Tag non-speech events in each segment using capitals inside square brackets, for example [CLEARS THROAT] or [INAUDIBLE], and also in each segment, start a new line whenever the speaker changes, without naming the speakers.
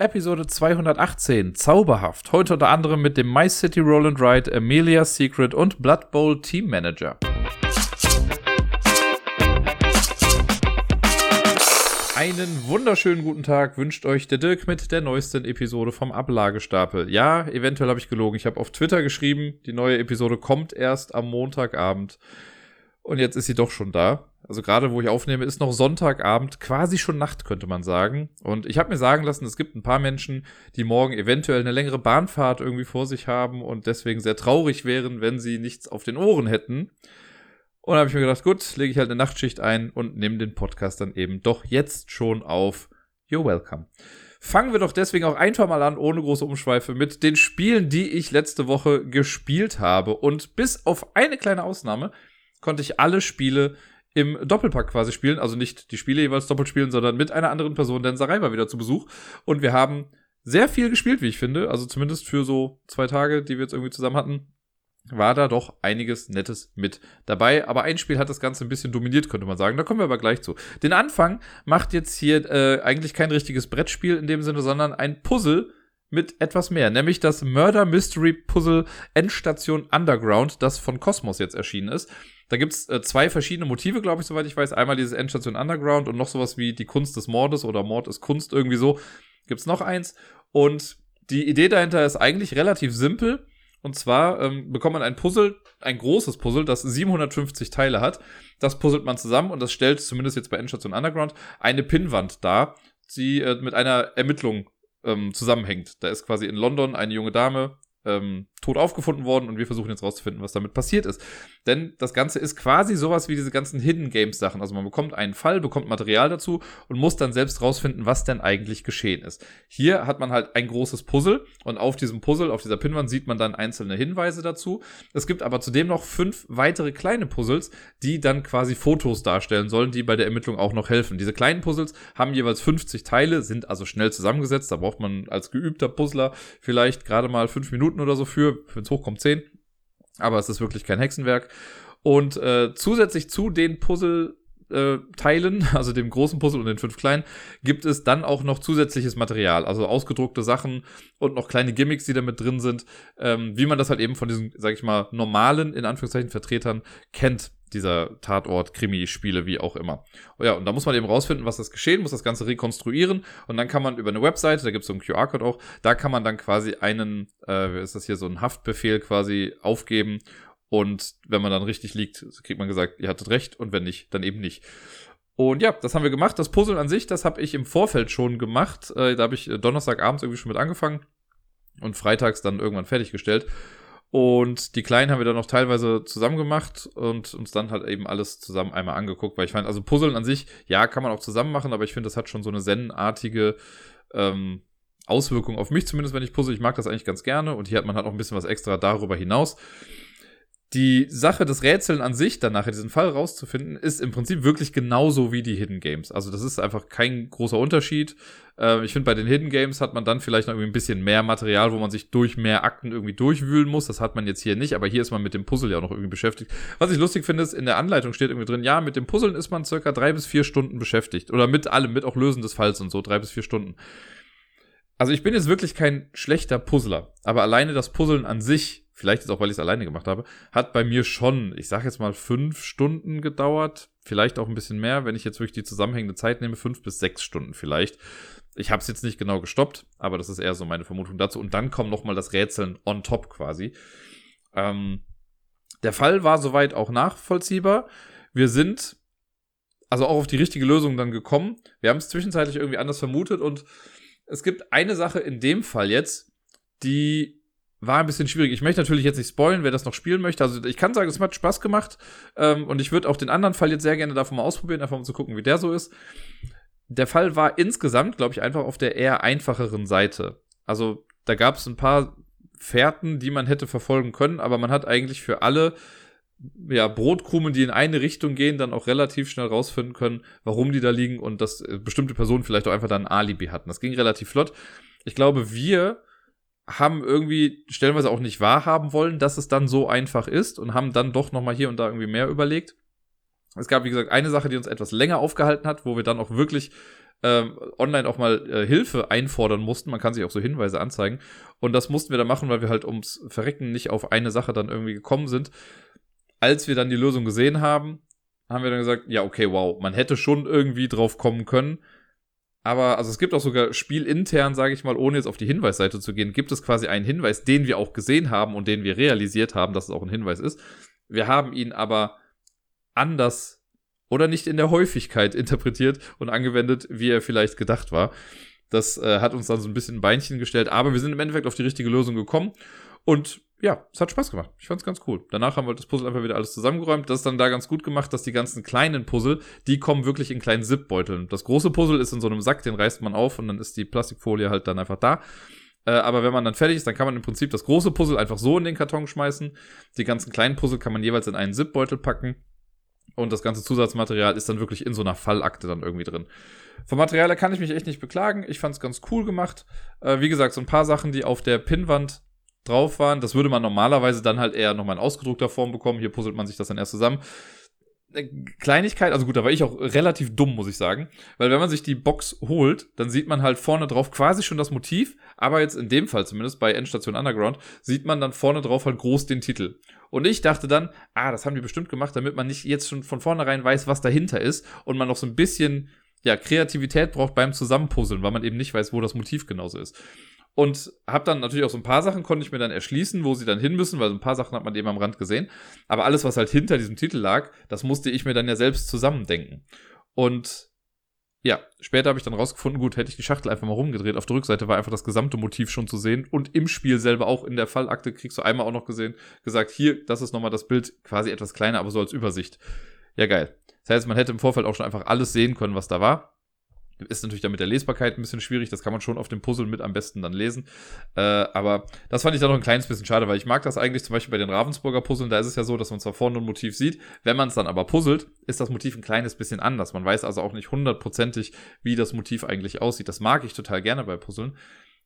Episode 218, zauberhaft. Heute unter anderem mit dem My City Roll and Ride, Amelia's Secret und Blood Bowl Team Manager. Einen wunderschönen guten Tag wünscht euch der Dirk mit der neuesten Episode vom Ablagestapel. Ja, eventuell habe ich gelogen. Ich habe auf Twitter geschrieben, die neue Episode kommt erst am Montagabend. Und jetzt ist sie doch schon da. Also gerade wo ich aufnehme, ist noch Sonntagabend, quasi schon Nacht, könnte man sagen. Und ich habe mir sagen lassen, es gibt ein paar Menschen, die morgen eventuell eine längere Bahnfahrt irgendwie vor sich haben und deswegen sehr traurig wären, wenn sie nichts auf den Ohren hätten. Und da habe ich mir gedacht, gut, lege ich halt eine Nachtschicht ein und nehme den Podcast dann eben doch jetzt schon auf. You're welcome. Fangen wir doch deswegen auch einfach mal an, ohne große Umschweife, mit den Spielen, die ich letzte Woche gespielt habe. Und bis auf eine kleine Ausnahme konnte ich alle Spiele im Doppelpack quasi spielen. Also nicht die Spiele jeweils doppelt spielen, sondern mit einer anderen Person, denn Sarai war wieder zu Besuch. Und wir haben sehr viel gespielt, wie ich finde. Also zumindest für so zwei Tage, die wir jetzt irgendwie zusammen hatten, war da doch einiges Nettes mit dabei. Aber ein Spiel hat das Ganze ein bisschen dominiert, könnte man sagen. Da kommen wir aber gleich zu. Den Anfang macht jetzt hier äh, eigentlich kein richtiges Brettspiel in dem Sinne, sondern ein Puzzle mit etwas mehr, nämlich das Murder Mystery Puzzle Endstation Underground, das von Cosmos jetzt erschienen ist. Da gibt's äh, zwei verschiedene Motive, glaube ich, soweit ich weiß. Einmal dieses Endstation Underground und noch sowas wie die Kunst des Mordes oder Mord ist Kunst, irgendwie so. Gibt's noch eins. Und die Idee dahinter ist eigentlich relativ simpel. Und zwar ähm, bekommt man ein Puzzle, ein großes Puzzle, das 750 Teile hat. Das puzzelt man zusammen und das stellt, zumindest jetzt bei Endstation Underground, eine Pinnwand dar, die äh, mit einer Ermittlung ähm, zusammenhängt. Da ist quasi in London eine junge Dame, ähm, tot aufgefunden worden und wir versuchen jetzt rauszufinden, was damit passiert ist. Denn das Ganze ist quasi sowas wie diese ganzen Hidden Games Sachen. Also man bekommt einen Fall, bekommt Material dazu und muss dann selbst rausfinden, was denn eigentlich geschehen ist. Hier hat man halt ein großes Puzzle und auf diesem Puzzle, auf dieser Pinwand sieht man dann einzelne Hinweise dazu. Es gibt aber zudem noch fünf weitere kleine Puzzles, die dann quasi Fotos darstellen sollen, die bei der Ermittlung auch noch helfen. Diese kleinen Puzzles haben jeweils 50 Teile, sind also schnell zusammengesetzt. Da braucht man als geübter Puzzler vielleicht gerade mal fünf Minuten oder so für, wenn es hochkommt, zehn. Aber es ist wirklich kein Hexenwerk. Und äh, zusätzlich zu den Puzzle äh, [LAUGHS] also dem großen Puzzle und den fünf kleinen, gibt es dann auch noch zusätzliches Material, also ausgedruckte Sachen und noch kleine Gimmicks, die da mit drin sind, ähm, wie man das halt eben von diesen, sag ich mal, normalen, in Anführungszeichen, Vertretern kennt, dieser Tatort, Krimi-Spiele, wie auch immer. Oh ja, und da muss man eben rausfinden, was das geschehen, muss das Ganze rekonstruieren und dann kann man über eine Webseite, da gibt es so einen QR-Code auch, da kann man dann quasi einen, äh, wie ist das hier, so ein Haftbefehl quasi aufgeben und wenn man dann richtig liegt, kriegt man gesagt, ihr hattet recht und wenn nicht, dann eben nicht. Und ja, das haben wir gemacht. Das Puzzle an sich, das habe ich im Vorfeld schon gemacht. Äh, da habe ich Donnerstagabends irgendwie schon mit angefangen und freitags dann irgendwann fertiggestellt. Und die Kleinen haben wir dann noch teilweise zusammen gemacht und uns dann halt eben alles zusammen einmal angeguckt, weil ich fand, also Puzzeln an sich, ja, kann man auch zusammen machen, aber ich finde, das hat schon so eine zen-artige ähm, Auswirkung auf mich, zumindest wenn ich puzzle. Ich mag das eigentlich ganz gerne und hier hat man halt auch ein bisschen was extra darüber hinaus die Sache des Rätseln an sich, dann nachher diesen Fall rauszufinden, ist im Prinzip wirklich genauso wie die Hidden Games. Also das ist einfach kein großer Unterschied. Äh, ich finde, bei den Hidden Games hat man dann vielleicht noch irgendwie ein bisschen mehr Material, wo man sich durch mehr Akten irgendwie durchwühlen muss. Das hat man jetzt hier nicht, aber hier ist man mit dem Puzzle ja auch noch irgendwie beschäftigt. Was ich lustig finde, ist, in der Anleitung steht irgendwie drin, ja, mit dem Puzzeln ist man circa drei bis vier Stunden beschäftigt. Oder mit allem, mit auch Lösen des Falls und so, drei bis vier Stunden. Also ich bin jetzt wirklich kein schlechter Puzzler, aber alleine das Puzzeln an sich vielleicht ist auch, weil ich es alleine gemacht habe, hat bei mir schon, ich sage jetzt mal, fünf Stunden gedauert. Vielleicht auch ein bisschen mehr, wenn ich jetzt wirklich die zusammenhängende Zeit nehme, fünf bis sechs Stunden vielleicht. Ich habe es jetzt nicht genau gestoppt, aber das ist eher so meine Vermutung dazu. Und dann kommt nochmal das Rätseln on top quasi. Ähm, der Fall war soweit auch nachvollziehbar. Wir sind also auch auf die richtige Lösung dann gekommen. Wir haben es zwischenzeitlich irgendwie anders vermutet und es gibt eine Sache in dem Fall jetzt, die war ein bisschen schwierig. Ich möchte natürlich jetzt nicht spoilen, wer das noch spielen möchte. Also ich kann sagen, es hat Spaß gemacht ähm, und ich würde auch den anderen Fall jetzt sehr gerne davon mal ausprobieren, einfach um zu gucken, wie der so ist. Der Fall war insgesamt, glaube ich, einfach auf der eher einfacheren Seite. Also da gab es ein paar Fährten, die man hätte verfolgen können, aber man hat eigentlich für alle ja, Brotkrumen, die in eine Richtung gehen, dann auch relativ schnell rausfinden können, warum die da liegen und dass äh, bestimmte Personen vielleicht auch einfach dann ein Alibi hatten. Das ging relativ flott. Ich glaube, wir haben irgendwie stellenweise auch nicht wahrhaben wollen, dass es dann so einfach ist und haben dann doch nochmal hier und da irgendwie mehr überlegt. Es gab, wie gesagt, eine Sache, die uns etwas länger aufgehalten hat, wo wir dann auch wirklich ähm, online auch mal äh, Hilfe einfordern mussten. Man kann sich auch so Hinweise anzeigen. Und das mussten wir dann machen, weil wir halt ums Verrecken nicht auf eine Sache dann irgendwie gekommen sind. Als wir dann die Lösung gesehen haben, haben wir dann gesagt, ja, okay, wow, man hätte schon irgendwie drauf kommen können. Aber, also es gibt auch sogar spielintern, sage ich mal, ohne jetzt auf die Hinweisseite zu gehen, gibt es quasi einen Hinweis, den wir auch gesehen haben und den wir realisiert haben, dass es auch ein Hinweis ist. Wir haben ihn aber anders oder nicht in der Häufigkeit [LAUGHS] interpretiert und angewendet, wie er vielleicht gedacht war. Das äh, hat uns dann so ein bisschen ein Beinchen gestellt, aber wir sind im Endeffekt auf die richtige Lösung gekommen und ja, es hat Spaß gemacht. Ich fand's ganz cool. Danach haben wir das Puzzle einfach wieder alles zusammengeräumt. Das ist dann da ganz gut gemacht, dass die ganzen kleinen Puzzle, die kommen wirklich in kleinen Zip-Beuteln. Das große Puzzle ist in so einem Sack, den reißt man auf und dann ist die Plastikfolie halt dann einfach da. Äh, aber wenn man dann fertig ist, dann kann man im Prinzip das große Puzzle einfach so in den Karton schmeißen. Die ganzen kleinen Puzzle kann man jeweils in einen Zip-Beutel packen. Und das ganze Zusatzmaterial ist dann wirklich in so einer Fallakte dann irgendwie drin. Vom Material kann ich mich echt nicht beklagen. Ich fand's ganz cool gemacht. Äh, wie gesagt, so ein paar Sachen, die auf der Pinnwand drauf waren. Das würde man normalerweise dann halt eher nochmal in ausgedruckter Form bekommen. Hier puzzelt man sich das dann erst zusammen. Kleinigkeit, also gut, da war ich auch relativ dumm, muss ich sagen. Weil wenn man sich die Box holt, dann sieht man halt vorne drauf quasi schon das Motiv, aber jetzt in dem Fall zumindest bei Endstation Underground sieht man dann vorne drauf halt groß den Titel. Und ich dachte dann, ah, das haben die bestimmt gemacht, damit man nicht jetzt schon von vornherein weiß, was dahinter ist und man noch so ein bisschen ja, Kreativität braucht beim Zusammenpuzzeln, weil man eben nicht weiß, wo das Motiv genauso ist. Und habe dann natürlich auch so ein paar Sachen konnte ich mir dann erschließen, wo sie dann hin müssen, weil so ein paar Sachen hat man eben am Rand gesehen. Aber alles, was halt hinter diesem Titel lag, das musste ich mir dann ja selbst zusammendenken. Und ja, später habe ich dann rausgefunden, gut, hätte ich die Schachtel einfach mal rumgedreht. Auf der Rückseite war einfach das gesamte Motiv schon zu sehen. Und im Spiel selber auch in der Fallakte kriegst du einmal auch noch gesehen, gesagt, hier, das ist nochmal das Bild, quasi etwas kleiner, aber so als Übersicht. Ja, geil. Das heißt, man hätte im Vorfeld auch schon einfach alles sehen können, was da war. Ist natürlich dann mit der Lesbarkeit ein bisschen schwierig, das kann man schon auf dem Puzzle mit am besten dann lesen. Äh, aber das fand ich dann noch ein kleines bisschen schade, weil ich mag das eigentlich zum Beispiel bei den Ravensburger Puzzeln, da ist es ja so, dass man zwar vorne ein Motiv sieht, wenn man es dann aber puzzelt, ist das Motiv ein kleines bisschen anders. Man weiß also auch nicht hundertprozentig, wie das Motiv eigentlich aussieht. Das mag ich total gerne bei Puzzeln.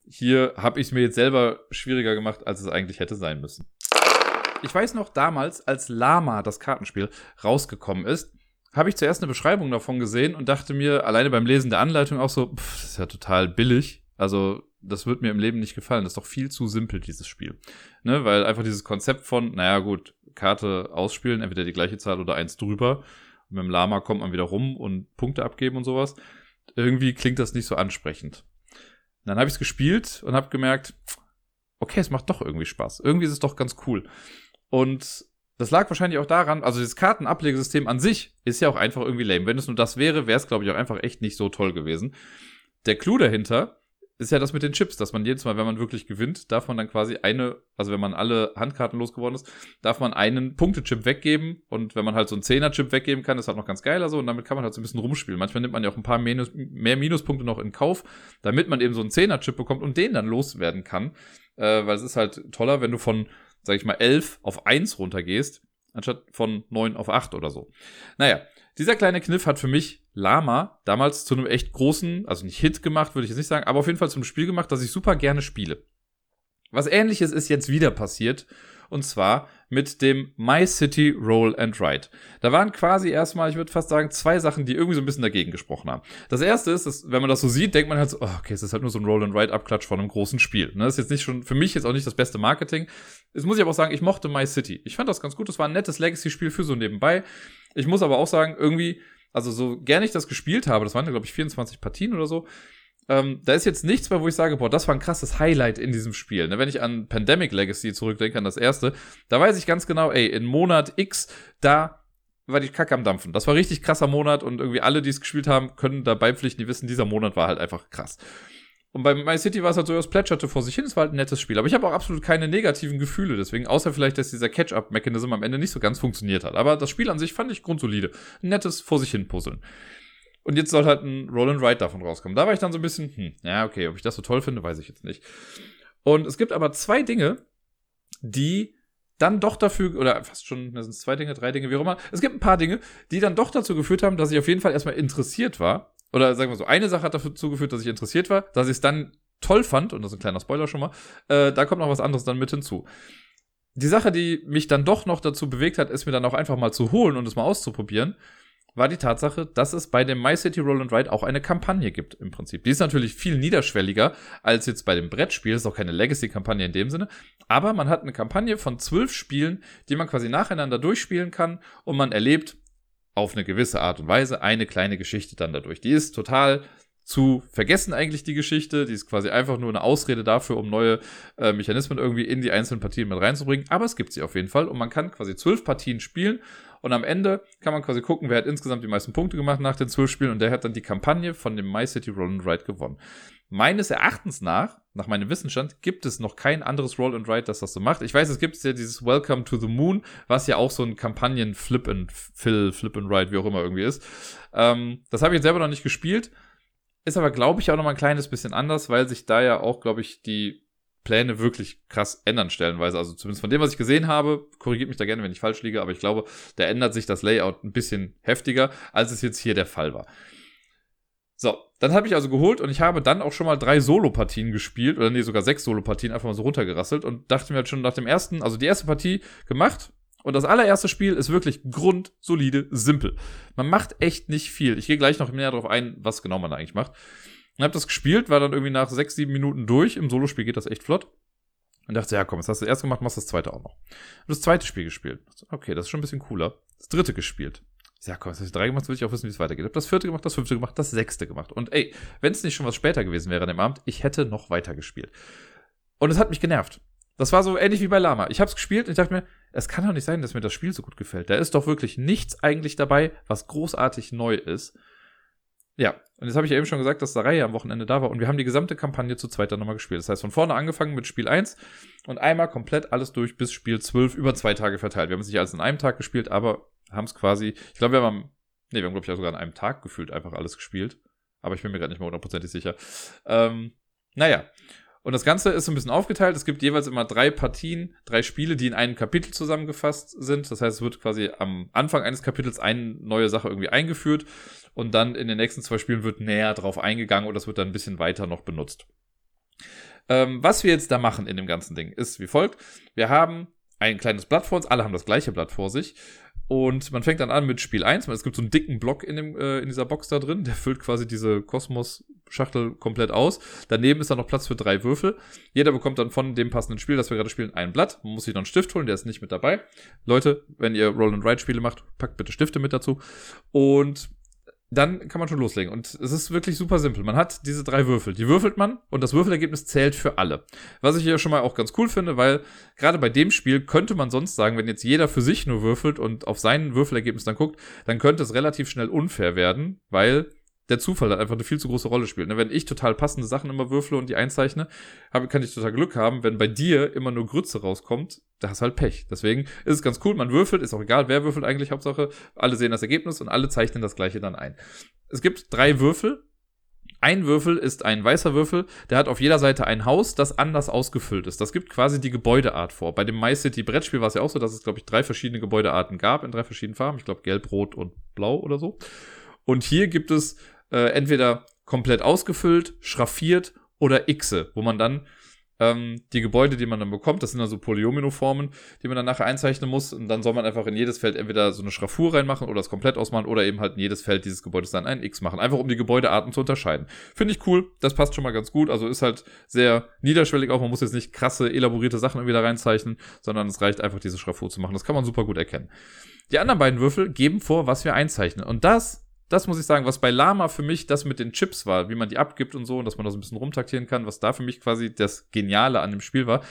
Hier habe ich es mir jetzt selber schwieriger gemacht, als es eigentlich hätte sein müssen. Ich weiß noch damals, als Lama, das Kartenspiel, rausgekommen ist, habe ich zuerst eine Beschreibung davon gesehen und dachte mir, alleine beim Lesen der Anleitung auch so, pff, das ist ja total billig. Also, das wird mir im Leben nicht gefallen. Das ist doch viel zu simpel, dieses Spiel. Ne? Weil einfach dieses Konzept von, naja, gut, Karte ausspielen, entweder die gleiche Zahl oder eins drüber. Und mit dem Lama kommt man wieder rum und Punkte abgeben und sowas. Irgendwie klingt das nicht so ansprechend. Und dann habe ich es gespielt und habe gemerkt, okay, es macht doch irgendwie Spaß. Irgendwie ist es doch ganz cool. Und das lag wahrscheinlich auch daran, also das Kartenablegesystem an sich ist ja auch einfach irgendwie lame. Wenn es nur das wäre, wäre es, glaube ich, auch einfach echt nicht so toll gewesen. Der Clou dahinter ist ja das mit den Chips, dass man jedes Mal, wenn man wirklich gewinnt, darf man dann quasi eine, also wenn man alle Handkarten losgeworden ist, darf man einen Punktechip weggeben und wenn man halt so einen Zehner-Chip weggeben kann, ist halt noch ganz geil also und damit kann man halt so ein bisschen rumspielen. Manchmal nimmt man ja auch ein paar Minus, mehr Minuspunkte noch in Kauf, damit man eben so einen Zehner-Chip bekommt und den dann loswerden kann, äh, weil es ist halt toller, wenn du von sag ich mal, 11 auf 1 runtergehst, anstatt von 9 auf 8 oder so. Naja, dieser kleine Kniff hat für mich Lama damals zu einem echt großen, also nicht Hit gemacht, würde ich jetzt nicht sagen, aber auf jeden Fall zum Spiel gemacht, das ich super gerne spiele. Was ähnliches ist jetzt wieder passiert und zwar mit dem My City Roll and Write. Da waren quasi erstmal, ich würde fast sagen, zwei Sachen, die irgendwie so ein bisschen dagegen gesprochen haben. Das erste ist, dass, wenn man das so sieht, denkt man halt so, oh, okay, es ist halt nur so ein Roll and Write Abklatsch von einem großen Spiel. Ne? Das ist jetzt nicht schon, für mich jetzt auch nicht das beste Marketing. Jetzt muss ich aber auch sagen, ich mochte My City. Ich fand das ganz gut. Das war ein nettes Legacy-Spiel für so nebenbei. Ich muss aber auch sagen, irgendwie, also so gerne ich das gespielt habe, das waren, glaube ich, 24 Partien oder so, ähm, da ist jetzt nichts mehr, wo ich sage, boah, das war ein krasses Highlight in diesem Spiel. Ne? Wenn ich an Pandemic Legacy zurückdenke, an das erste, da weiß ich ganz genau, ey, in Monat X, da war die Kacke am Dampfen. Das war richtig krasser Monat und irgendwie alle, die es gespielt haben, können da beipflichten, die wissen, dieser Monat war halt einfach krass. Und bei My City war es halt so, es plätscherte vor sich hin, es war halt ein nettes Spiel. Aber ich habe auch absolut keine negativen Gefühle deswegen, außer vielleicht, dass dieser Catch-up-Mechanism am Ende nicht so ganz funktioniert hat. Aber das Spiel an sich fand ich grundsolide. Ein nettes vor sich hin Puzzeln. Und jetzt soll halt ein Roll and Ride davon rauskommen. Da war ich dann so ein bisschen, hm, ja, okay, ob ich das so toll finde, weiß ich jetzt nicht. Und es gibt aber zwei Dinge, die dann doch dafür, oder fast schon, das sind zwei Dinge, drei Dinge, wie auch immer. Es gibt ein paar Dinge, die dann doch dazu geführt haben, dass ich auf jeden Fall erstmal interessiert war. Oder sagen wir so, eine Sache hat dazu geführt, dass ich interessiert war, dass ich es dann toll fand, und das ist ein kleiner Spoiler schon mal, äh, da kommt noch was anderes dann mit hinzu. Die Sache, die mich dann doch noch dazu bewegt hat, ist mir dann auch einfach mal zu holen und es mal auszuprobieren, war die Tatsache, dass es bei dem My City Roll and Ride auch eine Kampagne gibt im Prinzip. Die ist natürlich viel niederschwelliger als jetzt bei dem Brettspiel. Ist auch keine Legacy-Kampagne in dem Sinne. Aber man hat eine Kampagne von zwölf Spielen, die man quasi nacheinander durchspielen kann und man erlebt auf eine gewisse Art und Weise eine kleine Geschichte dann dadurch. Die ist total zu vergessen eigentlich die Geschichte. Die ist quasi einfach nur eine Ausrede dafür, um neue äh, Mechanismen irgendwie in die einzelnen Partien mit reinzubringen. Aber es gibt sie auf jeden Fall und man kann quasi zwölf Partien spielen und am Ende kann man quasi gucken, wer hat insgesamt die meisten Punkte gemacht nach den zwölf Spielen und der hat dann die Kampagne von dem My City Roll and Ride gewonnen. Meines Erachtens nach, nach meinem Wissensstand, gibt es noch kein anderes Roll and Ride, das das so macht. Ich weiß, es gibt ja dieses Welcome to the Moon, was ja auch so ein Kampagnen-Flip and Fill, Flip and Ride, wie auch immer irgendwie ist. Ähm, das habe ich jetzt selber noch nicht gespielt. Ist aber, glaube ich, auch noch mal ein kleines bisschen anders, weil sich da ja auch, glaube ich, die Pläne wirklich krass ändern stellenweise. Also zumindest von dem, was ich gesehen habe, korrigiert mich da gerne, wenn ich falsch liege, aber ich glaube, da ändert sich das Layout ein bisschen heftiger, als es jetzt hier der Fall war. So, dann habe ich also geholt und ich habe dann auch schon mal drei Solo-Partien gespielt, oder nee, sogar sechs Solo-Partien einfach mal so runtergerasselt und dachte mir halt schon nach dem ersten, also die erste Partie gemacht, und das allererste Spiel ist wirklich grundsolide, simpel. Man macht echt nicht viel. Ich gehe gleich noch mehr darauf ein, was genau man da eigentlich macht. Und hab das gespielt, war dann irgendwie nach sechs, sieben Minuten durch. Im Solospiel geht das echt flott. Und dachte, ja komm, jetzt hast du das erste gemacht, machst das zweite auch noch. Und das zweite Spiel gespielt. Okay, das ist schon ein bisschen cooler. Das dritte gespielt. Ja, komm, jetzt habe ich drei gemacht, will ich auch wissen, wie es weitergeht. Hab das vierte gemacht, das fünfte gemacht, das sechste gemacht. Und ey, wenn es nicht schon was später gewesen wäre an dem Abend, ich hätte noch weiter gespielt. Und es hat mich genervt. Das war so ähnlich wie bei Lama. Ich habe es gespielt und ich dachte mir, es kann doch nicht sein, dass mir das Spiel so gut gefällt. Da ist doch wirklich nichts eigentlich dabei, was großartig neu ist. Ja, und jetzt habe ich ja eben schon gesagt, dass Sarai am Wochenende da war und wir haben die gesamte Kampagne zu zweit dann nochmal gespielt. Das heißt, von vorne angefangen mit Spiel 1 und einmal komplett alles durch bis Spiel 12 über zwei Tage verteilt. Wir haben es nicht alles in einem Tag gespielt, aber haben es quasi, ich glaube, wir haben, nee, wir haben, glaube ich, sogar an einem Tag gefühlt einfach alles gespielt. Aber ich bin mir gerade nicht mehr hundertprozentig sicher. Ähm, naja, und das Ganze ist ein bisschen aufgeteilt. Es gibt jeweils immer drei Partien, drei Spiele, die in einem Kapitel zusammengefasst sind. Das heißt, es wird quasi am Anfang eines Kapitels eine neue Sache irgendwie eingeführt und dann in den nächsten zwei Spielen wird näher drauf eingegangen und das wird dann ein bisschen weiter noch benutzt. Ähm, was wir jetzt da machen in dem ganzen Ding ist wie folgt. Wir haben ein kleines Blatt vor uns, alle haben das gleiche Blatt vor sich und man fängt dann an mit Spiel 1. Es gibt so einen dicken Block in, dem, äh, in dieser Box da drin. Der füllt quasi diese Kosmos-Schachtel komplett aus. Daneben ist dann noch Platz für drei Würfel. Jeder bekommt dann von dem passenden Spiel, das wir gerade spielen, ein Blatt. Man muss sich noch einen Stift holen, der ist nicht mit dabei. Leute, wenn ihr Roll-and-Ride-Spiele macht, packt bitte Stifte mit dazu. Und dann kann man schon loslegen. Und es ist wirklich super simpel. Man hat diese drei Würfel. Die würfelt man und das Würfelergebnis zählt für alle. Was ich ja schon mal auch ganz cool finde, weil gerade bei dem Spiel könnte man sonst sagen, wenn jetzt jeder für sich nur würfelt und auf sein Würfelergebnis dann guckt, dann könnte es relativ schnell unfair werden, weil der Zufall hat einfach eine viel zu große Rolle spielt. Ne? Wenn ich total passende Sachen immer würfle und die einzeichne, kann ich total Glück haben. Wenn bei dir immer nur Grütze rauskommt, da hast du halt Pech. Deswegen ist es ganz cool, man würfelt, ist auch egal, wer würfelt eigentlich, Hauptsache, alle sehen das Ergebnis und alle zeichnen das gleiche dann ein. Es gibt drei Würfel. Ein Würfel ist ein weißer Würfel, der hat auf jeder Seite ein Haus, das anders ausgefüllt ist. Das gibt quasi die Gebäudeart vor. Bei dem My City Brettspiel war es ja auch so, dass es, glaube ich, drei verschiedene Gebäudearten gab in drei verschiedenen Farben. Ich glaube, gelb, rot und blau oder so. Und hier gibt es äh, entweder komplett ausgefüllt, schraffiert oder Xe, wo man dann ähm, die Gebäude, die man dann bekommt, das sind also Polyomino-Formen, die man dann nachher einzeichnen muss. Und dann soll man einfach in jedes Feld entweder so eine Schraffur reinmachen oder es komplett ausmachen oder eben halt in jedes Feld dieses Gebäudes dann ein X machen. Einfach um die Gebäudearten zu unterscheiden. Finde ich cool, das passt schon mal ganz gut. Also ist halt sehr niederschwellig auch. Man muss jetzt nicht krasse, elaborierte Sachen irgendwie da reinzeichnen, sondern es reicht einfach, diese Schraffur zu machen. Das kann man super gut erkennen. Die anderen beiden Würfel geben vor, was wir einzeichnen. Und das das muss ich sagen, was bei Lama für mich das mit den Chips war, wie man die abgibt und so, und dass man da so ein bisschen rumtaktieren kann, was da für mich quasi das Geniale an dem Spiel war.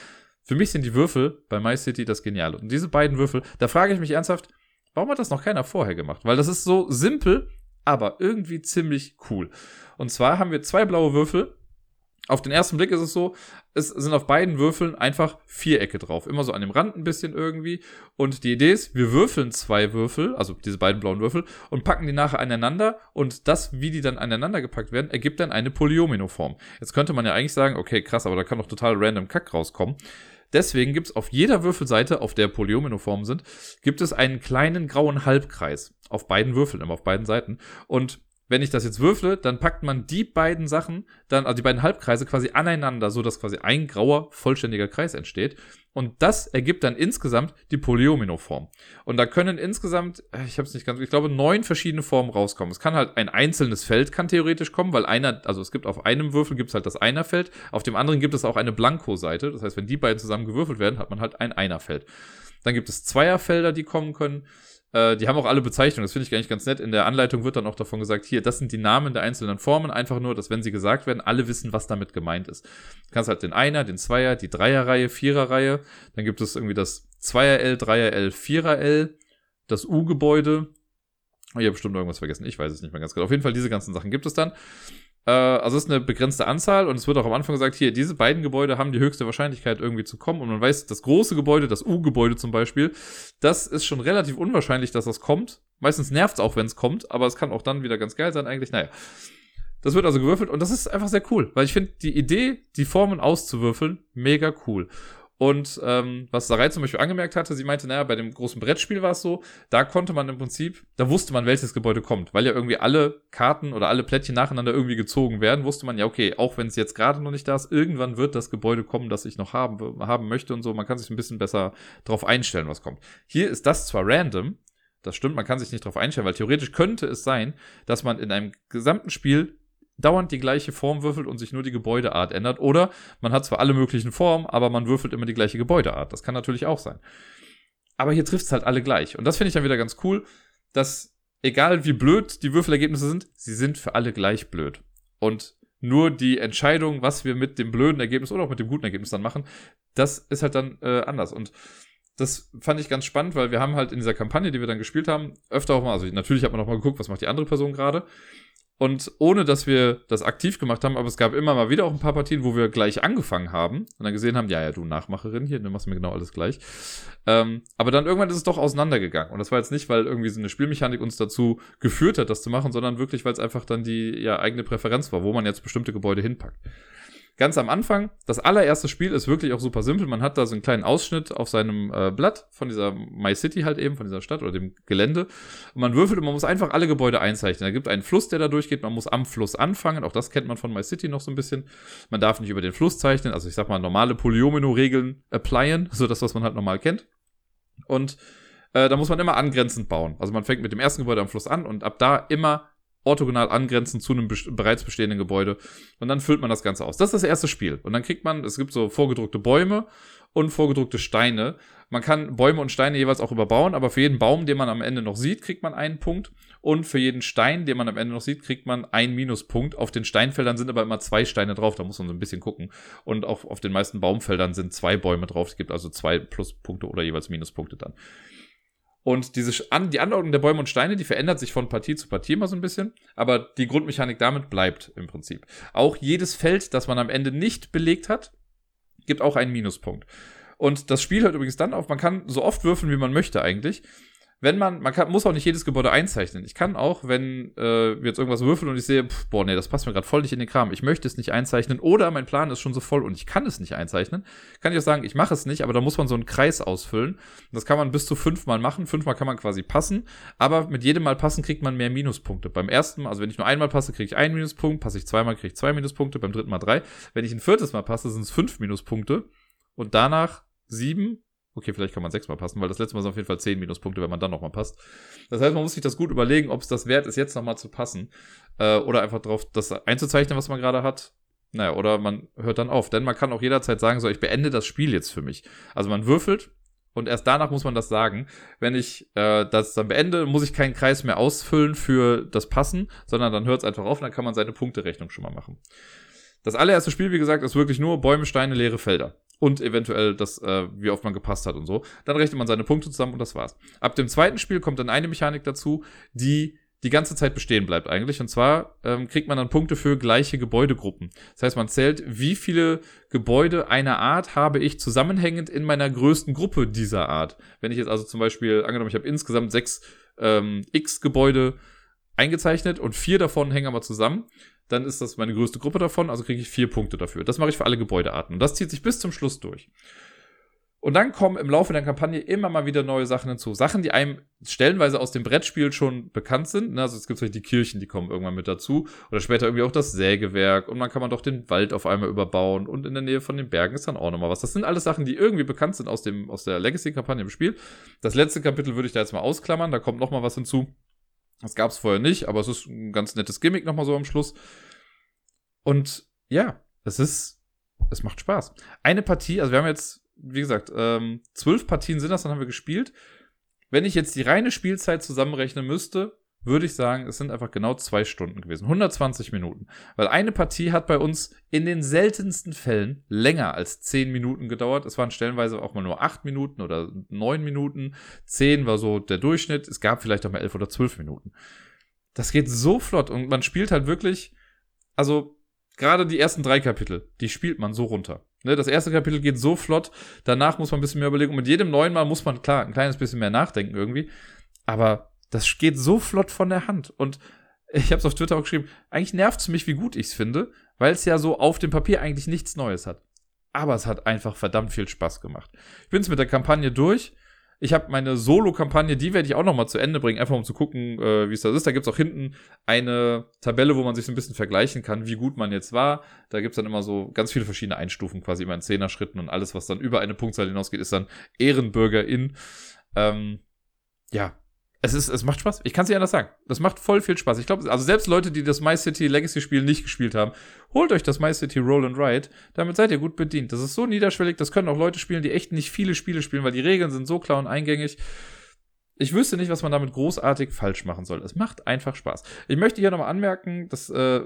Für mich sind die Würfel bei My City das Geniale. Und diese beiden Würfel, da frage ich mich ernsthaft, warum hat das noch keiner vorher gemacht? Weil das ist so simpel, aber irgendwie ziemlich cool. Und zwar haben wir zwei blaue Würfel auf den ersten Blick ist es so, es sind auf beiden Würfeln einfach Vierecke drauf. Immer so an dem Rand ein bisschen irgendwie. Und die Idee ist, wir würfeln zwei Würfel, also diese beiden blauen Würfel, und packen die nachher aneinander. Und das, wie die dann aneinander gepackt werden, ergibt dann eine Polyomino-Form. Jetzt könnte man ja eigentlich sagen, okay, krass, aber da kann doch total random Kack rauskommen. Deswegen gibt es auf jeder Würfelseite, auf der Polyomino-Formen sind, gibt es einen kleinen grauen Halbkreis. Auf beiden Würfeln, immer auf beiden Seiten. Und wenn ich das jetzt würfle, dann packt man die beiden Sachen, dann, also die beiden Halbkreise quasi aneinander, so dass quasi ein grauer, vollständiger Kreis entsteht. Und das ergibt dann insgesamt die Polyomino-Form. Und da können insgesamt, äh, ich habe es nicht ganz, ich glaube, neun verschiedene Formen rauskommen. Es kann halt ein einzelnes Feld kann theoretisch kommen, weil einer, also es gibt auf einem Würfel gibt es halt das Einerfeld, auf dem anderen gibt es auch eine Blanko-Seite. Das heißt, wenn die beiden zusammen gewürfelt werden, hat man halt ein Einerfeld. Dann gibt es Zweierfelder, die kommen können. Äh, die haben auch alle Bezeichnungen, das finde ich eigentlich ganz nett. In der Anleitung wird dann auch davon gesagt, hier, das sind die Namen der einzelnen Formen, einfach nur, dass wenn sie gesagt werden, alle wissen, was damit gemeint ist. Du kannst halt den Einer, den Zweier, die Dreierreihe, Viererreihe, dann gibt es irgendwie das Zweier-L, Dreier-L, Vierer-L, das U-Gebäude. Ich habe bestimmt irgendwas vergessen, ich weiß es nicht mehr ganz genau. Auf jeden Fall, diese ganzen Sachen gibt es dann. Äh, also es ist eine begrenzte Anzahl und es wird auch am Anfang gesagt, hier, diese beiden Gebäude haben die höchste Wahrscheinlichkeit irgendwie zu kommen und man weiß, das große Gebäude, das U-Gebäude zum Beispiel, das ist schon relativ unwahrscheinlich, dass das kommt. Meistens nervt es auch, wenn es kommt, aber es kann auch dann wieder ganz geil sein eigentlich. Naja, das wird also gewürfelt und das ist einfach sehr cool, weil ich finde die Idee, die Formen auszuwürfeln, mega cool. Und ähm, was Sarai zum Beispiel angemerkt hatte, sie meinte, naja, bei dem großen Brettspiel war es so, da konnte man im Prinzip, da wusste man, welches Gebäude kommt, weil ja irgendwie alle Karten oder alle Plättchen nacheinander irgendwie gezogen werden, wusste man ja, okay, auch wenn es jetzt gerade noch nicht da ist, irgendwann wird das Gebäude kommen, das ich noch haben, haben möchte und so. Man kann sich ein bisschen besser drauf einstellen, was kommt. Hier ist das zwar random, das stimmt, man kann sich nicht drauf einstellen, weil theoretisch könnte es sein, dass man in einem gesamten Spiel dauernd die gleiche Form würfelt und sich nur die Gebäudeart ändert. Oder man hat zwar alle möglichen Formen, aber man würfelt immer die gleiche Gebäudeart. Das kann natürlich auch sein. Aber hier trifft es halt alle gleich. Und das finde ich dann wieder ganz cool, dass egal wie blöd die Würfelergebnisse sind, sie sind für alle gleich blöd. Und nur die Entscheidung, was wir mit dem blöden Ergebnis oder auch mit dem guten Ergebnis dann machen, das ist halt dann äh, anders. Und das fand ich ganz spannend, weil wir haben halt in dieser Kampagne, die wir dann gespielt haben, öfter auch mal, also natürlich hat man auch mal geguckt, was macht die andere Person gerade. Und ohne dass wir das aktiv gemacht haben, aber es gab immer mal wieder auch ein paar Partien, wo wir gleich angefangen haben und dann gesehen haben, ja, ja, du Nachmacherin hier, du machst mir genau alles gleich. Ähm, aber dann irgendwann ist es doch auseinandergegangen. Und das war jetzt nicht, weil irgendwie so eine Spielmechanik uns dazu geführt hat, das zu machen, sondern wirklich, weil es einfach dann die ja, eigene Präferenz war, wo man jetzt bestimmte Gebäude hinpackt ganz am Anfang, das allererste Spiel ist wirklich auch super simpel. Man hat da so einen kleinen Ausschnitt auf seinem äh, Blatt von dieser My City halt eben, von dieser Stadt oder dem Gelände. Und man würfelt und man muss einfach alle Gebäude einzeichnen. Da gibt einen Fluss, der da durchgeht. Man muss am Fluss anfangen. Auch das kennt man von My City noch so ein bisschen. Man darf nicht über den Fluss zeichnen. Also ich sag mal normale Polyomino-Regeln applyen. So das, was man halt normal kennt. Und äh, da muss man immer angrenzend bauen. Also man fängt mit dem ersten Gebäude am Fluss an und ab da immer orthogonal angrenzend zu einem bereits bestehenden Gebäude. Und dann füllt man das Ganze aus. Das ist das erste Spiel. Und dann kriegt man, es gibt so vorgedruckte Bäume und vorgedruckte Steine. Man kann Bäume und Steine jeweils auch überbauen, aber für jeden Baum, den man am Ende noch sieht, kriegt man einen Punkt. Und für jeden Stein, den man am Ende noch sieht, kriegt man einen Minuspunkt. Auf den Steinfeldern sind aber immer zwei Steine drauf, da muss man so ein bisschen gucken. Und auch auf den meisten Baumfeldern sind zwei Bäume drauf. Es gibt also zwei Pluspunkte oder jeweils Minuspunkte dann. Und diese die Anordnung der Bäume und Steine, die verändert sich von Partie zu Partie immer so ein bisschen, aber die Grundmechanik damit bleibt im Prinzip. Auch jedes Feld, das man am Ende nicht belegt hat, gibt auch einen Minuspunkt. Und das Spiel hört übrigens dann auf, man kann so oft würfeln, wie man möchte eigentlich wenn man, man kann, muss auch nicht jedes Gebäude einzeichnen. Ich kann auch, wenn äh, jetzt irgendwas würfeln und ich sehe, pff, boah, nee, das passt mir gerade voll nicht in den Kram, ich möchte es nicht einzeichnen oder mein Plan ist schon so voll und ich kann es nicht einzeichnen, kann ich auch sagen, ich mache es nicht, aber da muss man so einen Kreis ausfüllen. Das kann man bis zu fünfmal machen. Fünfmal kann man quasi passen, aber mit jedem Mal passen kriegt man mehr Minuspunkte. Beim ersten Mal, also wenn ich nur einmal passe, kriege ich einen Minuspunkt, passe ich zweimal, kriege ich zwei Minuspunkte, beim dritten Mal drei. Wenn ich ein viertes Mal passe, sind es fünf Minuspunkte und danach sieben Okay, vielleicht kann man sechsmal passen, weil das letzte Mal sind auf jeden Fall zehn Minuspunkte, wenn man dann nochmal passt. Das heißt, man muss sich das gut überlegen, ob es das wert ist, jetzt nochmal zu passen. Äh, oder einfach drauf, das einzuzeichnen, was man gerade hat. Naja, oder man hört dann auf. Denn man kann auch jederzeit sagen, so, ich beende das Spiel jetzt für mich. Also man würfelt und erst danach muss man das sagen. Wenn ich äh, das dann beende, muss ich keinen Kreis mehr ausfüllen für das Passen, sondern dann hört es einfach auf und dann kann man seine Punkterechnung schon mal machen. Das allererste Spiel, wie gesagt, ist wirklich nur Bäume, Steine, leere Felder und eventuell das, äh, wie oft man gepasst hat und so. Dann rechnet man seine Punkte zusammen und das war's. Ab dem zweiten Spiel kommt dann eine Mechanik dazu, die die ganze Zeit bestehen bleibt eigentlich. Und zwar ähm, kriegt man dann Punkte für gleiche Gebäudegruppen. Das heißt, man zählt, wie viele Gebäude einer Art habe ich zusammenhängend in meiner größten Gruppe dieser Art. Wenn ich jetzt also zum Beispiel, angenommen, ich habe insgesamt sechs ähm, X-Gebäude eingezeichnet und vier davon hängen aber zusammen, dann ist das meine größte Gruppe davon, also kriege ich vier Punkte dafür. Das mache ich für alle Gebäudearten. Und das zieht sich bis zum Schluss durch. Und dann kommen im Laufe der Kampagne immer mal wieder neue Sachen hinzu. Sachen, die einem stellenweise aus dem Brettspiel schon bekannt sind. Ne? Also es gibt vielleicht die Kirchen, die kommen irgendwann mit dazu. Oder später irgendwie auch das Sägewerk. Und man kann man doch den Wald auf einmal überbauen. Und in der Nähe von den Bergen ist dann auch nochmal was. Das sind alles Sachen, die irgendwie bekannt sind aus, dem, aus der Legacy-Kampagne im Spiel. Das letzte Kapitel würde ich da jetzt mal ausklammern. Da kommt nochmal was hinzu. Das gab es vorher nicht, aber es ist ein ganz nettes Gimmick nochmal so am Schluss. Und ja, es ist, es macht Spaß. Eine Partie, also wir haben jetzt wie gesagt, ähm, zwölf Partien sind das, dann haben wir gespielt. Wenn ich jetzt die reine Spielzeit zusammenrechnen müsste, würde ich sagen, es sind einfach genau zwei Stunden gewesen. 120 Minuten. Weil eine Partie hat bei uns in den seltensten Fällen länger als zehn Minuten gedauert. Es waren stellenweise auch mal nur acht Minuten oder neun Minuten. Zehn war so der Durchschnitt. Es gab vielleicht auch mal elf oder zwölf Minuten. Das geht so flott und man spielt halt wirklich, also gerade die ersten drei Kapitel, die spielt man so runter. Ne, das erste Kapitel geht so flott, danach muss man ein bisschen mehr überlegen. Und mit jedem neuen Mal muss man, klar, ein kleines bisschen mehr nachdenken irgendwie. Aber das geht so flott von der Hand. Und ich habe es auf Twitter auch geschrieben, eigentlich nervt es mich, wie gut ich es finde, weil es ja so auf dem Papier eigentlich nichts Neues hat. Aber es hat einfach verdammt viel Spaß gemacht. Ich bin es mit der Kampagne durch. Ich habe meine Solo-Kampagne, die werde ich auch noch mal zu Ende bringen, einfach um zu gucken, äh, wie es das ist. Da gibt es auch hinten eine Tabelle, wo man sich so ein bisschen vergleichen kann, wie gut man jetzt war. Da gibt es dann immer so ganz viele verschiedene Einstufen, quasi immer in Zehner-Schritten und alles, was dann über eine Punktzahl hinausgeht, ist dann Ehrenbürgerin. Ähm, ja, es ist, es macht Spaß. Ich kann es nicht anders sagen. Das macht voll viel Spaß. Ich glaube, also selbst Leute, die das My City Legacy Spiel nicht gespielt haben, holt euch das My City Roll and Ride. Damit seid ihr gut bedient. Das ist so niederschwellig. Das können auch Leute spielen, die echt nicht viele Spiele spielen, weil die Regeln sind so klar und eingängig. Ich wüsste nicht, was man damit großartig falsch machen soll. Es macht einfach Spaß. Ich möchte hier nochmal anmerken, dass äh,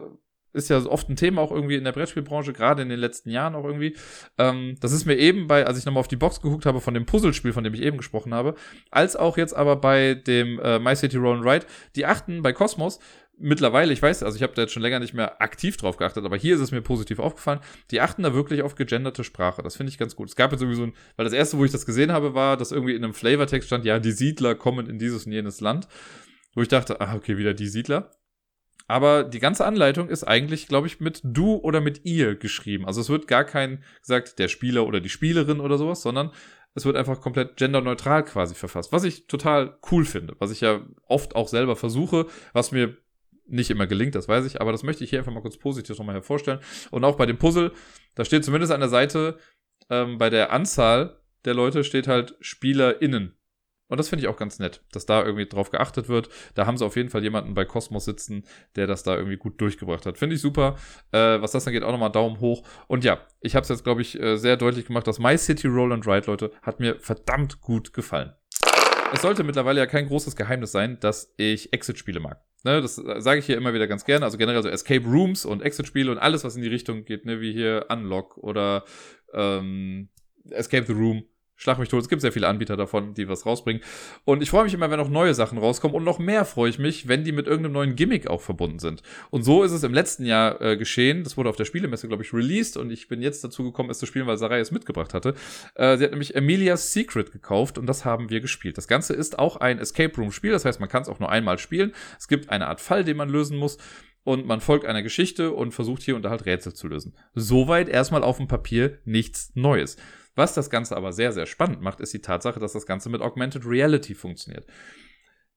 ist ja oft ein Thema auch irgendwie in der Brettspielbranche, gerade in den letzten Jahren auch irgendwie. Ähm, das ist mir eben bei, als ich nochmal auf die Box geguckt habe von dem Puzzlespiel, von dem ich eben gesprochen habe, als auch jetzt aber bei dem äh, My City Roll and Ride, die achten bei Cosmos mittlerweile, ich weiß, also ich habe da jetzt schon länger nicht mehr aktiv drauf geachtet, aber hier ist es mir positiv aufgefallen, die achten da wirklich auf gegenderte Sprache. Das finde ich ganz gut. Es gab jetzt irgendwie so ein, weil das erste, wo ich das gesehen habe, war, dass irgendwie in einem Flavortext stand, ja, die Siedler kommen in dieses und jenes Land. Wo ich dachte, ah, okay, wieder die Siedler. Aber die ganze Anleitung ist eigentlich, glaube ich, mit du oder mit ihr geschrieben. Also es wird gar kein gesagt, der Spieler oder die Spielerin oder sowas, sondern es wird einfach komplett genderneutral quasi verfasst. Was ich total cool finde, was ich ja oft auch selber versuche, was mir nicht immer gelingt, das weiß ich, aber das möchte ich hier einfach mal kurz positiv nochmal hervorstellen. Und auch bei dem Puzzle, da steht zumindest an der Seite, ähm, bei der Anzahl der Leute steht halt SpielerInnen. Und das finde ich auch ganz nett, dass da irgendwie drauf geachtet wird. Da haben sie auf jeden Fall jemanden bei Cosmos sitzen, der das da irgendwie gut durchgebracht hat. Finde ich super. Äh, was das angeht, auch nochmal Daumen hoch. Und ja, ich habe es jetzt, glaube ich, äh, sehr deutlich gemacht, dass My City Roll and Ride, Leute, hat mir verdammt gut gefallen. Es sollte mittlerweile ja kein großes Geheimnis sein, dass ich Exit-Spiele mag. Ne, das äh, sage ich hier immer wieder ganz gerne. Also generell so Escape Rooms und Exit-Spiele und alles, was in die Richtung geht, ne, wie hier Unlock oder ähm, Escape the Room Schlag mich tot. Es gibt sehr viele Anbieter davon, die was rausbringen. Und ich freue mich immer, wenn noch neue Sachen rauskommen. Und noch mehr freue ich mich, wenn die mit irgendeinem neuen Gimmick auch verbunden sind. Und so ist es im letzten Jahr äh, geschehen. Das wurde auf der Spielemesse, glaube ich, released. Und ich bin jetzt dazu gekommen, es zu spielen, weil Sarai es mitgebracht hatte. Äh, sie hat nämlich Emilia's Secret gekauft und das haben wir gespielt. Das Ganze ist auch ein Escape Room Spiel. Das heißt, man kann es auch nur einmal spielen. Es gibt eine Art Fall, den man lösen muss und man folgt einer Geschichte und versucht hier und da halt Rätsel zu lösen. Soweit erstmal auf dem Papier nichts Neues. Was das Ganze aber sehr, sehr spannend macht, ist die Tatsache, dass das Ganze mit Augmented Reality funktioniert.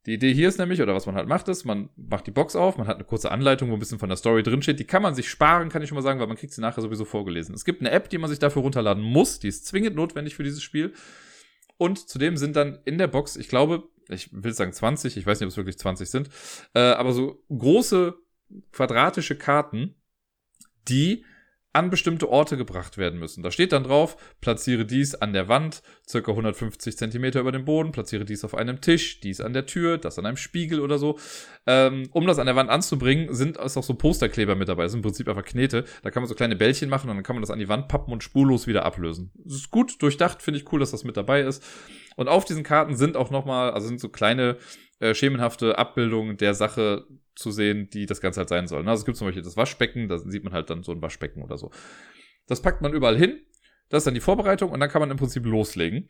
Die Idee hier ist nämlich, oder was man halt macht, ist, man macht die Box auf, man hat eine kurze Anleitung, wo ein bisschen von der Story drinsteht. Die kann man sich sparen, kann ich schon mal sagen, weil man kriegt sie nachher sowieso vorgelesen. Es gibt eine App, die man sich dafür runterladen muss, die ist zwingend notwendig für dieses Spiel. Und zudem sind dann in der Box, ich glaube, ich will sagen 20, ich weiß nicht, ob es wirklich 20 sind, äh, aber so große quadratische Karten, die an bestimmte Orte gebracht werden müssen. Da steht dann drauf, platziere dies an der Wand, circa 150 Zentimeter über dem Boden, platziere dies auf einem Tisch, dies an der Tür, das an einem Spiegel oder so. Ähm, um das an der Wand anzubringen, sind ist auch so Posterkleber mit dabei. Das sind im Prinzip einfach Knete. Da kann man so kleine Bällchen machen und dann kann man das an die Wand pappen und spurlos wieder ablösen. Das ist gut durchdacht, finde ich cool, dass das mit dabei ist. Und auf diesen Karten sind auch nochmal, also sind so kleine äh, schemenhafte Abbildungen der Sache zu sehen, die das Ganze halt sein soll. Also es gibt zum Beispiel das Waschbecken, da sieht man halt dann so ein Waschbecken oder so. Das packt man überall hin. Das ist dann die Vorbereitung und dann kann man im Prinzip loslegen.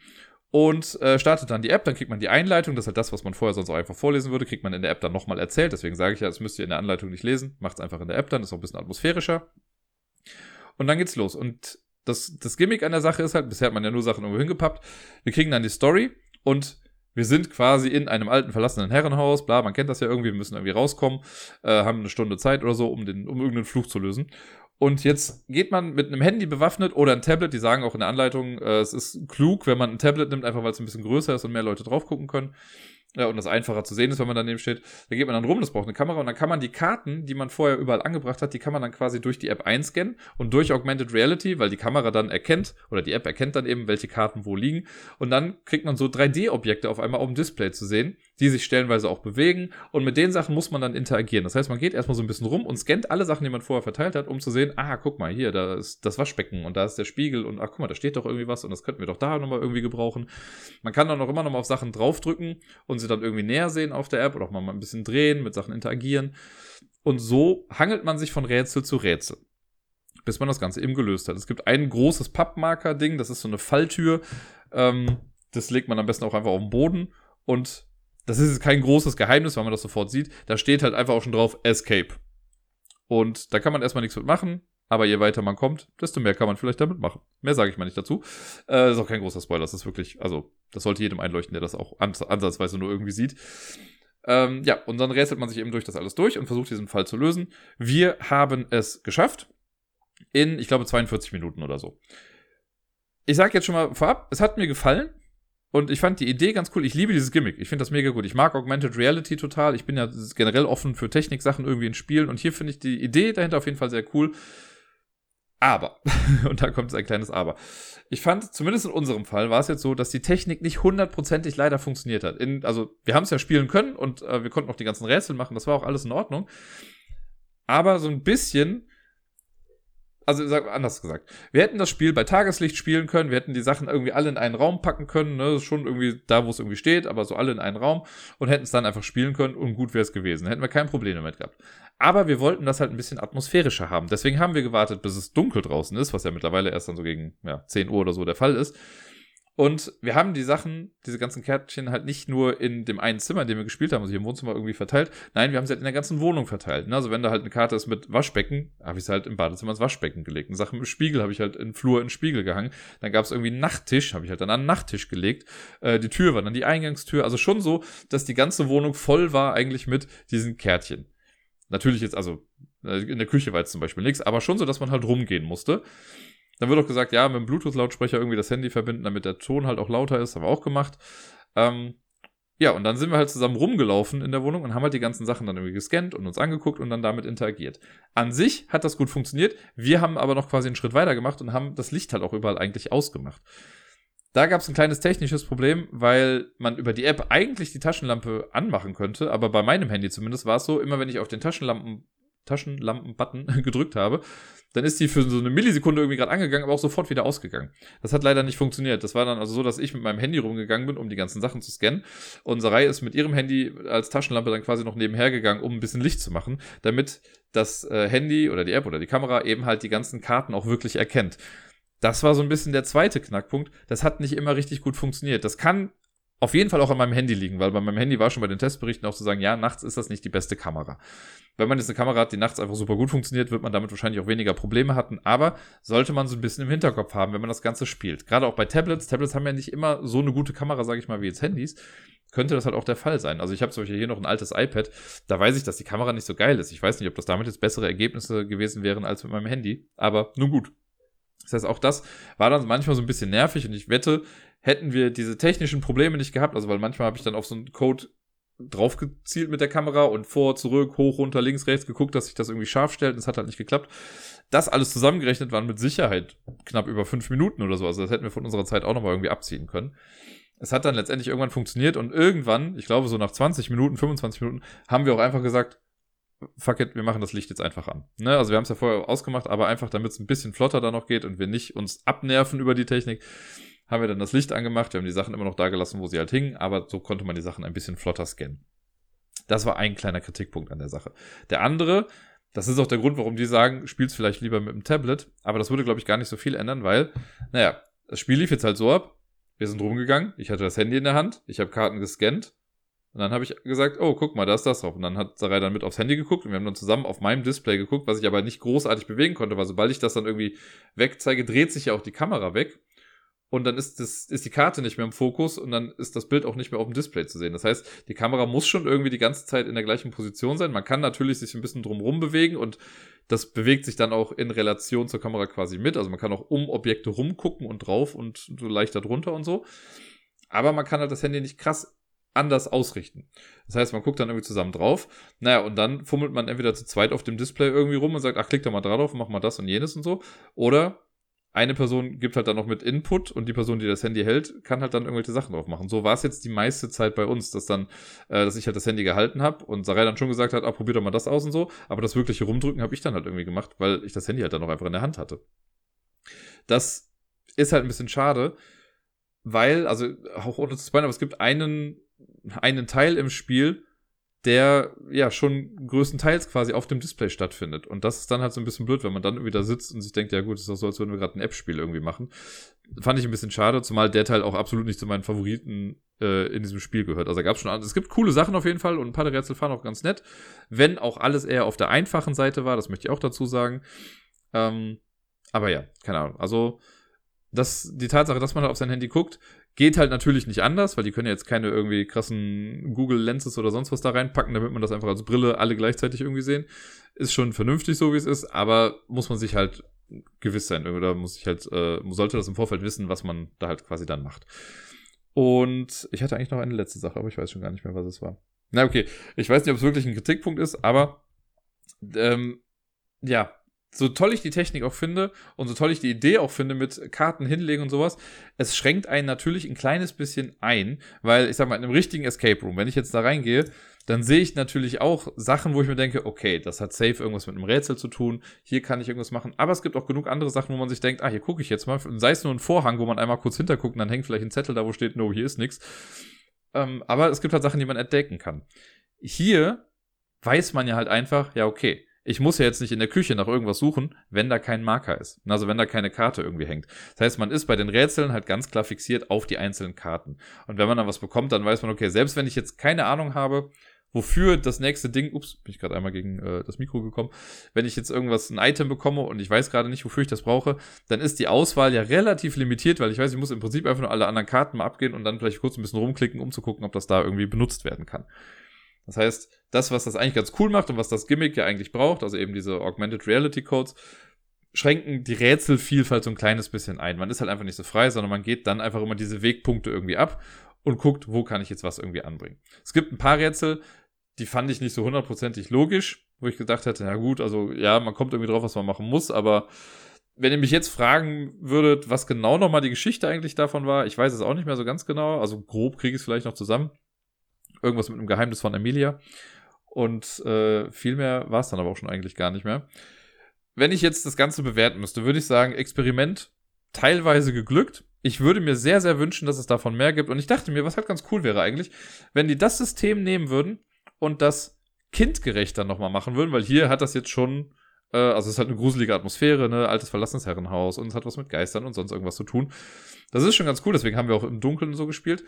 Und äh, startet dann die App, dann kriegt man die Einleitung, das ist halt das, was man vorher sonst auch einfach vorlesen würde, kriegt man in der App dann nochmal erzählt. Deswegen sage ich ja, das müsst ihr in der Anleitung nicht lesen. Macht es einfach in der App dann, ist auch ein bisschen atmosphärischer. Und dann geht's los. Und das, das Gimmick an der Sache ist halt, bisher hat man ja nur Sachen irgendwo hingepappt. Wir kriegen dann die Story und wir sind quasi in einem alten verlassenen Herrenhaus, bla, man kennt das ja irgendwie, wir müssen irgendwie rauskommen, äh, haben eine Stunde Zeit oder so, um, den, um irgendeinen Fluch zu lösen. Und jetzt geht man mit einem Handy bewaffnet oder ein Tablet, die sagen auch in der Anleitung, äh, es ist klug, wenn man ein Tablet nimmt, einfach weil es ein bisschen größer ist und mehr Leute drauf gucken können ja, und das einfacher zu sehen ist, wenn man daneben steht. Da geht man dann rum, das braucht eine Kamera und dann kann man die Karten, die man vorher überall angebracht hat, die kann man dann quasi durch die App einscannen und durch Augmented Reality, weil die Kamera dann erkennt oder die App erkennt dann eben, welche Karten wo liegen und dann kriegt man so 3D-Objekte auf einmal auf dem Display zu sehen, die sich stellenweise auch bewegen und mit den Sachen muss man dann interagieren. Das heißt, man geht erstmal so ein bisschen rum und scannt alle Sachen, die man vorher verteilt hat, um zu sehen, ah, guck mal, hier, da ist das Waschbecken und da ist der Spiegel und ach, guck mal, da steht doch irgendwie was und das könnten wir doch da nochmal irgendwie gebrauchen. Man kann dann auch immer nochmal auf Sachen draufdrücken und sie dann irgendwie näher sehen auf der App oder auch mal ein bisschen drehen, mit Sachen interagieren. Und so hangelt man sich von Rätsel zu Rätsel bis man das Ganze eben gelöst hat. Es gibt ein großes Pappmarker-Ding, das ist so eine Falltür. Ähm, das legt man am besten auch einfach auf den Boden und das ist kein großes Geheimnis, weil man das sofort sieht. Da steht halt einfach auch schon drauf Escape. Und da kann man erstmal nichts mit machen. Aber je weiter man kommt, desto mehr kann man vielleicht damit machen. Mehr sage ich mal nicht dazu. Äh, ist auch kein großer Spoiler. Das ist wirklich, also, das sollte jedem einleuchten, der das auch ans ansatzweise nur irgendwie sieht. Ähm, ja, und dann rätselt man sich eben durch das alles durch und versucht diesen Fall zu lösen. Wir haben es geschafft. In, ich glaube, 42 Minuten oder so. Ich sage jetzt schon mal vorab, es hat mir gefallen. Und ich fand die Idee ganz cool. Ich liebe dieses Gimmick. Ich finde das mega gut. Ich mag Augmented Reality total. Ich bin ja generell offen für Techniksachen irgendwie in Spielen. Und hier finde ich die Idee dahinter auf jeden Fall sehr cool. Aber, [LAUGHS] und da kommt ein kleines Aber. Ich fand, zumindest in unserem Fall, war es jetzt so, dass die Technik nicht hundertprozentig leider funktioniert hat. In, also, wir haben es ja spielen können und äh, wir konnten auch die ganzen Rätsel machen. Das war auch alles in Ordnung. Aber so ein bisschen also anders gesagt, wir hätten das Spiel bei Tageslicht spielen können, wir hätten die Sachen irgendwie alle in einen Raum packen können, ne, schon irgendwie da, wo es irgendwie steht, aber so alle in einen Raum und hätten es dann einfach spielen können und gut wäre es gewesen. Hätten wir kein Problem damit gehabt. Aber wir wollten das halt ein bisschen atmosphärischer haben. Deswegen haben wir gewartet, bis es dunkel draußen ist, was ja mittlerweile erst dann so gegen ja, 10 Uhr oder so der Fall ist. Und wir haben die Sachen, diese ganzen Kärtchen halt nicht nur in dem einen Zimmer, in dem wir gespielt haben, also hier im Wohnzimmer irgendwie verteilt. Nein, wir haben sie halt in der ganzen Wohnung verteilt. Ne? Also wenn da halt eine Karte ist mit Waschbecken, habe ich sie halt im Badezimmer ins Waschbecken gelegt. Eine Sache mit Spiegel habe ich halt in Flur in den Spiegel gehangen. Dann gab es irgendwie einen Nachttisch, habe ich halt dann an den Nachttisch gelegt. Äh, die Tür war dann die Eingangstür. Also schon so, dass die ganze Wohnung voll war eigentlich mit diesen Kärtchen. Natürlich jetzt, also äh, in der Küche war jetzt zum Beispiel nichts, aber schon so, dass man halt rumgehen musste. Dann wird auch gesagt, ja, mit dem Bluetooth-Lautsprecher irgendwie das Handy verbinden, damit der Ton halt auch lauter ist. Haben wir auch gemacht. Ähm, ja, und dann sind wir halt zusammen rumgelaufen in der Wohnung und haben halt die ganzen Sachen dann irgendwie gescannt und uns angeguckt und dann damit interagiert. An sich hat das gut funktioniert. Wir haben aber noch quasi einen Schritt weiter gemacht und haben das Licht halt auch überall eigentlich ausgemacht. Da gab es ein kleines technisches Problem, weil man über die App eigentlich die Taschenlampe anmachen könnte, aber bei meinem Handy zumindest war es so, immer wenn ich auf den Taschenlampen Taschenlampen-Button [LAUGHS] gedrückt habe, dann ist die für so eine Millisekunde irgendwie gerade angegangen, aber auch sofort wieder ausgegangen. Das hat leider nicht funktioniert. Das war dann also so, dass ich mit meinem Handy rumgegangen bin, um die ganzen Sachen zu scannen. Und Sarai ist mit ihrem Handy als Taschenlampe dann quasi noch nebenher gegangen, um ein bisschen Licht zu machen, damit das äh, Handy oder die App oder die Kamera eben halt die ganzen Karten auch wirklich erkennt. Das war so ein bisschen der zweite Knackpunkt. Das hat nicht immer richtig gut funktioniert. Das kann auf jeden Fall auch an meinem Handy liegen, weil bei meinem Handy war schon bei den Testberichten auch zu sagen, ja, nachts ist das nicht die beste Kamera. Wenn man jetzt eine Kamera hat, die nachts einfach super gut funktioniert, wird man damit wahrscheinlich auch weniger Probleme hatten, aber sollte man so ein bisschen im Hinterkopf haben, wenn man das Ganze spielt. Gerade auch bei Tablets. Tablets haben ja nicht immer so eine gute Kamera, sage ich mal, wie jetzt Handys. Könnte das halt auch der Fall sein. Also ich habe zum Beispiel hier noch ein altes iPad, da weiß ich, dass die Kamera nicht so geil ist. Ich weiß nicht, ob das damit jetzt bessere Ergebnisse gewesen wären als mit meinem Handy, aber nun gut. Das heißt, auch das war dann manchmal so ein bisschen nervig und ich wette, hätten wir diese technischen Probleme nicht gehabt, also weil manchmal habe ich dann auf so einen Code draufgezielt mit der Kamera und vor, zurück, hoch, runter, links, rechts geguckt, dass sich das irgendwie scharf stellt und es hat halt nicht geklappt. Das alles zusammengerechnet waren mit Sicherheit knapp über fünf Minuten oder so. Also das hätten wir von unserer Zeit auch nochmal irgendwie abziehen können. Es hat dann letztendlich irgendwann funktioniert und irgendwann, ich glaube so nach 20 Minuten, 25 Minuten, haben wir auch einfach gesagt, fuck it, wir machen das Licht jetzt einfach an. Ne? Also wir haben es ja vorher ausgemacht, aber einfach damit es ein bisschen flotter da noch geht und wir nicht uns abnerven über die Technik, haben wir dann das Licht angemacht. Wir haben die Sachen immer noch da gelassen, wo sie halt hingen, aber so konnte man die Sachen ein bisschen flotter scannen. Das war ein kleiner Kritikpunkt an der Sache. Der andere, das ist auch der Grund, warum die sagen, spiel's vielleicht lieber mit dem Tablet, aber das würde, glaube ich, gar nicht so viel ändern, weil, naja, das Spiel lief jetzt halt so ab. Wir sind rumgegangen, ich hatte das Handy in der Hand, ich habe Karten gescannt Und dann habe ich gesagt, oh, guck mal, da ist das drauf. Und dann hat Sarai dann mit aufs Handy geguckt und wir haben dann zusammen auf meinem Display geguckt, was ich aber nicht großartig bewegen konnte, weil sobald ich das dann irgendwie wegzeige, dreht sich ja auch die Kamera weg. Und dann ist, das, ist die Karte nicht mehr im Fokus und dann ist das Bild auch nicht mehr auf dem Display zu sehen. Das heißt, die Kamera muss schon irgendwie die ganze Zeit in der gleichen Position sein. Man kann natürlich sich ein bisschen drumherum bewegen und das bewegt sich dann auch in Relation zur Kamera quasi mit. Also man kann auch um Objekte rumgucken und drauf und so leichter drunter und so. Aber man kann halt das Handy nicht krass anders ausrichten. Das heißt, man guckt dann irgendwie zusammen drauf. Naja, und dann fummelt man entweder zu zweit auf dem Display irgendwie rum und sagt, ach, klick doch mal drauf, mach mal das und jenes und so. Oder eine Person gibt halt dann noch mit Input und die Person, die das Handy hält, kann halt dann irgendwelche Sachen drauf machen. So war es jetzt die meiste Zeit bei uns, dass dann, äh, dass ich halt das Handy gehalten habe und Sarai dann schon gesagt hat, ah, probier doch mal das aus und so. Aber das wirkliche Rumdrücken habe ich dann halt irgendwie gemacht, weil ich das Handy halt dann noch einfach in der Hand hatte. Das ist halt ein bisschen schade, weil, also auch ohne zu spoilern, aber es gibt einen einen Teil im Spiel, der ja schon größtenteils quasi auf dem Display stattfindet. Und das ist dann halt so ein bisschen blöd, wenn man dann wieder sitzt und sich denkt, ja gut, ist doch so, als würden wir gerade ein App-Spiel irgendwie machen. Fand ich ein bisschen schade, zumal der Teil auch absolut nicht zu meinen Favoriten äh, in diesem Spiel gehört. Also gab schon, es gibt coole Sachen auf jeden Fall und ein paar der Rätsel fahren auch ganz nett. Wenn auch alles eher auf der einfachen Seite war, das möchte ich auch dazu sagen. Ähm, aber ja, keine Ahnung. Also das, die Tatsache, dass man halt auf sein Handy guckt, Geht halt natürlich nicht anders, weil die können ja jetzt keine irgendwie krassen Google Lenses oder sonst was da reinpacken, damit man das einfach als Brille alle gleichzeitig irgendwie sehen. Ist schon vernünftig so, wie es ist, aber muss man sich halt gewiss sein oder muss ich halt, äh, sollte das im Vorfeld wissen, was man da halt quasi dann macht. Und ich hatte eigentlich noch eine letzte Sache, aber ich weiß schon gar nicht mehr, was es war. Na okay, ich weiß nicht, ob es wirklich ein Kritikpunkt ist, aber ähm, ja, so toll ich die Technik auch finde und so toll ich die Idee auch finde mit Karten hinlegen und sowas, es schränkt einen natürlich ein kleines bisschen ein, weil ich sag mal, in einem richtigen Escape Room, wenn ich jetzt da reingehe, dann sehe ich natürlich auch Sachen, wo ich mir denke, okay, das hat safe irgendwas mit einem Rätsel zu tun, hier kann ich irgendwas machen, aber es gibt auch genug andere Sachen, wo man sich denkt, ah, hier gucke ich jetzt mal, sei es nur ein Vorhang, wo man einmal kurz hinterguckt und dann hängt vielleicht ein Zettel da, wo steht, no, hier ist nichts. Ähm, aber es gibt halt Sachen, die man entdecken kann. Hier weiß man ja halt einfach, ja, okay, ich muss ja jetzt nicht in der Küche nach irgendwas suchen, wenn da kein Marker ist. Also wenn da keine Karte irgendwie hängt. Das heißt, man ist bei den Rätseln halt ganz klar fixiert auf die einzelnen Karten. Und wenn man dann was bekommt, dann weiß man, okay, selbst wenn ich jetzt keine Ahnung habe, wofür das nächste Ding, ups, bin ich gerade einmal gegen äh, das Mikro gekommen, wenn ich jetzt irgendwas, ein Item bekomme und ich weiß gerade nicht, wofür ich das brauche, dann ist die Auswahl ja relativ limitiert, weil ich weiß, ich muss im Prinzip einfach nur alle anderen Karten mal abgehen und dann vielleicht kurz ein bisschen rumklicken, um zu gucken, ob das da irgendwie benutzt werden kann. Das heißt, das, was das eigentlich ganz cool macht und was das Gimmick ja eigentlich braucht, also eben diese Augmented Reality Codes, schränken die Rätselvielfalt so ein kleines bisschen ein. Man ist halt einfach nicht so frei, sondern man geht dann einfach immer diese Wegpunkte irgendwie ab und guckt, wo kann ich jetzt was irgendwie anbringen. Es gibt ein paar Rätsel, die fand ich nicht so hundertprozentig logisch, wo ich gedacht hätte, na gut, also ja, man kommt irgendwie drauf, was man machen muss, aber wenn ihr mich jetzt fragen würdet, was genau nochmal die Geschichte eigentlich davon war, ich weiß es auch nicht mehr so ganz genau, also grob kriege ich es vielleicht noch zusammen irgendwas mit einem Geheimnis von Emilia. Und äh, viel mehr war es dann aber auch schon eigentlich gar nicht mehr. Wenn ich jetzt das Ganze bewerten müsste, würde ich sagen, Experiment teilweise geglückt. Ich würde mir sehr, sehr wünschen, dass es davon mehr gibt. Und ich dachte mir, was halt ganz cool wäre eigentlich, wenn die das System nehmen würden und das kindgerechter nochmal machen würden, weil hier hat das jetzt schon, äh, also es ist halt eine gruselige Atmosphäre, ne, altes verlassenes Herrenhaus und es hat was mit Geistern und sonst irgendwas zu tun. Das ist schon ganz cool, deswegen haben wir auch im Dunkeln so gespielt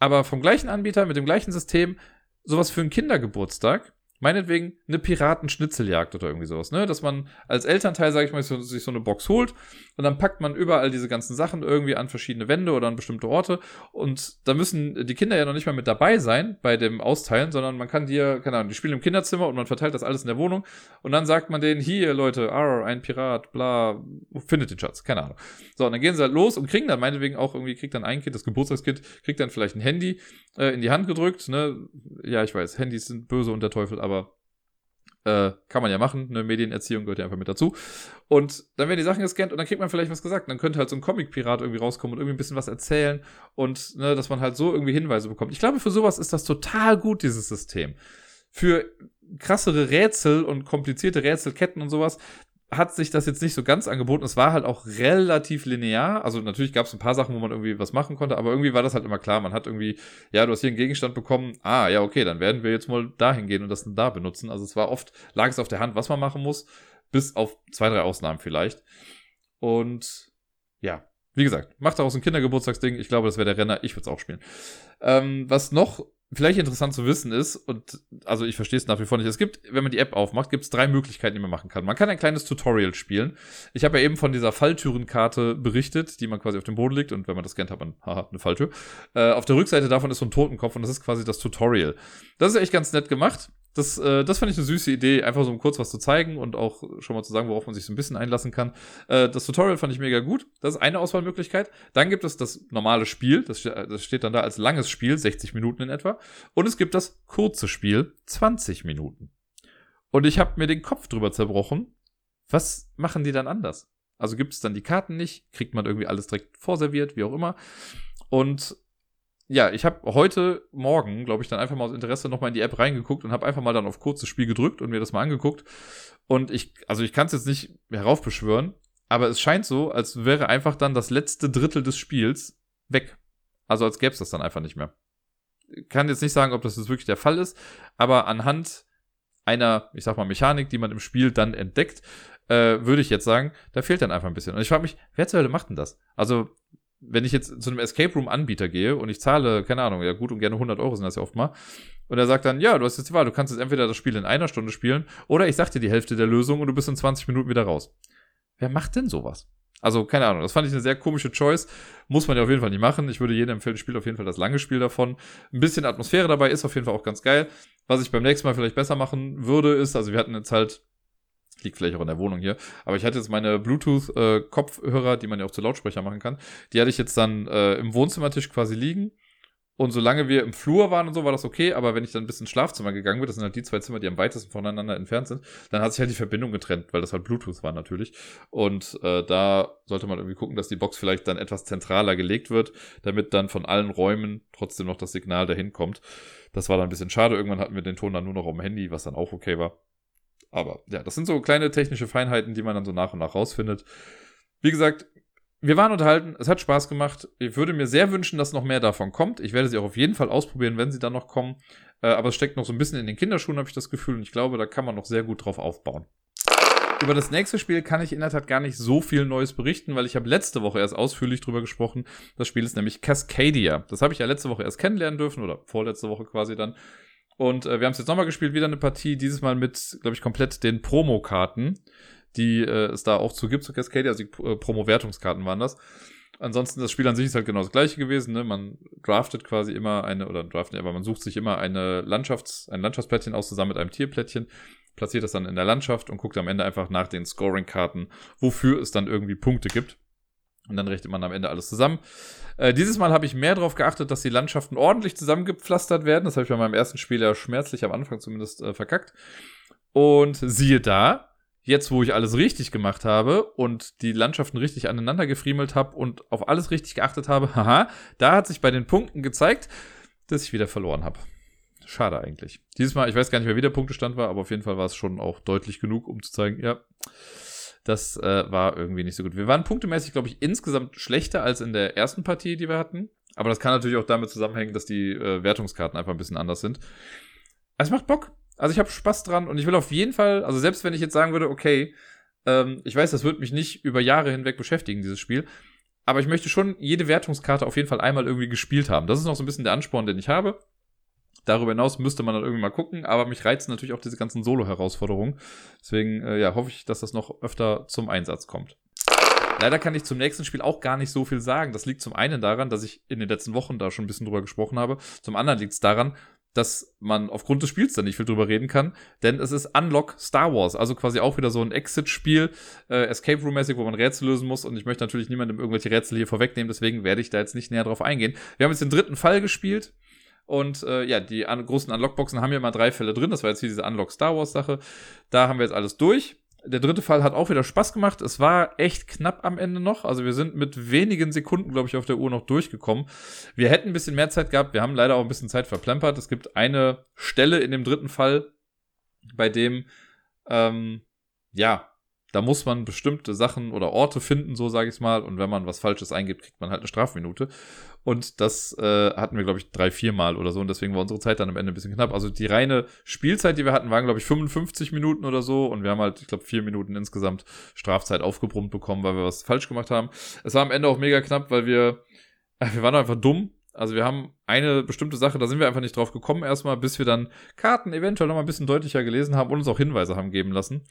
aber vom gleichen Anbieter mit dem gleichen System sowas für einen Kindergeburtstag Meinetwegen eine Piratenschnitzeljagd oder irgendwie sowas, ne? Dass man als Elternteil, sag ich mal, sich so eine Box holt und dann packt man überall diese ganzen Sachen irgendwie an verschiedene Wände oder an bestimmte Orte und da müssen die Kinder ja noch nicht mal mit dabei sein bei dem Austeilen, sondern man kann dir, keine Ahnung, die spielen im Kinderzimmer und man verteilt das alles in der Wohnung und dann sagt man denen, hier Leute, arr, ein Pirat, bla, findet den Schatz, keine Ahnung. So, und dann gehen sie halt los und kriegen dann meinetwegen auch irgendwie, kriegt dann ein Kind, das Geburtstagskind, kriegt dann vielleicht ein Handy äh, in die Hand gedrückt, ne? Ja, ich weiß, Handys sind böse und der Teufel, aber aber äh, kann man ja machen. Eine Medienerziehung gehört ja einfach mit dazu. Und dann werden die Sachen gescannt und dann kriegt man vielleicht was gesagt. Dann könnte halt so ein Comic-Pirat irgendwie rauskommen und irgendwie ein bisschen was erzählen und ne, dass man halt so irgendwie Hinweise bekommt. Ich glaube, für sowas ist das total gut, dieses System. Für krassere Rätsel und komplizierte Rätselketten und sowas, hat sich das jetzt nicht so ganz angeboten. Es war halt auch relativ linear. Also natürlich gab es ein paar Sachen, wo man irgendwie was machen konnte, aber irgendwie war das halt immer klar. Man hat irgendwie, ja, du hast hier einen Gegenstand bekommen. Ah, ja, okay, dann werden wir jetzt mal dahin gehen und das dann da benutzen. Also es war oft, lag es auf der Hand, was man machen muss, bis auf zwei, drei Ausnahmen vielleicht. Und ja, wie gesagt, macht daraus ein Kindergeburtstagsding. Ich glaube, das wäre der Renner. Ich würde es auch spielen. Ähm, was noch vielleicht interessant zu wissen ist, und also ich verstehe es nach wie vor nicht, es gibt, wenn man die App aufmacht, gibt es drei Möglichkeiten, die man machen kann. Man kann ein kleines Tutorial spielen. Ich habe ja eben von dieser Falltürenkarte berichtet, die man quasi auf dem Boden liegt und wenn man das kennt, hat man, haha, eine Falltür. Äh, auf der Rückseite davon ist so ein Totenkopf und das ist quasi das Tutorial. Das ist echt ganz nett gemacht. Das, äh, das fand ich eine süße Idee, einfach so um kurz was zu zeigen und auch schon mal zu sagen, worauf man sich so ein bisschen einlassen kann. Äh, das Tutorial fand ich mega gut. Das ist eine Auswahlmöglichkeit. Dann gibt es das normale Spiel. Das, das steht dann da als langes Spiel, 60 Minuten in etwa. Und es gibt das kurze Spiel, 20 Minuten. Und ich habe mir den Kopf drüber zerbrochen. Was machen die dann anders? Also gibt es dann die Karten nicht? Kriegt man irgendwie alles direkt vorserviert, wie auch immer. Und ja, ich habe heute Morgen, glaube ich, dann einfach mal aus Interesse nochmal in die App reingeguckt und habe einfach mal dann auf kurzes Spiel gedrückt und mir das mal angeguckt. Und ich, also ich kann es jetzt nicht heraufbeschwören, aber es scheint so, als wäre einfach dann das letzte Drittel des Spiels weg. Also als gäbe es das dann einfach nicht mehr. Kann jetzt nicht sagen, ob das jetzt wirklich der Fall ist, aber anhand einer, ich sag mal, Mechanik, die man im Spiel dann entdeckt, äh, würde ich jetzt sagen, da fehlt dann einfach ein bisschen. Und ich frage mich, wer zur Hölle macht denn das? Also wenn ich jetzt zu einem Escape Room Anbieter gehe und ich zahle, keine Ahnung, ja gut und gerne 100 Euro sind das ja oft mal, und er sagt dann, ja, du hast jetzt die Wahl, du kannst jetzt entweder das Spiel in einer Stunde spielen oder ich sag dir die Hälfte der Lösung und du bist in 20 Minuten wieder raus. Wer macht denn sowas? Also, keine Ahnung, das fand ich eine sehr komische Choice. Muss man ja auf jeden Fall nicht machen. Ich würde jedem empfehlen, spielt auf jeden Fall das lange Spiel davon. Ein bisschen Atmosphäre dabei ist auf jeden Fall auch ganz geil. Was ich beim nächsten Mal vielleicht besser machen würde, ist, also wir hatten jetzt halt liegt vielleicht auch in der Wohnung hier. Aber ich hatte jetzt meine Bluetooth-Kopfhörer, die man ja auch zu Lautsprecher machen kann. Die hatte ich jetzt dann äh, im Wohnzimmertisch quasi liegen. Und solange wir im Flur waren und so, war das okay. Aber wenn ich dann bis ins Schlafzimmer gegangen bin, das sind halt die zwei Zimmer, die am weitesten voneinander entfernt sind, dann hat sich halt die Verbindung getrennt, weil das halt Bluetooth war natürlich. Und äh, da sollte man irgendwie gucken, dass die Box vielleicht dann etwas zentraler gelegt wird, damit dann von allen Räumen trotzdem noch das Signal dahin kommt. Das war dann ein bisschen schade. Irgendwann hatten wir den Ton dann nur noch am Handy, was dann auch okay war. Aber ja, das sind so kleine technische Feinheiten, die man dann so nach und nach rausfindet. Wie gesagt, wir waren unterhalten, es hat Spaß gemacht. Ich würde mir sehr wünschen, dass noch mehr davon kommt. Ich werde sie auch auf jeden Fall ausprobieren, wenn sie dann noch kommen. Äh, aber es steckt noch so ein bisschen in den Kinderschuhen, habe ich das Gefühl. Und ich glaube, da kann man noch sehr gut drauf aufbauen. Über das nächste Spiel kann ich in der Tat gar nicht so viel Neues berichten, weil ich habe letzte Woche erst ausführlich drüber gesprochen. Das Spiel ist nämlich Cascadia. Das habe ich ja letzte Woche erst kennenlernen dürfen oder vorletzte Woche quasi dann. Und äh, wir haben es jetzt nochmal gespielt, wieder eine Partie, dieses Mal mit, glaube ich, komplett den Promokarten, die äh, es da auch zu gibt zu Cascadia, also die äh, Promo-Wertungskarten waren das. Ansonsten, das Spiel an sich ist halt genau das gleiche gewesen, ne? Man draftet quasi immer eine, oder draftet, aber man sucht sich immer eine Landschafts-, ein Landschaftsplättchen aus, zusammen mit einem Tierplättchen, platziert das dann in der Landschaft und guckt am Ende einfach nach den Scoring-Karten, wofür es dann irgendwie Punkte gibt. Und dann rechnet man am Ende alles zusammen. Äh, dieses Mal habe ich mehr darauf geachtet, dass die Landschaften ordentlich zusammengepflastert werden. Das habe ich bei meinem ersten Spiel ja schmerzlich am Anfang zumindest äh, verkackt. Und siehe da, jetzt wo ich alles richtig gemacht habe und die Landschaften richtig aneinander gefriemelt habe und auf alles richtig geachtet habe, [LAUGHS] haha, da hat sich bei den Punkten gezeigt, dass ich wieder verloren habe. Schade eigentlich. Dieses Mal, ich weiß gar nicht mehr, wie der Punktestand war, aber auf jeden Fall war es schon auch deutlich genug, um zu zeigen, ja, das äh, war irgendwie nicht so gut. Wir waren punktemäßig, glaube ich, insgesamt schlechter als in der ersten Partie, die wir hatten. Aber das kann natürlich auch damit zusammenhängen, dass die äh, Wertungskarten einfach ein bisschen anders sind. Es macht Bock. Also ich habe Spaß dran und ich will auf jeden Fall, also selbst wenn ich jetzt sagen würde, okay, ähm, ich weiß, das wird mich nicht über Jahre hinweg beschäftigen, dieses Spiel. Aber ich möchte schon jede Wertungskarte auf jeden Fall einmal irgendwie gespielt haben. Das ist noch so ein bisschen der Ansporn, den ich habe. Darüber hinaus müsste man dann irgendwie mal gucken, aber mich reizen natürlich auch diese ganzen Solo-Herausforderungen. Deswegen äh, ja, hoffe ich, dass das noch öfter zum Einsatz kommt. Leider kann ich zum nächsten Spiel auch gar nicht so viel sagen. Das liegt zum einen daran, dass ich in den letzten Wochen da schon ein bisschen drüber gesprochen habe. Zum anderen liegt es daran, dass man aufgrund des Spiels da nicht viel drüber reden kann, denn es ist Unlock Star Wars, also quasi auch wieder so ein Exit-Spiel, äh, Escape Room-mäßig, wo man Rätsel lösen muss und ich möchte natürlich niemandem irgendwelche Rätsel hier vorwegnehmen, deswegen werde ich da jetzt nicht näher drauf eingehen. Wir haben jetzt den dritten Fall gespielt, und äh, ja, die an großen Unlockboxen haben ja mal drei Fälle drin. Das war jetzt hier diese Unlock Star Wars Sache. Da haben wir jetzt alles durch. Der dritte Fall hat auch wieder Spaß gemacht. Es war echt knapp am Ende noch. Also wir sind mit wenigen Sekunden, glaube ich, auf der Uhr noch durchgekommen. Wir hätten ein bisschen mehr Zeit gehabt. Wir haben leider auch ein bisschen Zeit verplempert. Es gibt eine Stelle in dem dritten Fall, bei dem, ähm, ja, da muss man bestimmte Sachen oder Orte finden, so sage ich mal. Und wenn man was Falsches eingibt, kriegt man halt eine Strafminute. Und das äh, hatten wir, glaube ich, drei, vier Mal oder so. Und deswegen war unsere Zeit dann am Ende ein bisschen knapp. Also die reine Spielzeit, die wir hatten, waren, glaube ich, 55 Minuten oder so. Und wir haben halt, ich glaube, vier Minuten insgesamt Strafzeit aufgebrummt bekommen, weil wir was falsch gemacht haben. Es war am Ende auch mega knapp, weil wir, [LAUGHS] wir waren einfach dumm Also wir haben eine bestimmte Sache, da sind wir einfach nicht drauf gekommen erstmal, bis wir dann Karten eventuell noch mal ein bisschen deutlicher gelesen haben und uns auch Hinweise haben geben lassen.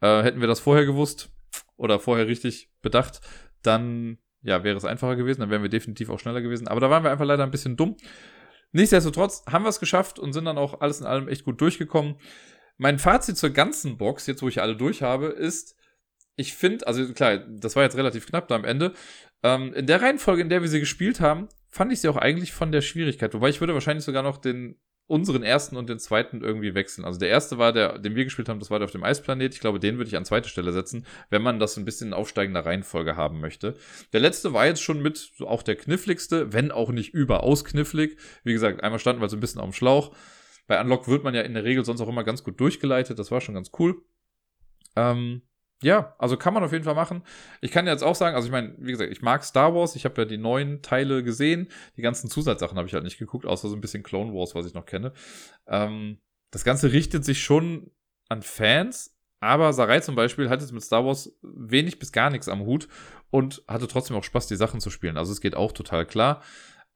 Äh, hätten wir das vorher gewusst oder vorher richtig bedacht, dann ja, wäre es einfacher gewesen, dann wären wir definitiv auch schneller gewesen. Aber da waren wir einfach leider ein bisschen dumm. Nichtsdestotrotz haben wir es geschafft und sind dann auch alles in allem echt gut durchgekommen. Mein Fazit zur ganzen Box, jetzt wo ich alle durch habe, ist, ich finde, also klar, das war jetzt relativ knapp da am Ende. Ähm, in der Reihenfolge, in der wir sie gespielt haben, fand ich sie auch eigentlich von der Schwierigkeit. Wobei ich würde wahrscheinlich sogar noch den unseren ersten und den zweiten irgendwie wechseln. Also der erste war der, den wir gespielt haben, das war der auf dem Eisplanet. Ich glaube, den würde ich an zweite Stelle setzen, wenn man das ein bisschen in aufsteigender Reihenfolge haben möchte. Der letzte war jetzt schon mit so auch der kniffligste, wenn auch nicht überaus knifflig. Wie gesagt, einmal standen wir so ein bisschen auf dem Schlauch. Bei Unlock wird man ja in der Regel sonst auch immer ganz gut durchgeleitet. Das war schon ganz cool. Ähm, ja, also kann man auf jeden Fall machen. Ich kann jetzt auch sagen, also ich meine, wie gesagt, ich mag Star Wars. Ich habe ja die neuen Teile gesehen. Die ganzen Zusatzsachen habe ich halt nicht geguckt, außer so ein bisschen Clone Wars, was ich noch kenne. Ähm, das Ganze richtet sich schon an Fans, aber Sarai zum Beispiel hat jetzt mit Star Wars wenig bis gar nichts am Hut und hatte trotzdem auch Spaß, die Sachen zu spielen. Also es geht auch total klar.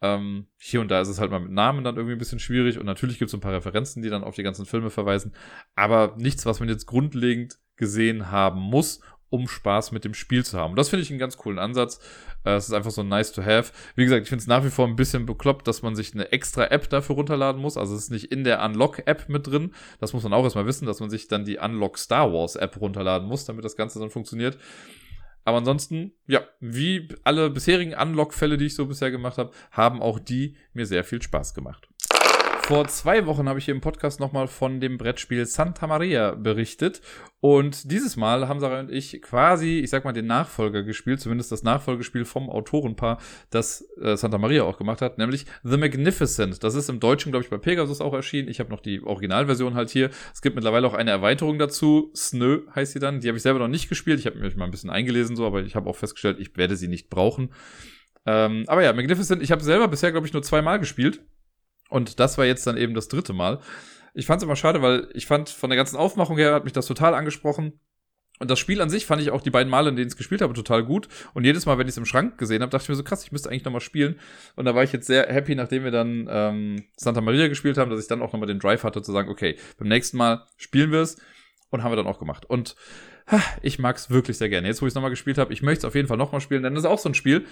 Ähm, hier und da ist es halt mal mit Namen dann irgendwie ein bisschen schwierig und natürlich gibt es ein paar Referenzen, die dann auf die ganzen Filme verweisen, aber nichts, was man jetzt grundlegend gesehen haben muss, um Spaß mit dem Spiel zu haben. Das finde ich einen ganz coolen Ansatz. Äh, es ist einfach so nice to have. Wie gesagt, ich finde es nach wie vor ein bisschen bekloppt, dass man sich eine extra App dafür runterladen muss. Also es ist nicht in der Unlock-App mit drin. Das muss man auch erstmal wissen, dass man sich dann die Unlock Star Wars App runterladen muss, damit das Ganze dann funktioniert. Aber ansonsten, ja, wie alle bisherigen Unlock-Fälle, die ich so bisher gemacht habe, haben auch die mir sehr viel Spaß gemacht. Vor zwei Wochen habe ich hier im Podcast nochmal von dem Brettspiel Santa Maria berichtet. Und dieses Mal haben Sarah und ich quasi, ich sag mal, den Nachfolger gespielt, zumindest das Nachfolgespiel vom Autorenpaar, das äh, Santa Maria auch gemacht hat, nämlich The Magnificent. Das ist im Deutschen, glaube ich, bei Pegasus auch erschienen. Ich habe noch die Originalversion halt hier. Es gibt mittlerweile auch eine Erweiterung dazu. Snö heißt sie dann. Die habe ich selber noch nicht gespielt. Ich habe mich mal ein bisschen eingelesen, so, aber ich habe auch festgestellt, ich werde sie nicht brauchen. Ähm, aber ja, Magnificent, ich habe selber bisher, glaube ich, nur zweimal gespielt. Und das war jetzt dann eben das dritte Mal. Ich fand es immer schade, weil ich fand, von der ganzen Aufmachung her hat mich das total angesprochen. Und das Spiel an sich fand ich auch die beiden Male, in denen ich es gespielt habe, total gut. Und jedes Mal, wenn ich es im Schrank gesehen habe, dachte ich mir so, krass, ich müsste eigentlich nochmal spielen. Und da war ich jetzt sehr happy, nachdem wir dann ähm, Santa Maria gespielt haben, dass ich dann auch nochmal den Drive hatte, zu sagen, okay, beim nächsten Mal spielen wir es. Und haben wir dann auch gemacht. Und ha, ich mag es wirklich sehr gerne. Jetzt, wo ich es nochmal gespielt habe, ich möchte es auf jeden Fall nochmal spielen, denn das ist auch so ein Spiel,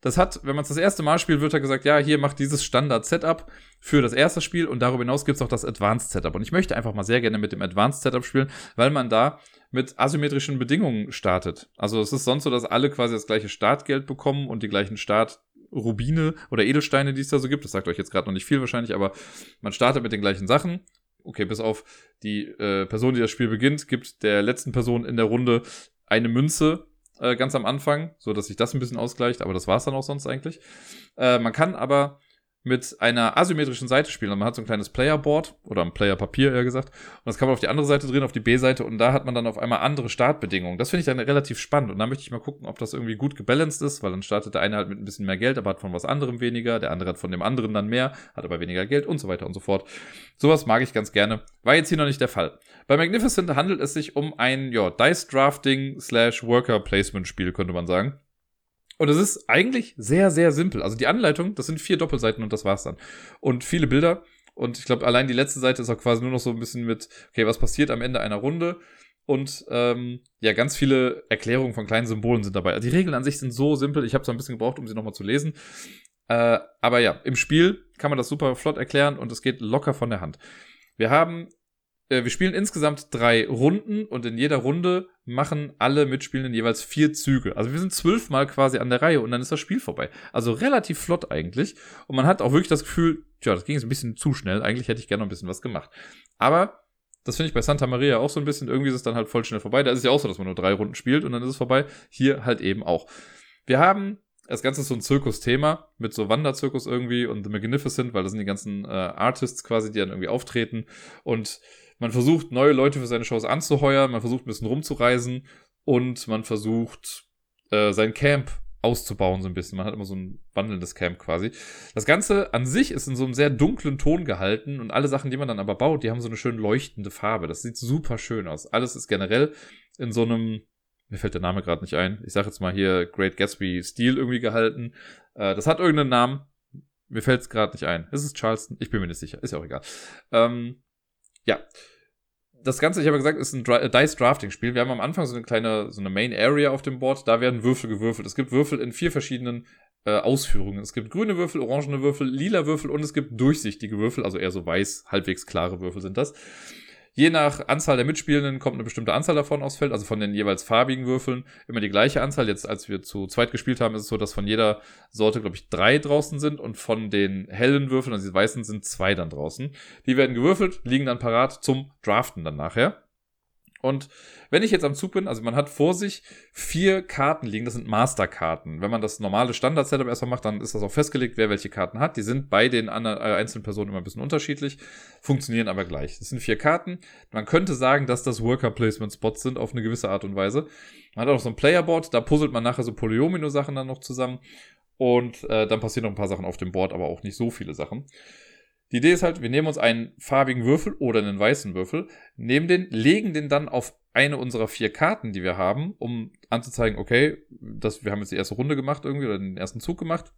das hat, wenn man es das erste Mal spielt, wird er gesagt, ja, hier macht dieses Standard-Setup für das erste Spiel und darüber hinaus gibt es auch das Advanced-Setup. Und ich möchte einfach mal sehr gerne mit dem Advanced-Setup spielen, weil man da mit asymmetrischen Bedingungen startet. Also es ist sonst so, dass alle quasi das gleiche Startgeld bekommen und die gleichen Startrubine oder Edelsteine, die es da so gibt. Das sagt euch jetzt gerade noch nicht viel wahrscheinlich, aber man startet mit den gleichen Sachen. Okay, bis auf die äh, Person, die das Spiel beginnt, gibt der letzten Person in der Runde eine Münze äh, ganz am Anfang, so dass sich das ein bisschen ausgleicht, aber das war es dann auch sonst eigentlich. Äh, man kann aber mit einer asymmetrischen Seite spielen. man hat so ein kleines Playerboard oder ein Playerpapier, eher gesagt. Und das kann man auf die andere Seite drehen, auf die B-Seite. Und da hat man dann auf einmal andere Startbedingungen. Das finde ich dann relativ spannend. Und da möchte ich mal gucken, ob das irgendwie gut gebalanced ist, weil dann startet der eine halt mit ein bisschen mehr Geld, aber hat von was anderem weniger. Der andere hat von dem anderen dann mehr, hat aber weniger Geld und so weiter und so fort. Sowas mag ich ganz gerne. War jetzt hier noch nicht der Fall. Bei Magnificent handelt es sich um ein, ja, Dice Drafting slash Worker Placement Spiel, könnte man sagen. Und es ist eigentlich sehr, sehr simpel. Also die Anleitung, das sind vier Doppelseiten und das war's dann. Und viele Bilder. Und ich glaube, allein die letzte Seite ist auch quasi nur noch so ein bisschen mit, okay, was passiert am Ende einer Runde? Und ähm, ja, ganz viele Erklärungen von kleinen Symbolen sind dabei. Also die Regeln an sich sind so simpel. Ich habe so ein bisschen gebraucht, um sie nochmal zu lesen. Äh, aber ja, im Spiel kann man das super flott erklären und es geht locker von der Hand. Wir haben äh, wir spielen insgesamt drei Runden und in jeder Runde machen alle Mitspielenden jeweils vier Züge. Also wir sind zwölfmal quasi an der Reihe und dann ist das Spiel vorbei. Also relativ flott eigentlich. Und man hat auch wirklich das Gefühl, tja, das ging jetzt ein bisschen zu schnell. Eigentlich hätte ich gerne noch ein bisschen was gemacht. Aber das finde ich bei Santa Maria auch so ein bisschen. Irgendwie ist es dann halt voll schnell vorbei. Da ist es ja auch so, dass man nur drei Runden spielt und dann ist es vorbei. Hier halt eben auch. Wir haben das Ganze ist so ein Zirkusthema mit so Wanderzirkus irgendwie und The Magnificent, weil das sind die ganzen äh, Artists quasi, die dann irgendwie auftreten und man versucht, neue Leute für seine Shows anzuheuern, man versucht ein bisschen rumzureisen und man versucht, äh, sein Camp auszubauen, so ein bisschen. Man hat immer so ein wandelndes Camp quasi. Das Ganze an sich ist in so einem sehr dunklen Ton gehalten und alle Sachen, die man dann aber baut, die haben so eine schön leuchtende Farbe. Das sieht super schön aus. Alles ist generell in so einem, mir fällt der Name gerade nicht ein. Ich sage jetzt mal hier Great Gatsby Stil irgendwie gehalten. Äh, das hat irgendeinen Namen Mir fällt es gerade nicht ein. Ist es Charleston? Ich bin mir nicht sicher. Ist ja auch egal. Ähm, ja. Das Ganze, ich habe gesagt, ist ein Dra Dice Drafting Spiel. Wir haben am Anfang so eine kleine, so eine Main Area auf dem Board. Da werden Würfel gewürfelt. Es gibt Würfel in vier verschiedenen äh, Ausführungen. Es gibt grüne Würfel, orangene Würfel, lila Würfel und es gibt durchsichtige Würfel, also eher so weiß, halbwegs klare Würfel sind das. Je nach Anzahl der Mitspielenden kommt eine bestimmte Anzahl davon aufs Feld, also von den jeweils farbigen Würfeln immer die gleiche Anzahl. Jetzt, als wir zu zweit gespielt haben, ist es so, dass von jeder Sorte, glaube ich, drei draußen sind und von den hellen Würfeln, also die weißen, sind zwei dann draußen. Die werden gewürfelt, liegen dann parat zum Draften dann nachher. Und wenn ich jetzt am Zug bin, also man hat vor sich vier Karten liegen, das sind Masterkarten. Wenn man das normale Standard-Setup erstmal macht, dann ist das auch festgelegt, wer welche Karten hat. Die sind bei den anderen, äh, einzelnen Personen immer ein bisschen unterschiedlich, funktionieren aber gleich. Das sind vier Karten. Man könnte sagen, dass das Worker-Placement-Spots sind auf eine gewisse Art und Weise. Man hat auch so ein Playerboard, da puzzelt man nachher so Polyomino-Sachen dann noch zusammen. Und äh, dann passieren noch ein paar Sachen auf dem Board, aber auch nicht so viele Sachen. Die Idee ist halt, wir nehmen uns einen farbigen Würfel oder einen weißen Würfel, nehmen den, legen den dann auf eine unserer vier Karten, die wir haben, um anzuzeigen, okay, das, wir haben jetzt die erste Runde gemacht irgendwie oder den ersten Zug gemacht.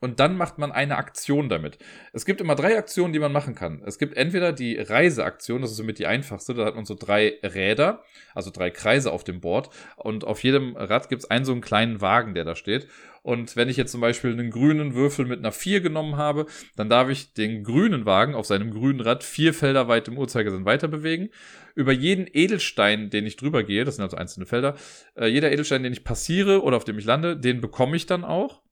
Und dann macht man eine Aktion damit. Es gibt immer drei Aktionen, die man machen kann. Es gibt entweder die Reiseaktion, das ist somit die einfachste, da hat man so drei Räder, also drei Kreise auf dem Board. Und auf jedem Rad gibt es einen so einen kleinen Wagen, der da steht. Und wenn ich jetzt zum Beispiel einen grünen Würfel mit einer 4 genommen habe, dann darf ich den grünen Wagen auf seinem grünen Rad vier Felder weit im Uhrzeigersinn weiter bewegen. Über jeden Edelstein, den ich drüber gehe, das sind also einzelne Felder, äh, jeder Edelstein, den ich passiere oder auf dem ich lande, den bekomme ich dann auch.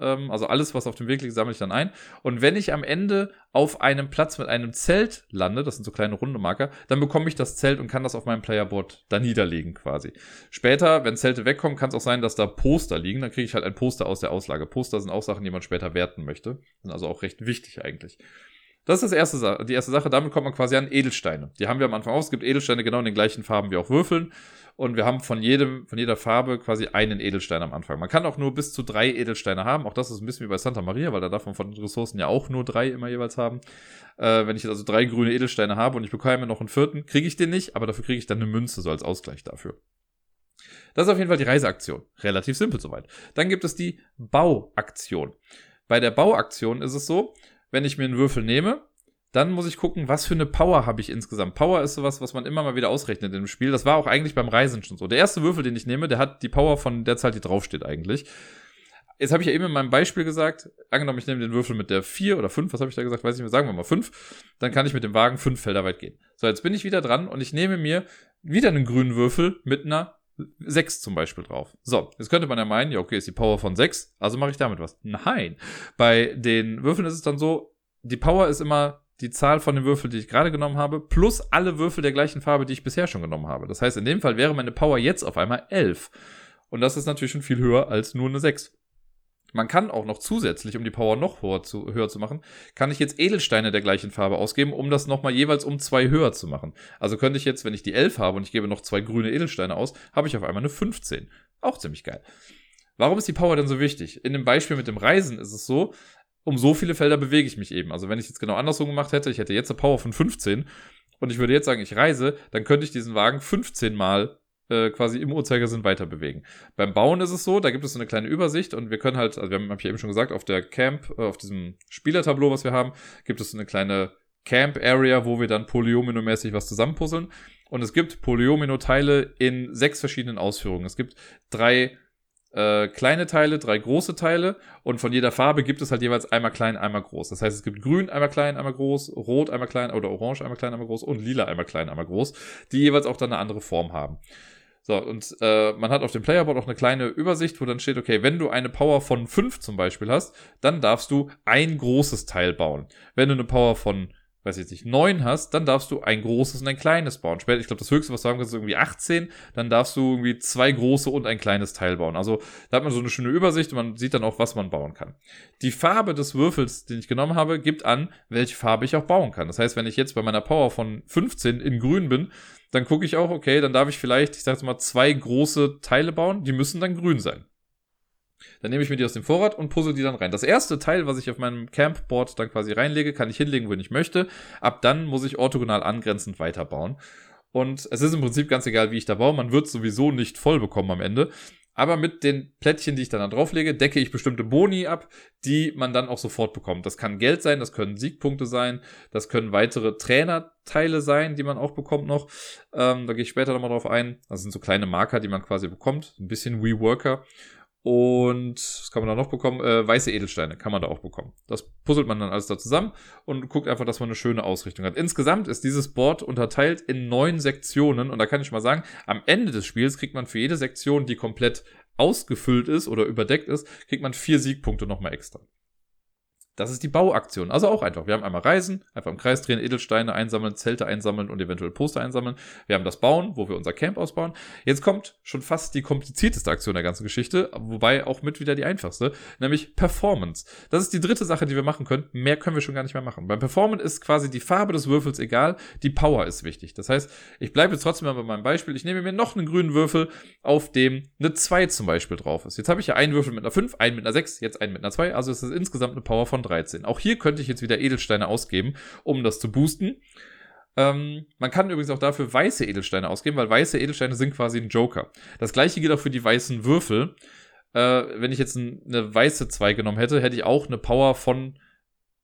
Ähm, also alles, was auf dem Weg liegt, sammle ich dann ein. Und wenn ich am Ende auf einem Platz mit einem Zelt lande, das sind so kleine runde Marker, dann bekomme ich das Zelt und kann das auf meinem Playerboard da niederlegen quasi. Später, wenn Zelte wegkommen, kann es auch sein, dass da Poster liegen. Dann kriege ich halt ein Poster aus der Auslage. Poster sind auch Sachen, die man später werten möchte. Sind also auch recht wichtig eigentlich. Das ist das erste, die erste Sache. Damit kommt man quasi an Edelsteine. Die haben wir am Anfang auch. Es gibt Edelsteine genau in den gleichen Farben wie auch Würfeln. Und wir haben von jedem, von jeder Farbe quasi einen Edelstein am Anfang. Man kann auch nur bis zu drei Edelsteine haben. Auch das ist ein bisschen wie bei Santa Maria, weil da darf man von den Ressourcen ja auch nur drei immer jeweils haben. Äh, wenn ich jetzt also drei grüne Edelsteine habe und ich bekomme noch einen vierten, kriege ich den nicht, aber dafür kriege ich dann eine Münze, so als Ausgleich dafür. Das ist auf jeden Fall die Reiseaktion. Relativ simpel soweit. Dann gibt es die Bauaktion. Bei der Bauaktion ist es so, wenn ich mir einen Würfel nehme, dann muss ich gucken, was für eine Power habe ich insgesamt. Power ist sowas, was man immer mal wieder ausrechnet im Spiel. Das war auch eigentlich beim Reisen schon so. Der erste Würfel, den ich nehme, der hat die Power von der Zahl, die draufsteht eigentlich. Jetzt habe ich ja eben in meinem Beispiel gesagt, angenommen, ich nehme den Würfel mit der 4 oder 5, was habe ich da gesagt, weiß ich nicht mehr, sagen wir mal 5, dann kann ich mit dem Wagen 5 Felder weit gehen. So, jetzt bin ich wieder dran und ich nehme mir wieder einen grünen Würfel mit einer 6 zum Beispiel drauf. So, jetzt könnte man ja meinen, ja, okay, ist die Power von 6, also mache ich damit was. Nein. Bei den Würfeln ist es dann so, die Power ist immer die Zahl von den Würfeln, die ich gerade genommen habe, plus alle Würfel der gleichen Farbe, die ich bisher schon genommen habe. Das heißt, in dem Fall wäre meine Power jetzt auf einmal 11. Und das ist natürlich schon viel höher als nur eine 6. Man kann auch noch zusätzlich, um die Power noch höher zu, höher zu machen, kann ich jetzt Edelsteine der gleichen Farbe ausgeben, um das nochmal jeweils um zwei höher zu machen. Also könnte ich jetzt, wenn ich die 11 habe und ich gebe noch zwei grüne Edelsteine aus, habe ich auf einmal eine 15. Auch ziemlich geil. Warum ist die Power denn so wichtig? In dem Beispiel mit dem Reisen ist es so, um so viele Felder bewege ich mich eben. Also wenn ich jetzt genau andersrum gemacht hätte, ich hätte jetzt eine Power von 15 und ich würde jetzt sagen, ich reise, dann könnte ich diesen Wagen 15 Mal äh, quasi im Uhrzeigersinn weiter bewegen. Beim Bauen ist es so, da gibt es so eine kleine Übersicht und wir können halt, also wir haben, hab ich eben schon gesagt, auf der Camp, äh, auf diesem Spielertableau, was wir haben, gibt es so eine kleine Camp-Area, wo wir dann Polyomino-mäßig was zusammenpuzzeln. Und es gibt Polyomino-Teile in sechs verschiedenen Ausführungen. Es gibt drei äh, kleine Teile, drei große Teile und von jeder Farbe gibt es halt jeweils einmal klein, einmal groß. Das heißt, es gibt grün einmal klein, einmal groß, rot einmal klein oder orange einmal klein, einmal groß und lila einmal klein, einmal groß, die jeweils auch dann eine andere Form haben. So, und äh, man hat auf dem Playerboard auch eine kleine Übersicht, wo dann steht, okay, wenn du eine Power von 5 zum Beispiel hast, dann darfst du ein großes Teil bauen. Wenn du eine Power von weiß jetzt nicht, 9 hast, dann darfst du ein großes und ein kleines bauen. Später, ich glaube, das höchste, was du haben kannst, ist irgendwie 18. Dann darfst du irgendwie zwei große und ein kleines Teil bauen. Also da hat man so eine schöne Übersicht und man sieht dann auch, was man bauen kann. Die Farbe des Würfels, den ich genommen habe, gibt an, welche Farbe ich auch bauen kann. Das heißt, wenn ich jetzt bei meiner Power von 15 in grün bin, dann gucke ich auch, okay, dann darf ich vielleicht, ich sag jetzt mal, zwei große Teile bauen, die müssen dann grün sein. Dann nehme ich mir die aus dem Vorrat und puzzle die dann rein. Das erste Teil, was ich auf meinem Campboard dann quasi reinlege, kann ich hinlegen, wo ich möchte. Ab dann muss ich orthogonal angrenzend weiterbauen. Und es ist im Prinzip ganz egal, wie ich da baue. Man wird sowieso nicht voll bekommen am Ende. Aber mit den Plättchen, die ich dann da drauflege, decke ich bestimmte Boni ab, die man dann auch sofort bekommt. Das kann Geld sein, das können Siegpunkte sein, das können weitere Trainerteile sein, die man auch bekommt noch. Ähm, da gehe ich später nochmal drauf ein. Das sind so kleine Marker, die man quasi bekommt. Ein bisschen WeWorker. Und was kann man da noch bekommen? Äh, weiße Edelsteine kann man da auch bekommen. Das puzzelt man dann alles da zusammen und guckt einfach, dass man eine schöne Ausrichtung hat. Insgesamt ist dieses Board unterteilt in neun Sektionen und da kann ich mal sagen, am Ende des Spiels kriegt man für jede Sektion, die komplett ausgefüllt ist oder überdeckt ist, kriegt man vier Siegpunkte nochmal extra. Das ist die Bauaktion. Also auch einfach. Wir haben einmal Reisen, einfach im Kreis drehen, Edelsteine einsammeln, Zelte einsammeln und eventuell Poster einsammeln. Wir haben das Bauen, wo wir unser Camp ausbauen. Jetzt kommt schon fast die komplizierteste Aktion der ganzen Geschichte, wobei auch mit wieder die einfachste, nämlich Performance. Das ist die dritte Sache, die wir machen können. Mehr können wir schon gar nicht mehr machen. Beim Performance ist quasi die Farbe des Würfels egal, die Power ist wichtig. Das heißt, ich bleibe jetzt trotzdem mal bei meinem Beispiel. Ich nehme mir noch einen grünen Würfel, auf dem eine 2 zum Beispiel drauf ist. Jetzt habe ich ja einen Würfel mit einer 5, einen mit einer 6, jetzt einen mit einer 2. Also es ist insgesamt eine Power von 13. Auch hier könnte ich jetzt wieder Edelsteine ausgeben, um das zu boosten. Ähm, man kann übrigens auch dafür weiße Edelsteine ausgeben, weil weiße Edelsteine sind quasi ein Joker. Das gleiche gilt auch für die weißen Würfel. Äh, wenn ich jetzt ein, eine weiße 2 genommen hätte, hätte ich auch eine Power von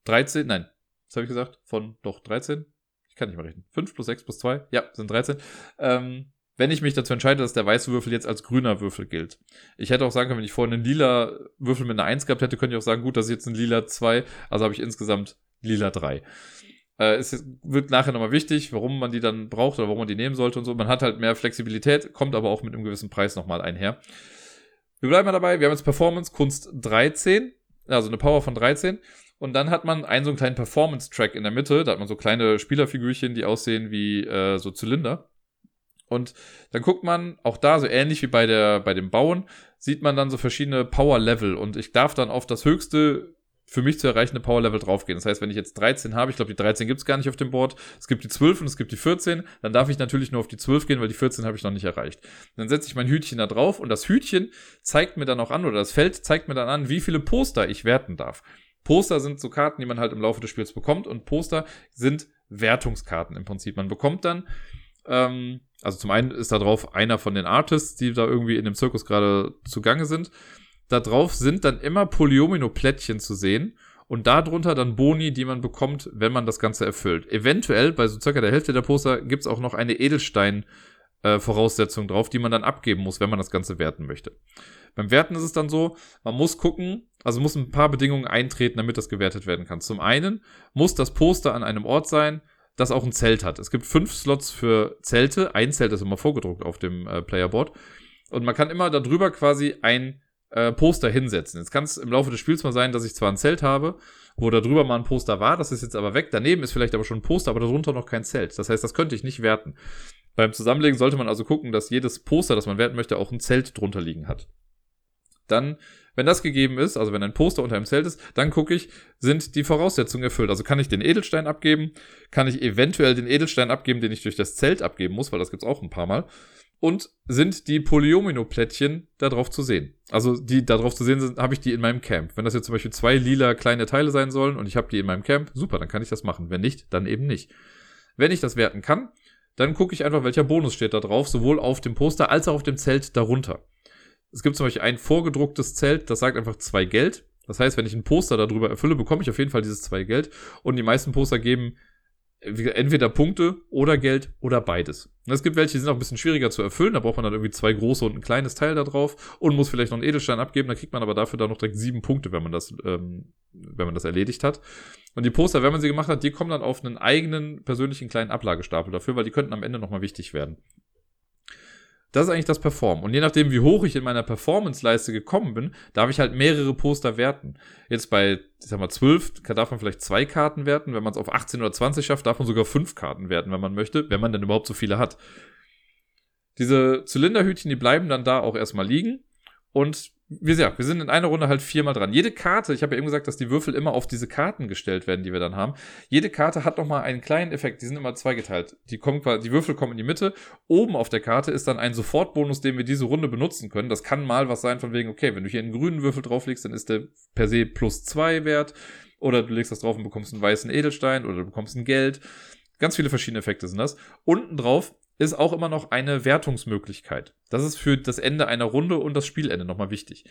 13. Nein, was habe ich gesagt? Von doch 13? Ich kann nicht mal rechnen. 5 plus 6 plus 2? Ja, sind 13. Ähm, wenn ich mich dazu entscheide, dass der weiße Würfel jetzt als grüner Würfel gilt. Ich hätte auch sagen können, wenn ich vorhin einen lila Würfel mit einer 1 gehabt hätte, könnte ich auch sagen, gut, das ist jetzt ein lila 2, also habe ich insgesamt lila 3. Äh, es wird nachher nochmal wichtig, warum man die dann braucht oder warum man die nehmen sollte und so. Man hat halt mehr Flexibilität, kommt aber auch mit einem gewissen Preis nochmal einher. Wir bleiben mal dabei, wir haben jetzt Performance Kunst 13, also eine Power von 13. Und dann hat man einen so einen kleinen Performance-Track in der Mitte. Da hat man so kleine Spielerfigürchen, die aussehen wie äh, so Zylinder. Und dann guckt man, auch da, so ähnlich wie bei, der, bei dem Bauen, sieht man dann so verschiedene Power-Level. Und ich darf dann auf das höchste für mich zu erreichende Power-Level draufgehen. Das heißt, wenn ich jetzt 13 habe, ich glaube, die 13 gibt es gar nicht auf dem Board, es gibt die 12 und es gibt die 14, dann darf ich natürlich nur auf die 12 gehen, weil die 14 habe ich noch nicht erreicht. Dann setze ich mein Hütchen da drauf und das Hütchen zeigt mir dann auch an, oder das Feld zeigt mir dann an, wie viele Poster ich werten darf. Poster sind so Karten, die man halt im Laufe des Spiels bekommt und Poster sind Wertungskarten im Prinzip. Man bekommt dann ähm, also zum einen ist da drauf einer von den Artists, die da irgendwie in dem Zirkus gerade zugange sind. Da drauf sind dann immer Polyomino-Plättchen zu sehen und darunter dann Boni, die man bekommt, wenn man das Ganze erfüllt. Eventuell, bei so circa der Hälfte der Poster, gibt's auch noch eine Edelstein-Voraussetzung äh, drauf, die man dann abgeben muss, wenn man das Ganze werten möchte. Beim Werten ist es dann so, man muss gucken, also muss ein paar Bedingungen eintreten, damit das gewertet werden kann. Zum einen muss das Poster an einem Ort sein, das auch ein Zelt hat. Es gibt fünf Slots für Zelte. Ein Zelt ist immer vorgedruckt auf dem äh, Playerboard. Und man kann immer darüber quasi ein äh, Poster hinsetzen. Jetzt kann es im Laufe des Spiels mal sein, dass ich zwar ein Zelt habe, wo da drüber mal ein Poster war, das ist jetzt aber weg. Daneben ist vielleicht aber schon ein Poster, aber darunter noch kein Zelt. Das heißt, das könnte ich nicht werten. Beim Zusammenlegen sollte man also gucken, dass jedes Poster, das man werten möchte, auch ein Zelt drunter liegen hat. Dann wenn das gegeben ist, also wenn ein Poster unter einem Zelt ist, dann gucke ich, sind die Voraussetzungen erfüllt. Also kann ich den Edelstein abgeben, kann ich eventuell den Edelstein abgeben, den ich durch das Zelt abgeben muss, weil das gibt's auch ein paar Mal. Und sind die Polyomino-Plättchen da drauf zu sehen? Also die da drauf zu sehen sind, habe ich die in meinem Camp. Wenn das jetzt zum Beispiel zwei lila kleine Teile sein sollen und ich habe die in meinem Camp, super, dann kann ich das machen. Wenn nicht, dann eben nicht. Wenn ich das werten kann, dann gucke ich einfach, welcher Bonus steht da drauf, sowohl auf dem Poster als auch auf dem Zelt darunter. Es gibt zum Beispiel ein vorgedrucktes Zelt, das sagt einfach zwei Geld. Das heißt, wenn ich ein Poster darüber erfülle, bekomme ich auf jeden Fall dieses zwei Geld. Und die meisten Poster geben entweder Punkte oder Geld oder beides. Es gibt welche, die sind auch ein bisschen schwieriger zu erfüllen. Da braucht man dann irgendwie zwei große und ein kleines Teil da drauf und muss vielleicht noch einen Edelstein abgeben. Da kriegt man aber dafür dann noch direkt sieben Punkte, wenn man das, ähm, wenn man das erledigt hat. Und die Poster, wenn man sie gemacht hat, die kommen dann auf einen eigenen persönlichen kleinen Ablagestapel dafür, weil die könnten am Ende nochmal wichtig werden. Das ist eigentlich das Perform. Und je nachdem, wie hoch ich in meiner Performance-Leiste gekommen bin, darf ich halt mehrere Poster werten. Jetzt bei, ich sag mal, 12 darf man vielleicht zwei Karten werten. Wenn man es auf 18 oder 20 schafft, darf man sogar fünf Karten werten, wenn man möchte, wenn man denn überhaupt so viele hat. Diese Zylinderhütchen, die bleiben dann da auch erstmal liegen. Und wie gesagt, wir sind in einer Runde halt viermal dran. Jede Karte, ich habe ja eben gesagt, dass die Würfel immer auf diese Karten gestellt werden, die wir dann haben. Jede Karte hat nochmal einen kleinen Effekt. Die sind immer zweigeteilt. Die, kommen, die Würfel kommen in die Mitte. Oben auf der Karte ist dann ein Sofortbonus, den wir diese Runde benutzen können. Das kann mal was sein von wegen, okay, wenn du hier einen grünen Würfel drauflegst, dann ist der per se plus zwei wert. Oder du legst das drauf und bekommst einen weißen Edelstein oder du bekommst ein Geld. Ganz viele verschiedene Effekte sind das. Unten drauf ist auch immer noch eine Wertungsmöglichkeit. Das ist für das Ende einer Runde und das Spielende nochmal wichtig.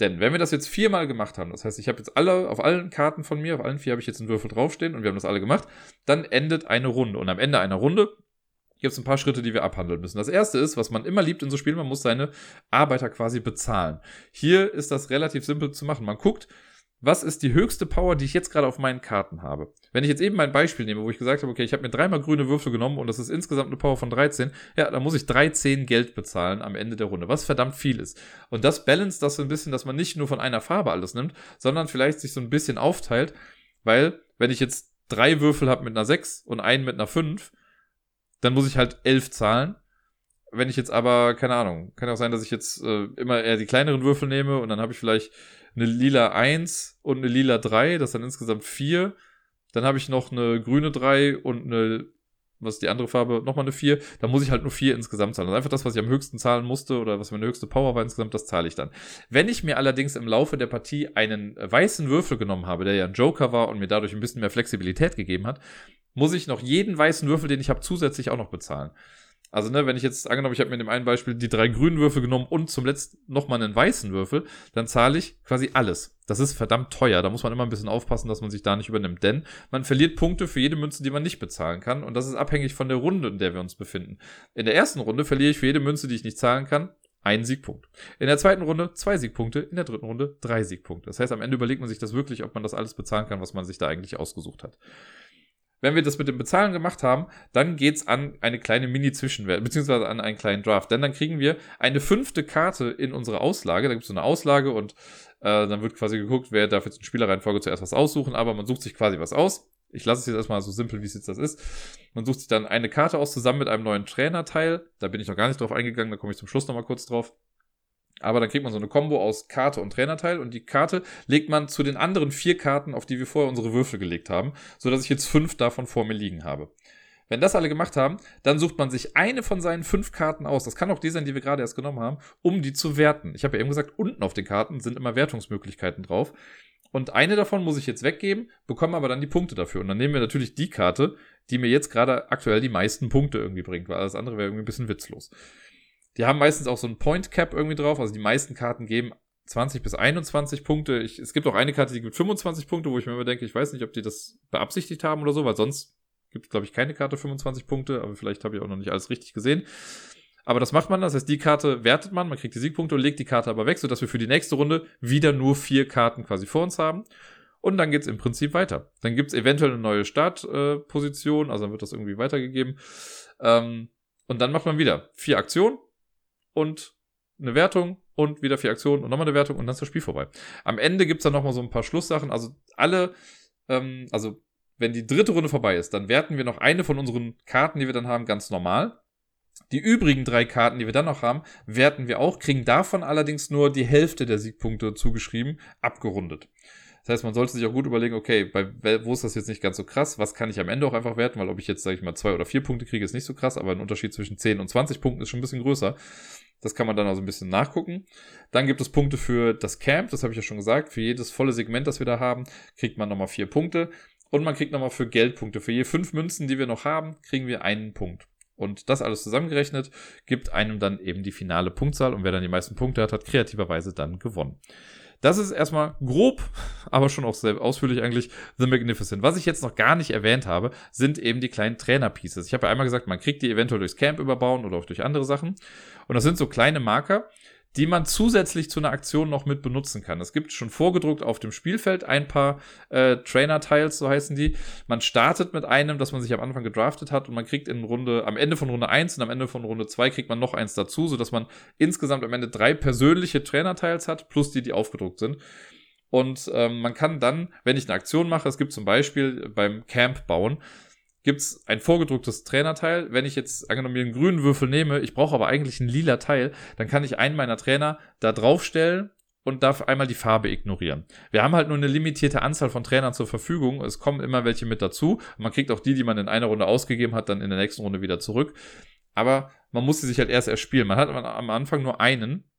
Denn wenn wir das jetzt viermal gemacht haben, das heißt, ich habe jetzt alle, auf allen Karten von mir, auf allen vier habe ich jetzt einen Würfel draufstehen und wir haben das alle gemacht, dann endet eine Runde. Und am Ende einer Runde gibt es ein paar Schritte, die wir abhandeln müssen. Das erste ist, was man immer liebt in so Spielen, man muss seine Arbeiter quasi bezahlen. Hier ist das relativ simpel zu machen. Man guckt, was ist die höchste Power, die ich jetzt gerade auf meinen Karten habe? Wenn ich jetzt eben mein Beispiel nehme, wo ich gesagt habe, okay, ich habe mir dreimal grüne Würfel genommen und das ist insgesamt eine Power von 13, ja, dann muss ich 13 Geld bezahlen am Ende der Runde, was verdammt viel ist. Und das balanced das so ein bisschen, dass man nicht nur von einer Farbe alles nimmt, sondern vielleicht sich so ein bisschen aufteilt, weil wenn ich jetzt drei Würfel habe mit einer 6 und einen mit einer 5, dann muss ich halt 11 zahlen. Wenn ich jetzt aber, keine Ahnung, kann auch sein, dass ich jetzt äh, immer eher die kleineren Würfel nehme und dann habe ich vielleicht eine lila 1 und eine lila 3, das sind insgesamt 4. Dann habe ich noch eine grüne 3 und eine, was ist die andere Farbe, nochmal eine 4. Dann muss ich halt nur 4 insgesamt zahlen. Also einfach das, was ich am höchsten zahlen musste oder was meine höchste Power war insgesamt, das zahle ich dann. Wenn ich mir allerdings im Laufe der Partie einen weißen Würfel genommen habe, der ja ein Joker war und mir dadurch ein bisschen mehr Flexibilität gegeben hat, muss ich noch jeden weißen Würfel, den ich habe, zusätzlich auch noch bezahlen. Also, ne, wenn ich jetzt angenommen, ich habe mir in dem einen Beispiel die drei grünen Würfel genommen und zum letzten nochmal einen weißen Würfel, dann zahle ich quasi alles. Das ist verdammt teuer. Da muss man immer ein bisschen aufpassen, dass man sich da nicht übernimmt. Denn man verliert Punkte für jede Münze, die man nicht bezahlen kann. Und das ist abhängig von der Runde, in der wir uns befinden. In der ersten Runde verliere ich für jede Münze, die ich nicht zahlen kann, einen Siegpunkt. In der zweiten Runde zwei Siegpunkte, in der dritten Runde drei Siegpunkte. Das heißt, am Ende überlegt man sich das wirklich, ob man das alles bezahlen kann, was man sich da eigentlich ausgesucht hat. Wenn wir das mit dem Bezahlen gemacht haben, dann geht's an eine kleine Mini-Zwischenwert, beziehungsweise an einen kleinen Draft. Denn dann kriegen wir eine fünfte Karte in unsere Auslage. Da gibt's so eine Auslage und äh, dann wird quasi geguckt, wer darf jetzt in Spielereihenfolge zuerst was aussuchen, aber man sucht sich quasi was aus. Ich lasse es jetzt erstmal so simpel, wie es jetzt das ist. Man sucht sich dann eine Karte aus zusammen mit einem neuen Trainerteil. Da bin ich noch gar nicht drauf eingegangen, da komme ich zum Schluss nochmal kurz drauf. Aber dann kriegt man so eine Combo aus Karte und Trainerteil und die Karte legt man zu den anderen vier Karten, auf die wir vorher unsere Würfel gelegt haben, so dass ich jetzt fünf davon vor mir liegen habe. Wenn das alle gemacht haben, dann sucht man sich eine von seinen fünf Karten aus. Das kann auch die sein, die wir gerade erst genommen haben, um die zu werten. Ich habe ja eben gesagt, unten auf den Karten sind immer Wertungsmöglichkeiten drauf. Und eine davon muss ich jetzt weggeben, bekomme aber dann die Punkte dafür. Und dann nehmen wir natürlich die Karte, die mir jetzt gerade aktuell die meisten Punkte irgendwie bringt, weil alles andere wäre irgendwie ein bisschen witzlos. Die haben meistens auch so ein Point Cap irgendwie drauf. Also die meisten Karten geben 20 bis 21 Punkte. Ich, es gibt auch eine Karte, die gibt 25 Punkte, wo ich mir immer denke, ich weiß nicht, ob die das beabsichtigt haben oder so, weil sonst gibt es, glaube ich, keine Karte 25 Punkte, aber vielleicht habe ich auch noch nicht alles richtig gesehen. Aber das macht man, das heißt, die Karte wertet man, man kriegt die Siegpunkte und legt die Karte aber weg, sodass wir für die nächste Runde wieder nur vier Karten quasi vor uns haben. Und dann geht's im Prinzip weiter. Dann gibt's eventuell eine neue Startposition, äh, also dann wird das irgendwie weitergegeben. Ähm, und dann macht man wieder vier Aktionen, und eine Wertung und wieder vier Aktionen und nochmal eine Wertung und dann ist das Spiel vorbei. Am Ende gibt es dann nochmal so ein paar Schlusssachen. Also alle, ähm, also wenn die dritte Runde vorbei ist, dann werten wir noch eine von unseren Karten, die wir dann haben, ganz normal. Die übrigen drei Karten, die wir dann noch haben, werten wir auch, kriegen davon allerdings nur die Hälfte der Siegpunkte zugeschrieben, abgerundet. Das heißt, man sollte sich auch gut überlegen, okay, bei, wo ist das jetzt nicht ganz so krass? Was kann ich am Ende auch einfach werten? Weil ob ich jetzt, sage ich mal, zwei oder vier Punkte kriege, ist nicht so krass, aber ein Unterschied zwischen 10 und 20 Punkten ist schon ein bisschen größer. Das kann man dann also ein bisschen nachgucken. Dann gibt es Punkte für das Camp, das habe ich ja schon gesagt. Für jedes volle Segment, das wir da haben, kriegt man nochmal vier Punkte. Und man kriegt nochmal für Geldpunkte. Für je fünf Münzen, die wir noch haben, kriegen wir einen Punkt. Und das alles zusammengerechnet gibt einem dann eben die finale Punktzahl. Und wer dann die meisten Punkte hat, hat kreativerweise dann gewonnen. Das ist erstmal grob, aber schon auch sehr ausführlich eigentlich The Magnificent. Was ich jetzt noch gar nicht erwähnt habe, sind eben die kleinen Trainer-Pieces. Ich habe ja einmal gesagt, man kriegt die eventuell durchs Camp überbauen oder auch durch andere Sachen. Und das sind so kleine Marker, die man zusätzlich zu einer Aktion noch mit benutzen kann. Es gibt schon vorgedruckt auf dem Spielfeld ein paar äh, Trainer-Tiles, so heißen die. Man startet mit einem, das man sich am Anfang gedraftet hat und man kriegt in Runde, am Ende von Runde 1 und am Ende von Runde 2 kriegt man noch eins dazu, sodass man insgesamt am Ende drei persönliche Trainer-Tiles hat, plus die, die aufgedruckt sind. Und ähm, man kann dann, wenn ich eine Aktion mache, es gibt zum Beispiel beim Camp bauen, gibt es ein vorgedrucktes Trainerteil. Wenn ich jetzt angenommen einen grünen Würfel nehme, ich brauche aber eigentlich ein lila Teil, dann kann ich einen meiner Trainer da draufstellen und darf einmal die Farbe ignorieren. Wir haben halt nur eine limitierte Anzahl von Trainern zur Verfügung. Es kommen immer welche mit dazu. Man kriegt auch die, die man in einer Runde ausgegeben hat, dann in der nächsten Runde wieder zurück. Aber man muss sie sich halt erst erspielen. Man hat am Anfang nur einen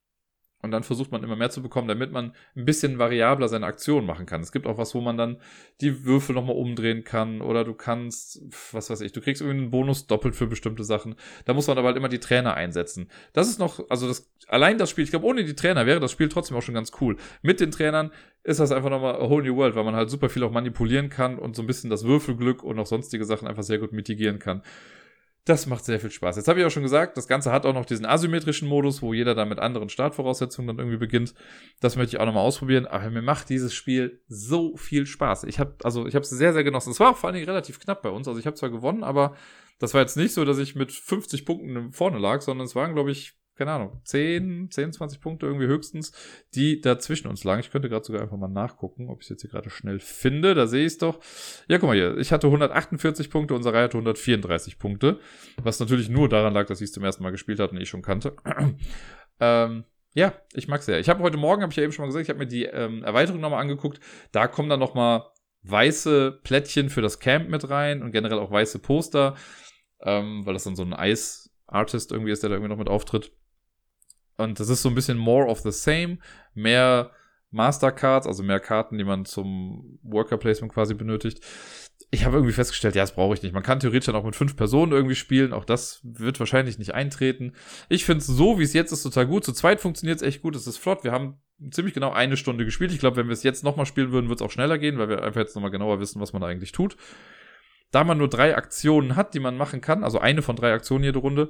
Und dann versucht man immer mehr zu bekommen, damit man ein bisschen variabler seine Aktionen machen kann. Es gibt auch was, wo man dann die Würfel nochmal umdrehen kann oder du kannst, was weiß ich, du kriegst irgendwie einen Bonus doppelt für bestimmte Sachen. Da muss man aber halt immer die Trainer einsetzen. Das ist noch, also das, allein das Spiel, ich glaube, ohne die Trainer wäre das Spiel trotzdem auch schon ganz cool. Mit den Trainern ist das einfach nochmal a whole new world, weil man halt super viel auch manipulieren kann und so ein bisschen das Würfelglück und auch sonstige Sachen einfach sehr gut mitigieren kann. Das macht sehr viel Spaß. Jetzt habe ich auch schon gesagt, das Ganze hat auch noch diesen asymmetrischen Modus, wo jeder da mit anderen Startvoraussetzungen dann irgendwie beginnt. Das möchte ich auch nochmal ausprobieren. Aber mir macht dieses Spiel so viel Spaß. Ich habe also ich habe es sehr sehr genossen. Es war auch vor allen Dingen relativ knapp bei uns. Also ich habe zwar gewonnen, aber das war jetzt nicht so, dass ich mit 50 Punkten vorne lag, sondern es waren glaube ich keine Ahnung, 10, 10, 20 Punkte irgendwie höchstens, die da zwischen uns lagen. Ich könnte gerade sogar einfach mal nachgucken, ob ich es jetzt hier gerade schnell finde. Da sehe ich es doch. Ja, guck mal hier. Ich hatte 148 Punkte, unsere Reihe hatte 134 Punkte. Was natürlich nur daran lag, dass ich es zum ersten Mal gespielt hatte und ich schon kannte. [CLEARS THROAT] ähm, ja, ich mag sehr. Ich habe heute Morgen, habe ich ja eben schon mal gesagt, ich habe mir die ähm, Erweiterung nochmal angeguckt. Da kommen dann nochmal weiße Plättchen für das Camp mit rein und generell auch weiße Poster, ähm, weil das dann so ein Eis-Artist irgendwie ist, der da irgendwie noch mit auftritt. Und das ist so ein bisschen more of the same, mehr Mastercards, also mehr Karten, die man zum Worker Placement quasi benötigt. Ich habe irgendwie festgestellt, ja, das brauche ich nicht. Man kann theoretisch dann auch mit fünf Personen irgendwie spielen. Auch das wird wahrscheinlich nicht eintreten. Ich finde es so, wie es jetzt ist, total gut. Zu zweit funktioniert es echt gut. Es ist flott. Wir haben ziemlich genau eine Stunde gespielt. Ich glaube, wenn wir es jetzt nochmal spielen würden, wird es auch schneller gehen, weil wir einfach jetzt nochmal genauer wissen, was man da eigentlich tut. Da man nur drei Aktionen hat, die man machen kann, also eine von drei Aktionen jede Runde,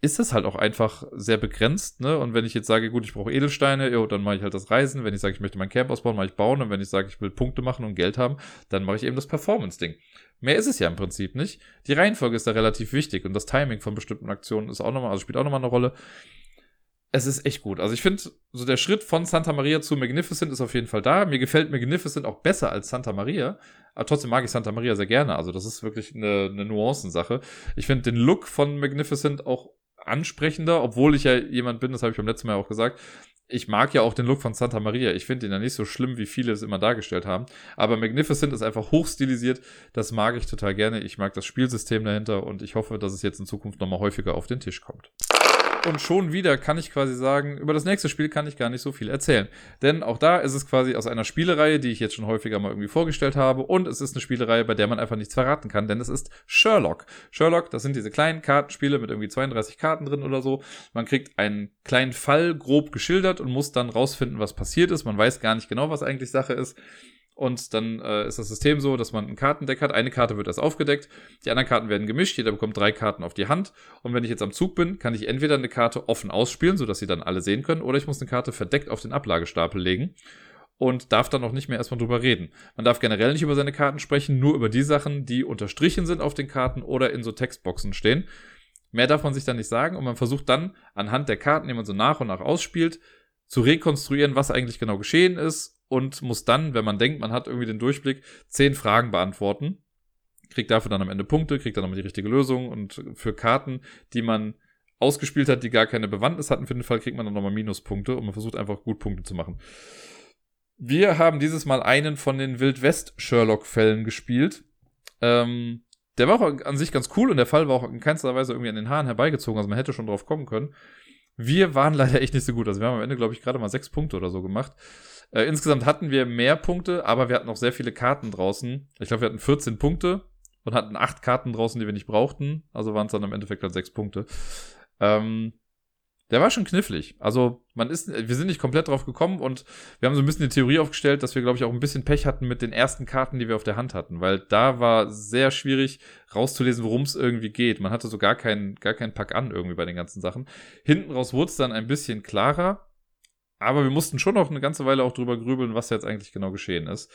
ist es halt auch einfach sehr begrenzt, ne? Und wenn ich jetzt sage, gut, ich brauche Edelsteine, jo, dann mache ich halt das Reisen. Wenn ich sage, ich möchte mein Camp ausbauen, mache ich bauen. Und wenn ich sage, ich will Punkte machen und Geld haben, dann mache ich eben das Performance-Ding. Mehr ist es ja im Prinzip nicht. Die Reihenfolge ist da relativ wichtig und das Timing von bestimmten Aktionen ist auch nochmal, also spielt auch nochmal eine Rolle. Es ist echt gut. Also ich finde, so der Schritt von Santa Maria zu Magnificent ist auf jeden Fall da. Mir gefällt Magnificent auch besser als Santa Maria. Aber trotzdem mag ich Santa Maria sehr gerne. Also das ist wirklich eine, eine Nuancensache. Ich finde den Look von Magnificent auch ansprechender, obwohl ich ja jemand bin, das habe ich beim letzten Mal auch gesagt. Ich mag ja auch den Look von Santa Maria. Ich finde ihn ja nicht so schlimm, wie viele es immer dargestellt haben. Aber Magnificent ist einfach hochstilisiert. Das mag ich total gerne. Ich mag das Spielsystem dahinter und ich hoffe, dass es jetzt in Zukunft nochmal häufiger auf den Tisch kommt. Und schon wieder kann ich quasi sagen, über das nächste Spiel kann ich gar nicht so viel erzählen. Denn auch da ist es quasi aus einer Spielereihe, die ich jetzt schon häufiger mal irgendwie vorgestellt habe. Und es ist eine Spielereihe, bei der man einfach nichts verraten kann, denn es ist Sherlock. Sherlock, das sind diese kleinen Kartenspiele mit irgendwie 32 Karten drin oder so. Man kriegt einen kleinen Fall grob geschildert und muss dann rausfinden, was passiert ist. Man weiß gar nicht genau, was eigentlich Sache ist. Und dann äh, ist das System so, dass man ein Kartendeck hat. Eine Karte wird erst aufgedeckt, die anderen Karten werden gemischt. Jeder bekommt drei Karten auf die Hand. Und wenn ich jetzt am Zug bin, kann ich entweder eine Karte offen ausspielen, sodass sie dann alle sehen können, oder ich muss eine Karte verdeckt auf den Ablagestapel legen und darf dann auch nicht mehr erstmal drüber reden. Man darf generell nicht über seine Karten sprechen, nur über die Sachen, die unterstrichen sind auf den Karten oder in so Textboxen stehen. Mehr darf man sich dann nicht sagen und man versucht dann anhand der Karten, die man so nach und nach ausspielt, zu rekonstruieren, was eigentlich genau geschehen ist und muss dann, wenn man denkt, man hat irgendwie den Durchblick, zehn Fragen beantworten. Kriegt dafür dann am Ende Punkte, kriegt dann nochmal die richtige Lösung und für Karten, die man ausgespielt hat, die gar keine Bewandtnis hatten für den Fall, kriegt man dann nochmal Minuspunkte und man versucht einfach gut Punkte zu machen. Wir haben dieses Mal einen von den Wildwest-Sherlock-Fällen gespielt. Ähm, der war auch an sich ganz cool und der Fall war auch in keinster Weise irgendwie an den Haaren herbeigezogen, also man hätte schon drauf kommen können. Wir waren [LAUGHS] leider echt nicht so gut. Also wir haben am Ende, glaube ich, gerade mal sechs Punkte oder so gemacht. Äh, insgesamt hatten wir mehr Punkte, aber wir hatten auch sehr viele Karten draußen. Ich glaube, wir hatten 14 Punkte und hatten acht Karten draußen, die wir nicht brauchten. Also waren es dann im Endeffekt halt sechs Punkte. Ähm, der war schon knifflig. Also, man ist, wir sind nicht komplett drauf gekommen und wir haben so ein bisschen die Theorie aufgestellt, dass wir, glaube ich, auch ein bisschen Pech hatten mit den ersten Karten, die wir auf der Hand hatten, weil da war sehr schwierig rauszulesen, worum es irgendwie geht. Man hatte so gar keinen, gar keinen Pack an irgendwie bei den ganzen Sachen. Hinten raus wurde es dann ein bisschen klarer, aber wir mussten schon noch eine ganze Weile auch drüber grübeln, was jetzt eigentlich genau geschehen ist.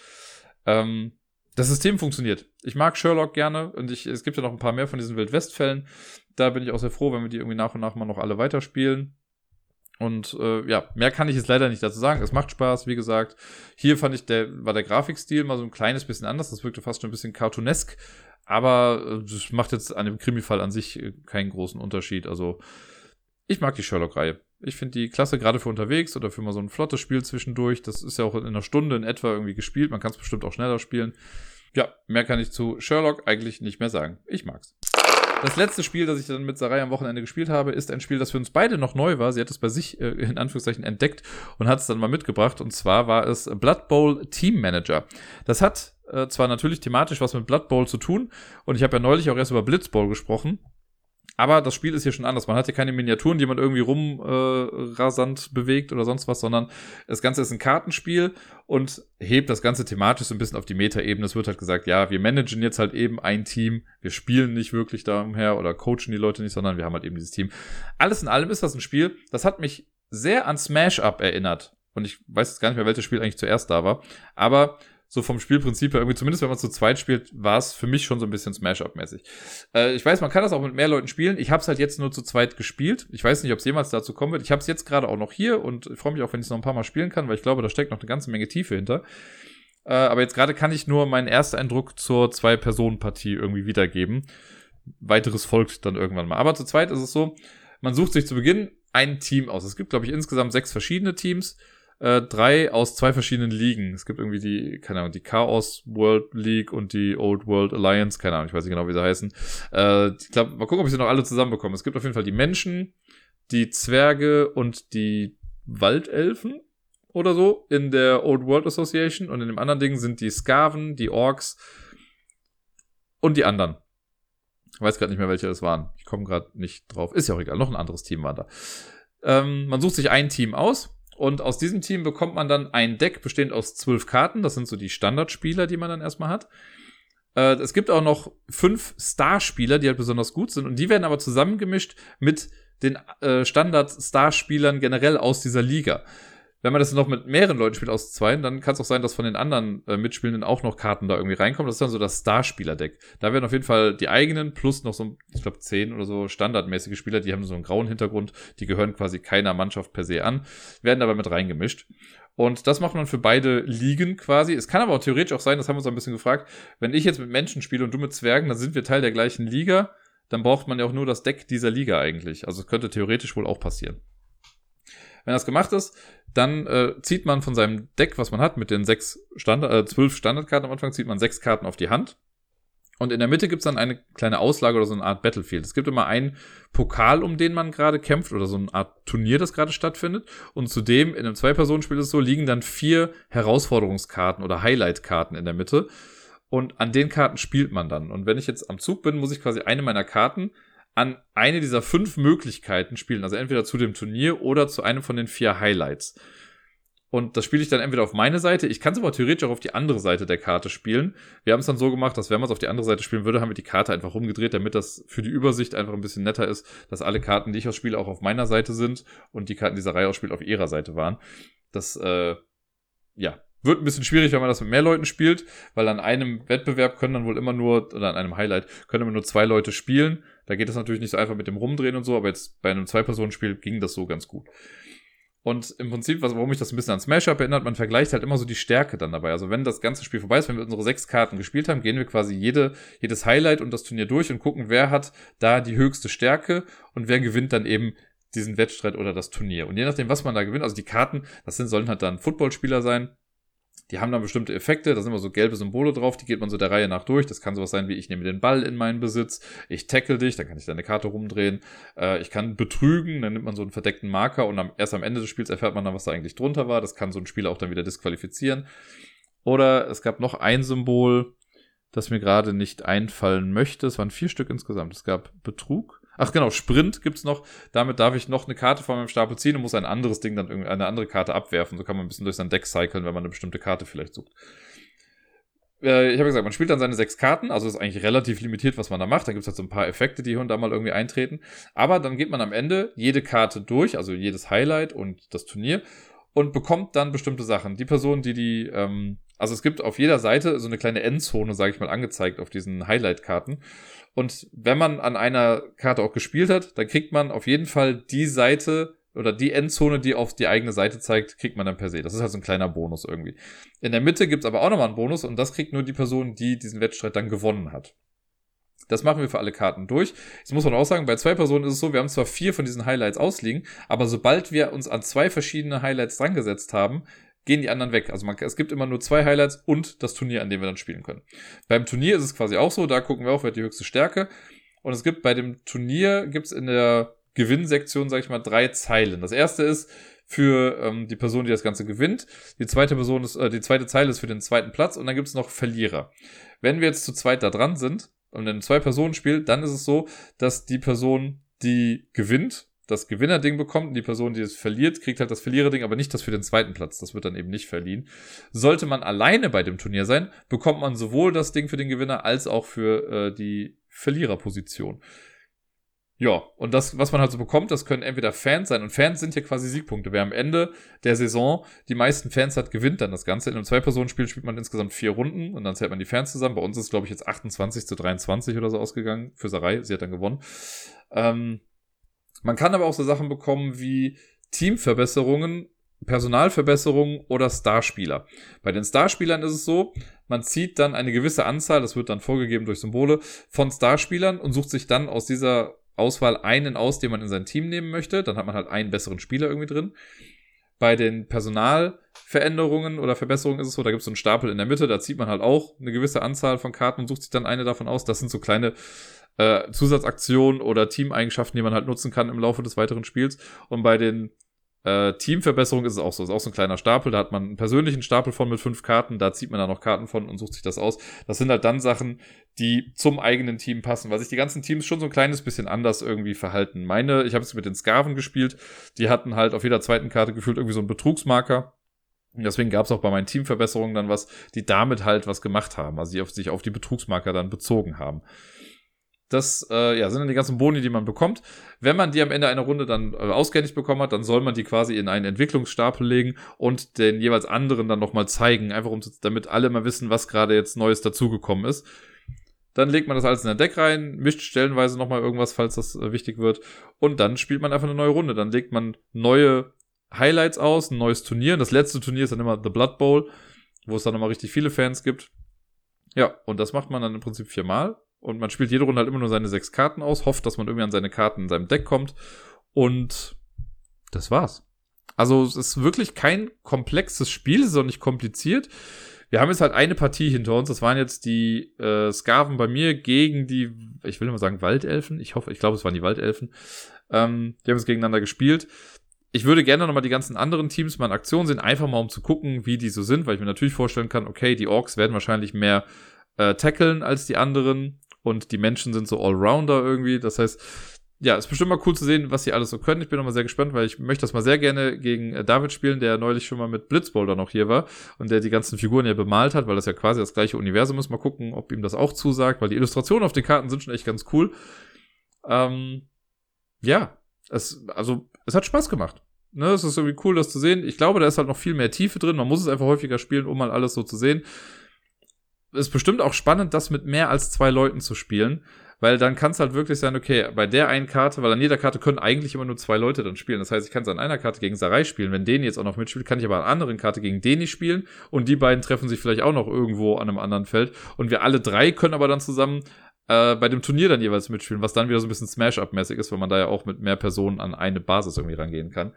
Ähm, das System funktioniert. Ich mag Sherlock gerne und ich, es gibt ja noch ein paar mehr von diesen Wildwest-Fällen. Da bin ich auch sehr froh, wenn wir die irgendwie nach und nach mal noch alle weiterspielen. Und äh, ja, mehr kann ich jetzt leider nicht dazu sagen. Es macht Spaß, wie gesagt. Hier fand ich, der, war der Grafikstil mal so ein kleines bisschen anders. Das wirkte fast schon ein bisschen cartoonesk. Aber äh, das macht jetzt an dem Krimi-Fall an sich äh, keinen großen Unterschied. Also, ich mag die Sherlock-Reihe. Ich finde die klasse, gerade für unterwegs oder für mal so ein flottes Spiel zwischendurch. Das ist ja auch in einer Stunde in etwa irgendwie gespielt. Man kann es bestimmt auch schneller spielen. Ja, mehr kann ich zu Sherlock eigentlich nicht mehr sagen. Ich mag's. das letzte Spiel, das ich dann mit Sarai am Wochenende gespielt habe, ist ein Spiel, das für uns beide noch neu war. Sie hat es bei sich äh, in Anführungszeichen entdeckt und hat es dann mal mitgebracht. Und zwar war es Blood Bowl Team Manager. Das hat äh, zwar natürlich thematisch was mit Blood Bowl zu tun und ich habe ja neulich auch erst über Blitz Bowl gesprochen. Aber das Spiel ist hier schon anders. Man hat hier keine Miniaturen, die man irgendwie rumrasant äh, bewegt oder sonst was, sondern das Ganze ist ein Kartenspiel und hebt das Ganze thematisch so ein bisschen auf die Meta-Ebene. Es wird halt gesagt, ja, wir managen jetzt halt eben ein Team. Wir spielen nicht wirklich da umher oder coachen die Leute nicht, sondern wir haben halt eben dieses Team. Alles in allem ist das ein Spiel, das hat mich sehr an Smash Up erinnert. Und ich weiß jetzt gar nicht mehr, welches Spiel eigentlich zuerst da war. Aber so vom Spielprinzip her irgendwie, zumindest wenn man zu zweit spielt, war es für mich schon so ein bisschen Smash-Up-mäßig. Äh, ich weiß, man kann das auch mit mehr Leuten spielen. Ich habe es halt jetzt nur zu zweit gespielt. Ich weiß nicht, ob es jemals dazu kommen wird. Ich habe es jetzt gerade auch noch hier und freue mich auch, wenn ich es noch ein paar Mal spielen kann, weil ich glaube, da steckt noch eine ganze Menge Tiefe hinter. Äh, aber jetzt gerade kann ich nur meinen ersten Eindruck zur Zwei-Personen-Partie irgendwie wiedergeben. Weiteres folgt dann irgendwann mal. Aber zu zweit ist es so, man sucht sich zu Beginn ein Team aus. Es gibt, glaube ich, insgesamt sechs verschiedene Teams äh, drei aus zwei verschiedenen Ligen. Es gibt irgendwie die, keine Ahnung, die Chaos World League und die Old World Alliance, keine Ahnung, ich weiß nicht genau, wie sie heißen. Äh, ich glaube, mal gucken, ob ich sie noch alle zusammenbekomme. Es gibt auf jeden Fall die Menschen, die Zwerge und die Waldelfen oder so in der Old World Association und in dem anderen Ding sind die Skaven, die Orks und die anderen. Ich weiß gerade nicht mehr, welche das waren. Ich komme gerade nicht drauf. Ist ja auch egal. Noch ein anderes Team war da. Ähm, man sucht sich ein Team aus und aus diesem Team bekommt man dann ein Deck bestehend aus zwölf Karten. Das sind so die Standardspieler, die man dann erstmal hat. Äh, es gibt auch noch fünf Starspieler, die halt besonders gut sind. Und die werden aber zusammengemischt mit den äh, Standard-Starspielern generell aus dieser Liga wenn man das noch mit mehreren Leuten spielt aus zwei, dann kann es auch sein, dass von den anderen äh, Mitspielenden auch noch Karten da irgendwie reinkommen. Das ist dann so das Starspieler-Deck. Da werden auf jeden Fall die eigenen plus noch so, ich glaube, zehn oder so standardmäßige Spieler, die haben so einen grauen Hintergrund, die gehören quasi keiner Mannschaft per se an, werden aber mit reingemischt. Und das macht man für beide Ligen quasi. Es kann aber auch theoretisch auch sein, das haben wir uns ein bisschen gefragt, wenn ich jetzt mit Menschen spiele und du mit Zwergen, dann sind wir Teil der gleichen Liga. Dann braucht man ja auch nur das Deck dieser Liga eigentlich. Also es könnte theoretisch wohl auch passieren. Wenn das gemacht ist, dann äh, zieht man von seinem Deck, was man hat, mit den sechs Standard, äh, zwölf Standardkarten am Anfang, zieht man sechs Karten auf die Hand. Und in der Mitte gibt's dann eine kleine Auslage oder so eine Art Battlefield. Es gibt immer einen Pokal, um den man gerade kämpft, oder so eine Art Turnier, das gerade stattfindet. Und zudem, in einem Zwei-Personen-Spiel ist es so, liegen dann vier Herausforderungskarten oder Highlight-Karten in der Mitte. Und an den Karten spielt man dann. Und wenn ich jetzt am Zug bin, muss ich quasi eine meiner Karten an eine dieser fünf Möglichkeiten spielen. Also entweder zu dem Turnier oder zu einem von den vier Highlights. Und das spiele ich dann entweder auf meine Seite, ich kann es aber theoretisch auch auf die andere Seite der Karte spielen. Wir haben es dann so gemacht, dass wenn man es auf die andere Seite spielen würde, haben wir die Karte einfach rumgedreht, damit das für die Übersicht einfach ein bisschen netter ist, dass alle Karten, die ich ausspiele, auch auf meiner Seite sind und die Karten dieser Reihe ausspielt, auf ihrer Seite waren. Das, äh, ja, wird ein bisschen schwierig, wenn man das mit mehr Leuten spielt, weil an einem Wettbewerb können dann wohl immer nur, oder an einem Highlight, können immer nur zwei Leute spielen. Da geht es natürlich nicht so einfach mit dem Rumdrehen und so, aber jetzt bei einem Zwei-Personen-Spiel ging das so ganz gut. Und im Prinzip, was, warum mich das ein bisschen an Smash-Up erinnert, man vergleicht halt immer so die Stärke dann dabei. Also wenn das ganze Spiel vorbei ist, wenn wir unsere sechs Karten gespielt haben, gehen wir quasi jede, jedes Highlight und das Turnier durch und gucken, wer hat da die höchste Stärke und wer gewinnt dann eben diesen Wettstreit oder das Turnier. Und je nachdem, was man da gewinnt, also die Karten, das sind, sollen halt dann Footballspieler sein, die haben dann bestimmte Effekte, da sind immer so gelbe Symbole drauf, die geht man so der Reihe nach durch. Das kann sowas sein wie, ich nehme den Ball in meinen Besitz, ich tackle dich, dann kann ich deine Karte rumdrehen. Äh, ich kann betrügen, dann nimmt man so einen verdeckten Marker und am, erst am Ende des Spiels erfährt man dann, was da eigentlich drunter war. Das kann so ein Spieler auch dann wieder disqualifizieren. Oder es gab noch ein Symbol, das mir gerade nicht einfallen möchte. Es waren vier Stück insgesamt. Es gab Betrug, Ach genau, Sprint gibt's noch. Damit darf ich noch eine Karte von meinem Stapel ziehen und muss ein anderes Ding dann eine andere Karte abwerfen. So kann man ein bisschen durch sein Deck cyclen, wenn man eine bestimmte Karte vielleicht sucht. Äh, ich habe gesagt, man spielt dann seine sechs Karten, also ist eigentlich relativ limitiert, was man da macht. Da gibt's halt so ein paar Effekte, die hier und da mal irgendwie eintreten. Aber dann geht man am Ende jede Karte durch, also jedes Highlight und das Turnier und bekommt dann bestimmte Sachen. Die Person, die die, ähm, also es gibt auf jeder Seite so eine kleine Endzone, sage ich mal, angezeigt auf diesen Highlight-Karten. Und wenn man an einer Karte auch gespielt hat, dann kriegt man auf jeden Fall die Seite oder die Endzone, die auf die eigene Seite zeigt, kriegt man dann per se. Das ist halt so ein kleiner Bonus irgendwie. In der Mitte gibt's aber auch nochmal einen Bonus und das kriegt nur die Person, die diesen Wettstreit dann gewonnen hat. Das machen wir für alle Karten durch. Jetzt muss man auch sagen, bei zwei Personen ist es so, wir haben zwar vier von diesen Highlights ausliegen, aber sobald wir uns an zwei verschiedene Highlights drangesetzt haben, gehen die anderen weg. Also man, es gibt immer nur zwei Highlights und das Turnier, an dem wir dann spielen können. Beim Turnier ist es quasi auch so, da gucken wir auch, wer hat die höchste Stärke. Und es gibt bei dem Turnier, gibt es in der Gewinnsektion, sag ich mal, drei Zeilen. Das erste ist für ähm, die Person, die das Ganze gewinnt. Die zweite Person ist, äh, die zweite Zeile ist für den zweiten Platz und dann gibt es noch Verlierer. Wenn wir jetzt zu zweit da dran sind und ein Zwei-Personen-Spiel, dann ist es so, dass die Person, die gewinnt, das Gewinnerding bekommt und die Person, die es verliert, kriegt halt das Verliererding, aber nicht das für den zweiten Platz. Das wird dann eben nicht verliehen. Sollte man alleine bei dem Turnier sein, bekommt man sowohl das Ding für den Gewinner als auch für äh, die Verliererposition. Ja, und das, was man halt so bekommt, das können entweder Fans sein. Und Fans sind ja quasi Siegpunkte. Wer am Ende der Saison die meisten Fans hat, gewinnt dann das Ganze. In einem Zwei-Personen-Spiel spielt man insgesamt vier Runden und dann zählt man die Fans zusammen. Bei uns ist, glaube ich, jetzt 28 zu 23 oder so ausgegangen. Für Sarai, sie hat dann gewonnen. Ähm, man kann aber auch so Sachen bekommen wie Teamverbesserungen, Personalverbesserungen oder Starspieler. Bei den Starspielern ist es so, man zieht dann eine gewisse Anzahl, das wird dann vorgegeben durch Symbole, von Starspielern und sucht sich dann aus dieser Auswahl einen aus, den man in sein Team nehmen möchte. Dann hat man halt einen besseren Spieler irgendwie drin. Bei den Personalveränderungen oder Verbesserungen ist es so, da gibt es so einen Stapel in der Mitte, da zieht man halt auch eine gewisse Anzahl von Karten und sucht sich dann eine davon aus. Das sind so kleine äh, Zusatzaktionen oder Teameigenschaften, die man halt nutzen kann im Laufe des weiteren Spiels. Und bei den äh, Teamverbesserung ist es auch so. Ist auch so ein kleiner Stapel. Da hat man einen persönlichen Stapel von mit fünf Karten. Da zieht man dann noch Karten von und sucht sich das aus. Das sind halt dann Sachen, die zum eigenen Team passen, weil sich die ganzen Teams schon so ein kleines bisschen anders irgendwie verhalten. Meine, ich habe es mit den Skaven gespielt. Die hatten halt auf jeder zweiten Karte gefühlt irgendwie so einen Betrugsmarker. Deswegen gab es auch bei meinen Teamverbesserungen dann was, die damit halt was gemacht haben, also die auf, sich auf die Betrugsmarker dann bezogen haben. Das äh, ja, sind dann die ganzen Boni, die man bekommt. Wenn man die am Ende einer Runde dann äh, ausgehändigt bekommen hat, dann soll man die quasi in einen Entwicklungsstapel legen und den jeweils anderen dann nochmal zeigen, einfach um damit alle mal wissen, was gerade jetzt Neues dazugekommen ist. Dann legt man das alles in ein Deck rein, mischt stellenweise nochmal irgendwas, falls das äh, wichtig wird. Und dann spielt man einfach eine neue Runde. Dann legt man neue Highlights aus, ein neues Turnier. Das letzte Turnier ist dann immer The Blood Bowl, wo es dann nochmal richtig viele Fans gibt. Ja, und das macht man dann im Prinzip viermal. Und man spielt jede Runde halt immer nur seine sechs Karten aus, hofft, dass man irgendwie an seine Karten in seinem Deck kommt. Und das war's. Also es ist wirklich kein komplexes Spiel, es ist auch nicht kompliziert. Wir haben jetzt halt eine Partie hinter uns. Das waren jetzt die äh, Skaven bei mir gegen die, ich will immer sagen Waldelfen. Ich hoffe, ich glaube, es waren die Waldelfen. Ähm, die haben es gegeneinander gespielt. Ich würde gerne nochmal die ganzen anderen Teams mal in Aktion sehen, einfach mal um zu gucken, wie die so sind, weil ich mir natürlich vorstellen kann, okay, die Orks werden wahrscheinlich mehr äh, tackeln als die anderen und die Menschen sind so Allrounder irgendwie. Das heißt, ja, ist bestimmt mal cool zu sehen, was sie alles so können. Ich bin nochmal sehr gespannt, weil ich möchte das mal sehr gerne gegen äh, David spielen, der neulich schon mal mit Blitzboulder noch hier war und der die ganzen Figuren ja bemalt hat, weil das ja quasi das gleiche Universum ist. Mal gucken, ob ihm das auch zusagt, weil die Illustrationen auf den Karten sind schon echt ganz cool. Ähm, ja, es, also, es hat Spaß gemacht. Ne, es ist irgendwie cool, das zu sehen. Ich glaube, da ist halt noch viel mehr Tiefe drin. Man muss es einfach häufiger spielen, um mal alles so zu sehen ist bestimmt auch spannend, das mit mehr als zwei Leuten zu spielen, weil dann kann es halt wirklich sein, okay, bei der einen Karte, weil an jeder Karte können eigentlich immer nur zwei Leute dann spielen. Das heißt, ich kann es an einer Karte gegen Sarai spielen. Wenn Deni jetzt auch noch mitspielt, kann ich aber an einer anderen Karte gegen Deni spielen und die beiden treffen sich vielleicht auch noch irgendwo an einem anderen Feld und wir alle drei können aber dann zusammen äh, bei dem Turnier dann jeweils mitspielen, was dann wieder so ein bisschen Smash-Up-mäßig ist, weil man da ja auch mit mehr Personen an eine Basis irgendwie rangehen kann.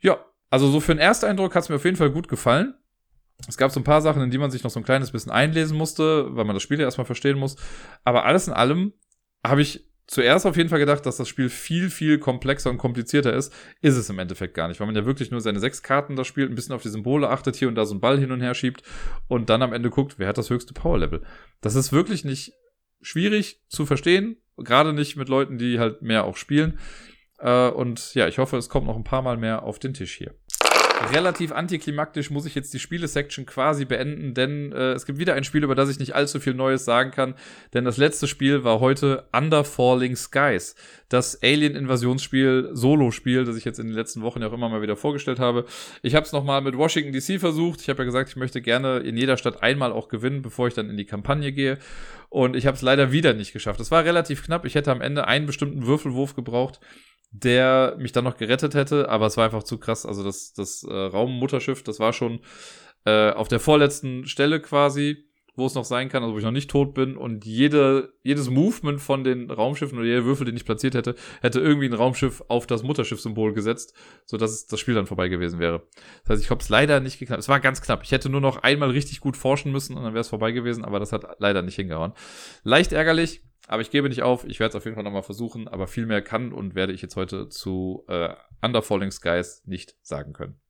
Ja, also so für einen Ersteindruck hat es mir auf jeden Fall gut gefallen. Es gab so ein paar Sachen, in die man sich noch so ein kleines bisschen einlesen musste, weil man das Spiel ja erstmal verstehen muss. Aber alles in allem habe ich zuerst auf jeden Fall gedacht, dass das Spiel viel, viel komplexer und komplizierter ist. Ist es im Endeffekt gar nicht, weil man ja wirklich nur seine sechs Karten da spielt, ein bisschen auf die Symbole achtet, hier und da so einen Ball hin und her schiebt und dann am Ende guckt, wer hat das höchste Power-Level. Das ist wirklich nicht schwierig zu verstehen, gerade nicht mit Leuten, die halt mehr auch spielen. Äh, und ja, ich hoffe, es kommt noch ein paar Mal mehr auf den Tisch hier relativ antiklimaktisch muss ich jetzt die Spiele-Section quasi beenden, denn äh, es gibt wieder ein Spiel, über das ich nicht allzu viel Neues sagen kann, denn das letzte Spiel war heute Under Falling Skies, das Alien-Invasionsspiel, Solo-Spiel, das ich jetzt in den letzten Wochen ja auch immer mal wieder vorgestellt habe. Ich habe es nochmal mit Washington DC versucht. Ich habe ja gesagt, ich möchte gerne in jeder Stadt einmal auch gewinnen, bevor ich dann in die Kampagne gehe. Und ich habe es leider wieder nicht geschafft. Es war relativ knapp. Ich hätte am Ende einen bestimmten Würfelwurf gebraucht der mich dann noch gerettet hätte, aber es war einfach zu krass. Also das, das äh, Raummutterschiff, das war schon äh, auf der vorletzten Stelle quasi, wo es noch sein kann, also wo ich noch nicht tot bin. Und jede, jedes Movement von den Raumschiffen oder jeder Würfel, den ich platziert hätte, hätte irgendwie ein Raumschiff auf das Mutterschiff-Symbol gesetzt, sodass das Spiel dann vorbei gewesen wäre. Das heißt, ich habe es leider nicht geknappt. Es war ganz knapp. Ich hätte nur noch einmal richtig gut forschen müssen und dann wäre es vorbei gewesen, aber das hat leider nicht hingehauen. Leicht ärgerlich, Aber ich gebe nicht auf, ich werde es auf jeden Fall nochmal versuchen, aber viel mehr kann und werde ich jetzt heute zu äh, Under Falling Skies nicht sagen können.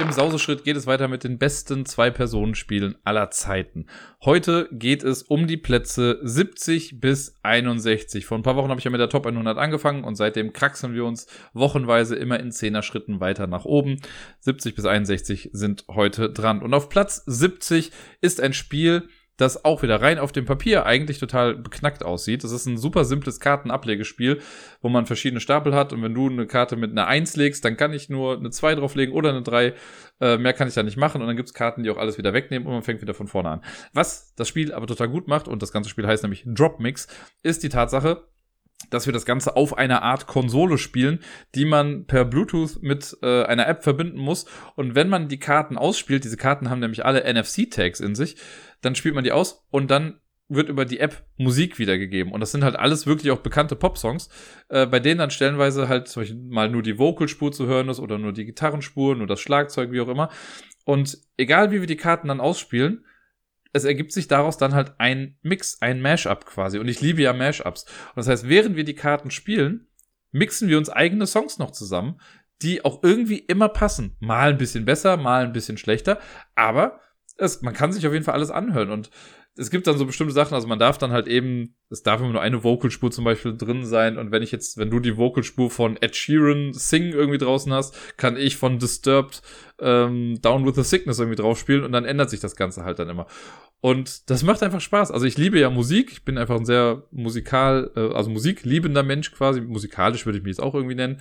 Im Sauseschritt geht es weiter mit den besten Zwei-Personen-Spielen aller Zeiten. Heute geht es um die Plätze 70 bis 61. Vor ein paar Wochen habe ich ja mit der Top 100 angefangen und seitdem kraxeln wir uns wochenweise immer in 10er Schritten weiter nach oben. 70 bis 61 sind heute dran. Und auf Platz 70 ist ein Spiel, das auch wieder rein auf dem Papier eigentlich total beknackt aussieht. Das ist ein super simples Kartenablegespiel, wo man verschiedene Stapel hat und wenn du eine Karte mit einer 1 legst, dann kann ich nur eine 2 drauflegen oder eine 3. Äh, mehr kann ich da nicht machen und dann gibt's Karten, die auch alles wieder wegnehmen und man fängt wieder von vorne an. Was das Spiel aber total gut macht und das ganze Spiel heißt nämlich Drop Mix, ist die Tatsache, dass wir das Ganze auf einer Art Konsole spielen, die man per Bluetooth mit äh, einer App verbinden muss. Und wenn man die Karten ausspielt, diese Karten haben nämlich alle NFC-Tags in sich, dann spielt man die aus und dann wird über die App Musik wiedergegeben. Und das sind halt alles wirklich auch bekannte Popsongs, äh, bei denen dann stellenweise halt zum Beispiel mal nur die Vocalspur zu hören ist oder nur die Gitarrenspur, nur das Schlagzeug, wie auch immer. Und egal wie wir die Karten dann ausspielen, es ergibt sich daraus dann halt ein Mix, ein Mashup quasi. Und ich liebe ja Mashups. Und das heißt, während wir die Karten spielen, mixen wir uns eigene Songs noch zusammen, die auch irgendwie immer passen. Mal ein bisschen besser, mal ein bisschen schlechter, aber es, man kann sich auf jeden Fall alles anhören. Und es gibt dann so bestimmte Sachen, also man darf dann halt eben, es darf immer nur eine Vocalspur zum Beispiel drin sein und wenn ich jetzt, wenn du die Vocalspur von Ed Sheeran Sing irgendwie draußen hast, kann ich von Disturbed ähm, Down with the Sickness irgendwie drauf spielen und dann ändert sich das Ganze halt dann immer. Und das macht einfach Spaß. Also ich liebe ja Musik, ich bin einfach ein sehr musikal, äh, also musikliebender Mensch quasi, musikalisch würde ich mich jetzt auch irgendwie nennen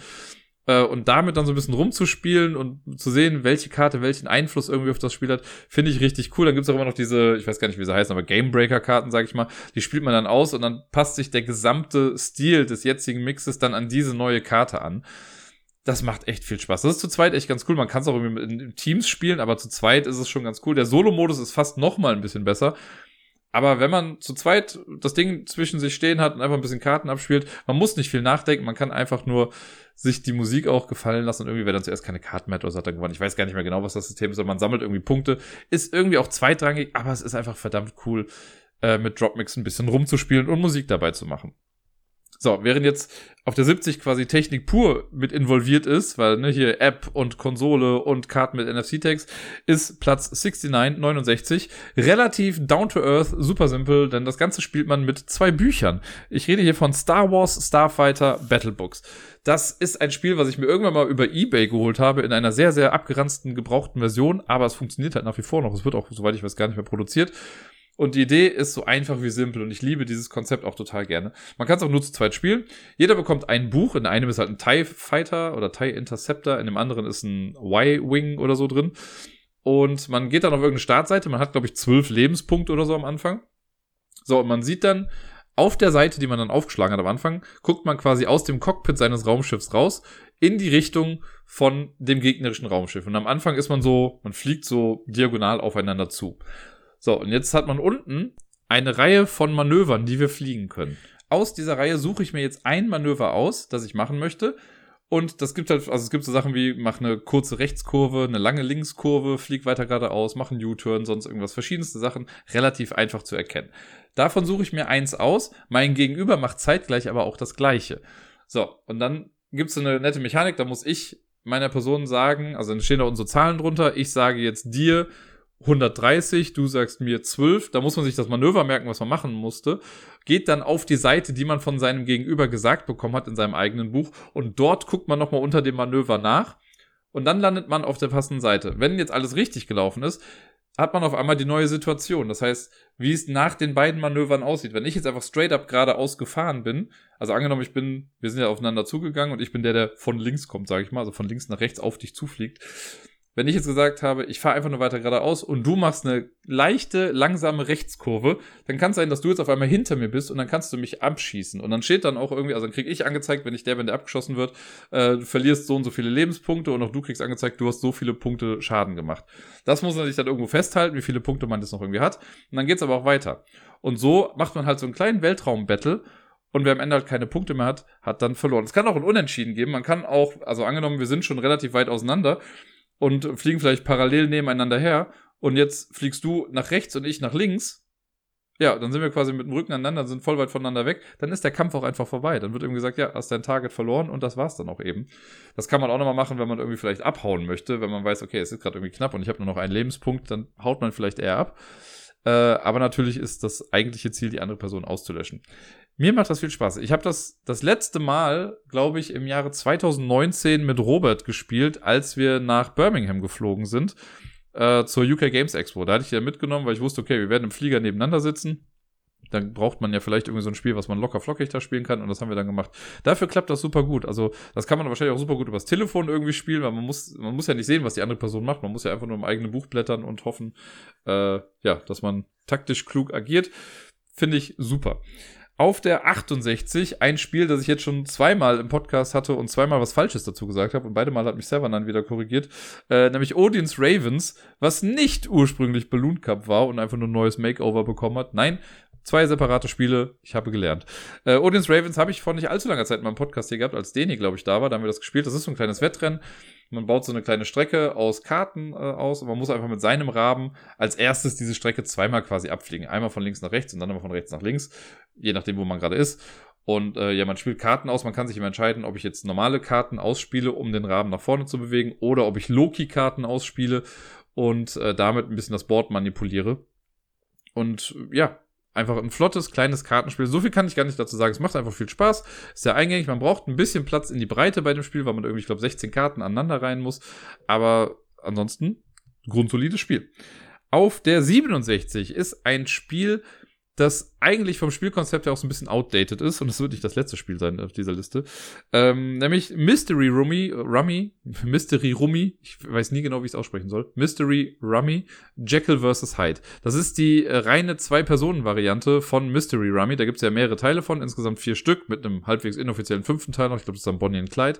äh, und damit dann so ein bisschen rumzuspielen und zu sehen, welche Karte welchen Einfluss irgendwie auf das Spiel hat, finde ich richtig cool. Dann gibt's auch immer noch diese, ich weiß gar nicht, wie sie heißen, aber Gamebreaker-Karten, sag ich mal, die spielt man dann aus und dann passt sich der gesamte Stil des jetzigen Mixes dann an diese neue Karte an. Das macht echt viel Spaß. Das ist zu zweit echt ganz cool. Man kann es auch irgendwie in Teams spielen, aber zu zweit ist es schon ganz cool. Der Solo-Modus ist fast noch mal ein bisschen besser. Aber wenn man zu zweit das Ding zwischen sich stehen hat und einfach ein bisschen Karten abspielt, man muss nicht viel nachdenken, man kann einfach nur sich die Musik auch gefallen lassen und irgendwie, wer dann zuerst keine Karten mehr hat oder hat dann gewonnen. Ich weiß gar nicht mehr genau, was das System ist, aber man sammelt irgendwie Punkte. Ist irgendwie auch zweitrangig, aber es ist einfach verdammt cool, äh, mit Dropmix ein bisschen rumzuspielen und Musik dabei zu machen. So, während jetzt auf der 70 quasi Technik pur mit involviert ist, weil ne, hier App und Konsole und Karten mit NFC-Tags, ist Platz 69, 69 relativ down to earth, super simpel, denn das Ganze spielt man mit zwei Büchern. Ich rede hier von Star Wars Starfighter Battlebooks. Das ist ein Spiel, was ich mir irgendwann mal über eBay geholt habe, in einer sehr, sehr abgeranzten, gebrauchten Version, aber es funktioniert halt nach wie vor noch. Es wird auch, soweit ich weiß, gar nicht mehr produziert. Und die Idee ist so einfach wie simpel und ich liebe dieses Konzept auch total gerne. Man kann es auch nur zu zweit spielen. Jeder bekommt ein Buch. In einem ist halt ein TIE Fighter oder TIE Interceptor, in dem anderen ist ein Y-Wing oder so drin. Und man geht dann auf irgendeine Startseite. Man hat, glaube ich, zwölf Lebenspunkte oder so am Anfang. So, und man sieht dann auf der Seite, die man dann aufgeschlagen hat am Anfang, guckt man quasi aus dem Cockpit seines Raumschiffs raus in die Richtung von dem gegnerischen Raumschiff. Und am Anfang ist man so, man fliegt so diagonal aufeinander zu. So, und jetzt hat man unten eine Reihe von Manövern, die wir fliegen können. Aus dieser Reihe suche ich mir jetzt ein Manöver aus, das ich machen möchte. Und das gibt halt, also es gibt so Sachen wie, mach eine kurze Rechtskurve, eine lange Linkskurve, flieg weiter geradeaus, mach einen U-Turn, sonst irgendwas. Verschiedenste Sachen, relativ einfach zu erkennen. Davon suche ich mir eins aus. Mein Gegenüber macht zeitgleich aber auch das Gleiche. So, und dann gibt's so eine nette Mechanik, da muss ich meiner Person sagen, also dann stehen da unsere Zahlen drunter, ich sage jetzt dir, 130, du sagst mir 12, da muss man sich das Manöver merken, was man machen musste, geht dann auf die Seite, die man von seinem Gegenüber gesagt bekommen hat in seinem eigenen Buch und dort guckt man nochmal unter dem Manöver nach und dann landet man auf der passenden Seite. Wenn jetzt alles richtig gelaufen ist, hat man auf einmal die neue Situation. Das heißt, wie es nach den beiden Manövern aussieht. Wenn ich jetzt einfach straight up geradeaus gefahren bin, also angenommen, ich bin, wir sind ja aufeinander zugegangen und ich bin der, der von links kommt, sage ich mal, also von links nach rechts auf dich zufliegt, wenn ich jetzt gesagt habe, ich fahre einfach nur weiter geradeaus und du machst eine leichte, langsame Rechtskurve, dann kann es sein, dass du jetzt auf einmal hinter mir bist und dann kannst du mich abschießen. Und dann steht dann auch irgendwie, also dann krieg ich angezeigt, wenn ich der, wenn der abgeschossen wird, äh, du verlierst so und so viele Lebenspunkte und auch du kriegst angezeigt, du hast so viele Punkte Schaden gemacht. Das muss man sich dann irgendwo festhalten, wie viele Punkte man das noch irgendwie hat. Und dann geht's aber auch weiter. Und so macht man halt so einen kleinen Weltraum-Battle und wer am Ende halt keine Punkte mehr hat, hat dann verloren. Es kann auch ein Unentschieden geben. Man kann auch, also angenommen, wir sind schon relativ weit auseinander, und fliegen vielleicht parallel nebeneinander her. und jetzt fliegst du nach rechts und ich nach links, ja, dann sind wir quasi mit dem Rücken aneinander, sind voll weit voneinander weg, dann ist der Kampf auch einfach vorbei. Dann wird eben gesagt, ja, hast dein Target verloren und das war's dann auch eben. Das kann man auch nochmal machen, wenn man irgendwie vielleicht abhauen möchte, wenn man weiß, okay, es ist gerade irgendwie knapp und ich habe nur noch einen Lebenspunkt, dann haut man vielleicht eher ab. Äh, aber natürlich ist das eigentliche Ziel, die andere Person auszulöschen. Mir macht das viel Spaß. Ich habe das das letzte Mal, glaube ich, im Jahre 2019 mit Robert gespielt, als wir nach Birmingham geflogen sind äh, zur UK Games Expo. Da hatte ich ja mitgenommen, weil ich wusste, okay, wir werden im Flieger nebeneinander sitzen. Dann braucht man ja vielleicht irgendwie so ein Spiel, was man locker flockig da spielen kann und das haben wir dann gemacht. Dafür klappt das super gut. Also, das kann man wahrscheinlich auch super gut übers Telefon irgendwie spielen, weil man muss, man muss ja nicht sehen, was die andere Person macht. Man muss ja einfach nur im eigenen Buch blättern und hoffen, äh, ja, dass man taktisch klug agiert. Finde ich super auf der 68 ein Spiel, das ich jetzt schon zweimal im Podcast hatte und zweimal was Falsches dazu gesagt habe und beide Mal hat mich Sevan dann wieder korrigiert, äh, nämlich Odins Ravens, was nicht ursprünglich Balloon Cup war und einfach nur ein neues Makeover bekommen hat. Nein, zwei separate Spiele, ich habe gelernt. Äh, Odins Ravens habe ich vor nicht allzu langer Zeit in meinem Podcast hier gehabt, als Deni, glaube ich, da war, da haben wir das gespielt. Das ist so ein kleines Wettrennen. Man baut so eine kleine Strecke aus Karten äh, aus und man muss einfach mit seinem Raben als erstes diese Strecke zweimal quasi abfliegen. Einmal von links nach rechts und dann einmal von rechts nach links, je nachdem, wo man gerade ist. Und äh, ja, man spielt Karten aus. Man kann sich immer entscheiden, ob ich jetzt normale Karten ausspiele, um den Raben nach vorne zu bewegen, oder ob ich Loki-Karten ausspiele und äh, damit ein bisschen das Board manipuliere. Und ja, einfach ein flottes, kleines Kartenspiel. So viel kann ich gar nicht dazu sagen. Es macht einfach viel Spaß. Ist sehr eingängig. Man braucht ein bisschen Platz in die Breite bei dem Spiel, weil man irgendwie, ich glaube, 16 Karten aneinander rein muss. Aber ansonsten, grundsolides Spiel. Auf der 67 ist ein Spiel, das eigentlich vom Spielkonzept her auch so ein bisschen outdated ist und es wird nicht das letzte Spiel sein auf dieser Liste. Ähm, nämlich Mystery Rummy, Rummy, [LAUGHS] Mystery Rummy, ich weiß nie genau, wie ich es aussprechen soll. Mystery Rummy, Jekyll vs. Hyde. Das ist die äh, reine Zwei-Personen-Variante von Mystery Rummy. Da gibt es ja mehrere Teile von, insgesamt vier Stück, mit einem halbwegs inoffiziellen fünften Teil noch. Ich glaube, das ist dann Bonnie und Clyde.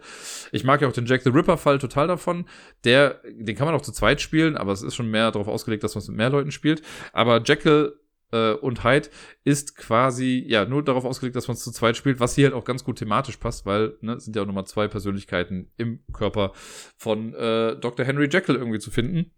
Ich mag ja auch den Jack the Ripper-Fall total davon. Der, den kann man auch zu zweit spielen, aber es ist schon mehr darauf ausgelegt, dass man es mit mehr Leuten spielt. Aber Jekyll äh, und Hyde ist quasi ja nur darauf ausgelegt, dass man es zu zweit spielt, was hier halt auch ganz gut thematisch passt, weil ne, sind ja auch nochmal zwei Persönlichkeiten im Körper von äh, Dr. Henry Jekyll irgendwie zu finden.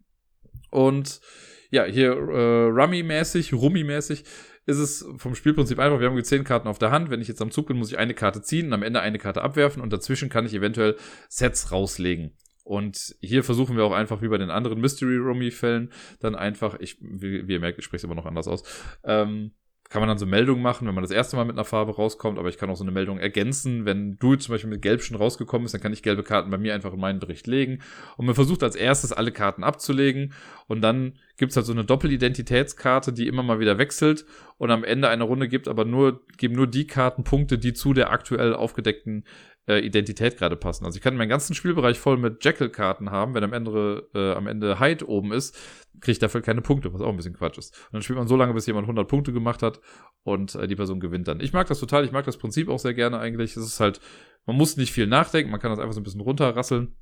Und ja, hier äh, Rummy-mäßig, Rummy-mäßig ist es vom Spielprinzip einfach, wir haben zehn Karten auf der Hand. Wenn ich jetzt am Zug bin, muss ich eine Karte ziehen und am Ende eine Karte abwerfen und dazwischen kann ich eventuell Sets rauslegen. Und hier versuchen wir auch einfach wie bei den anderen Mystery Rummy-Fällen dann einfach, ich, wie, wie ihr merkt, ich spreche es immer noch anders aus, ähm, kann man dann so Meldungen machen, wenn man das erste Mal mit einer Farbe rauskommt, aber ich kann auch so eine Meldung ergänzen. Wenn du zum Beispiel mit Gelb schon rausgekommen bist, dann kann ich gelbe Karten bei mir einfach in meinen Bericht legen. Und man versucht als erstes alle Karten abzulegen und dann gibt's halt so eine Doppelidentitätskarte, die immer mal wieder wechselt und am Ende einer Runde gibt aber nur, geben nur die Karten Punkte, die zu der aktuell aufgedeckten äh, Identität gerade passen. Also ich kann meinen ganzen Spielbereich voll mit Jekyll-Karten haben, wenn am Ende, äh, am Ende Hyde oben ist, kriege ich dafür keine Punkte, was auch ein bisschen Quatsch ist. Und dann spielt man so lange, bis jemand 100 Punkte gemacht hat und äh, die Person gewinnt dann. Ich mag das total, ich mag das Prinzip auch sehr gerne eigentlich. Es ist halt, man muss nicht viel nachdenken, man kann das einfach so ein bisschen runterrasseln.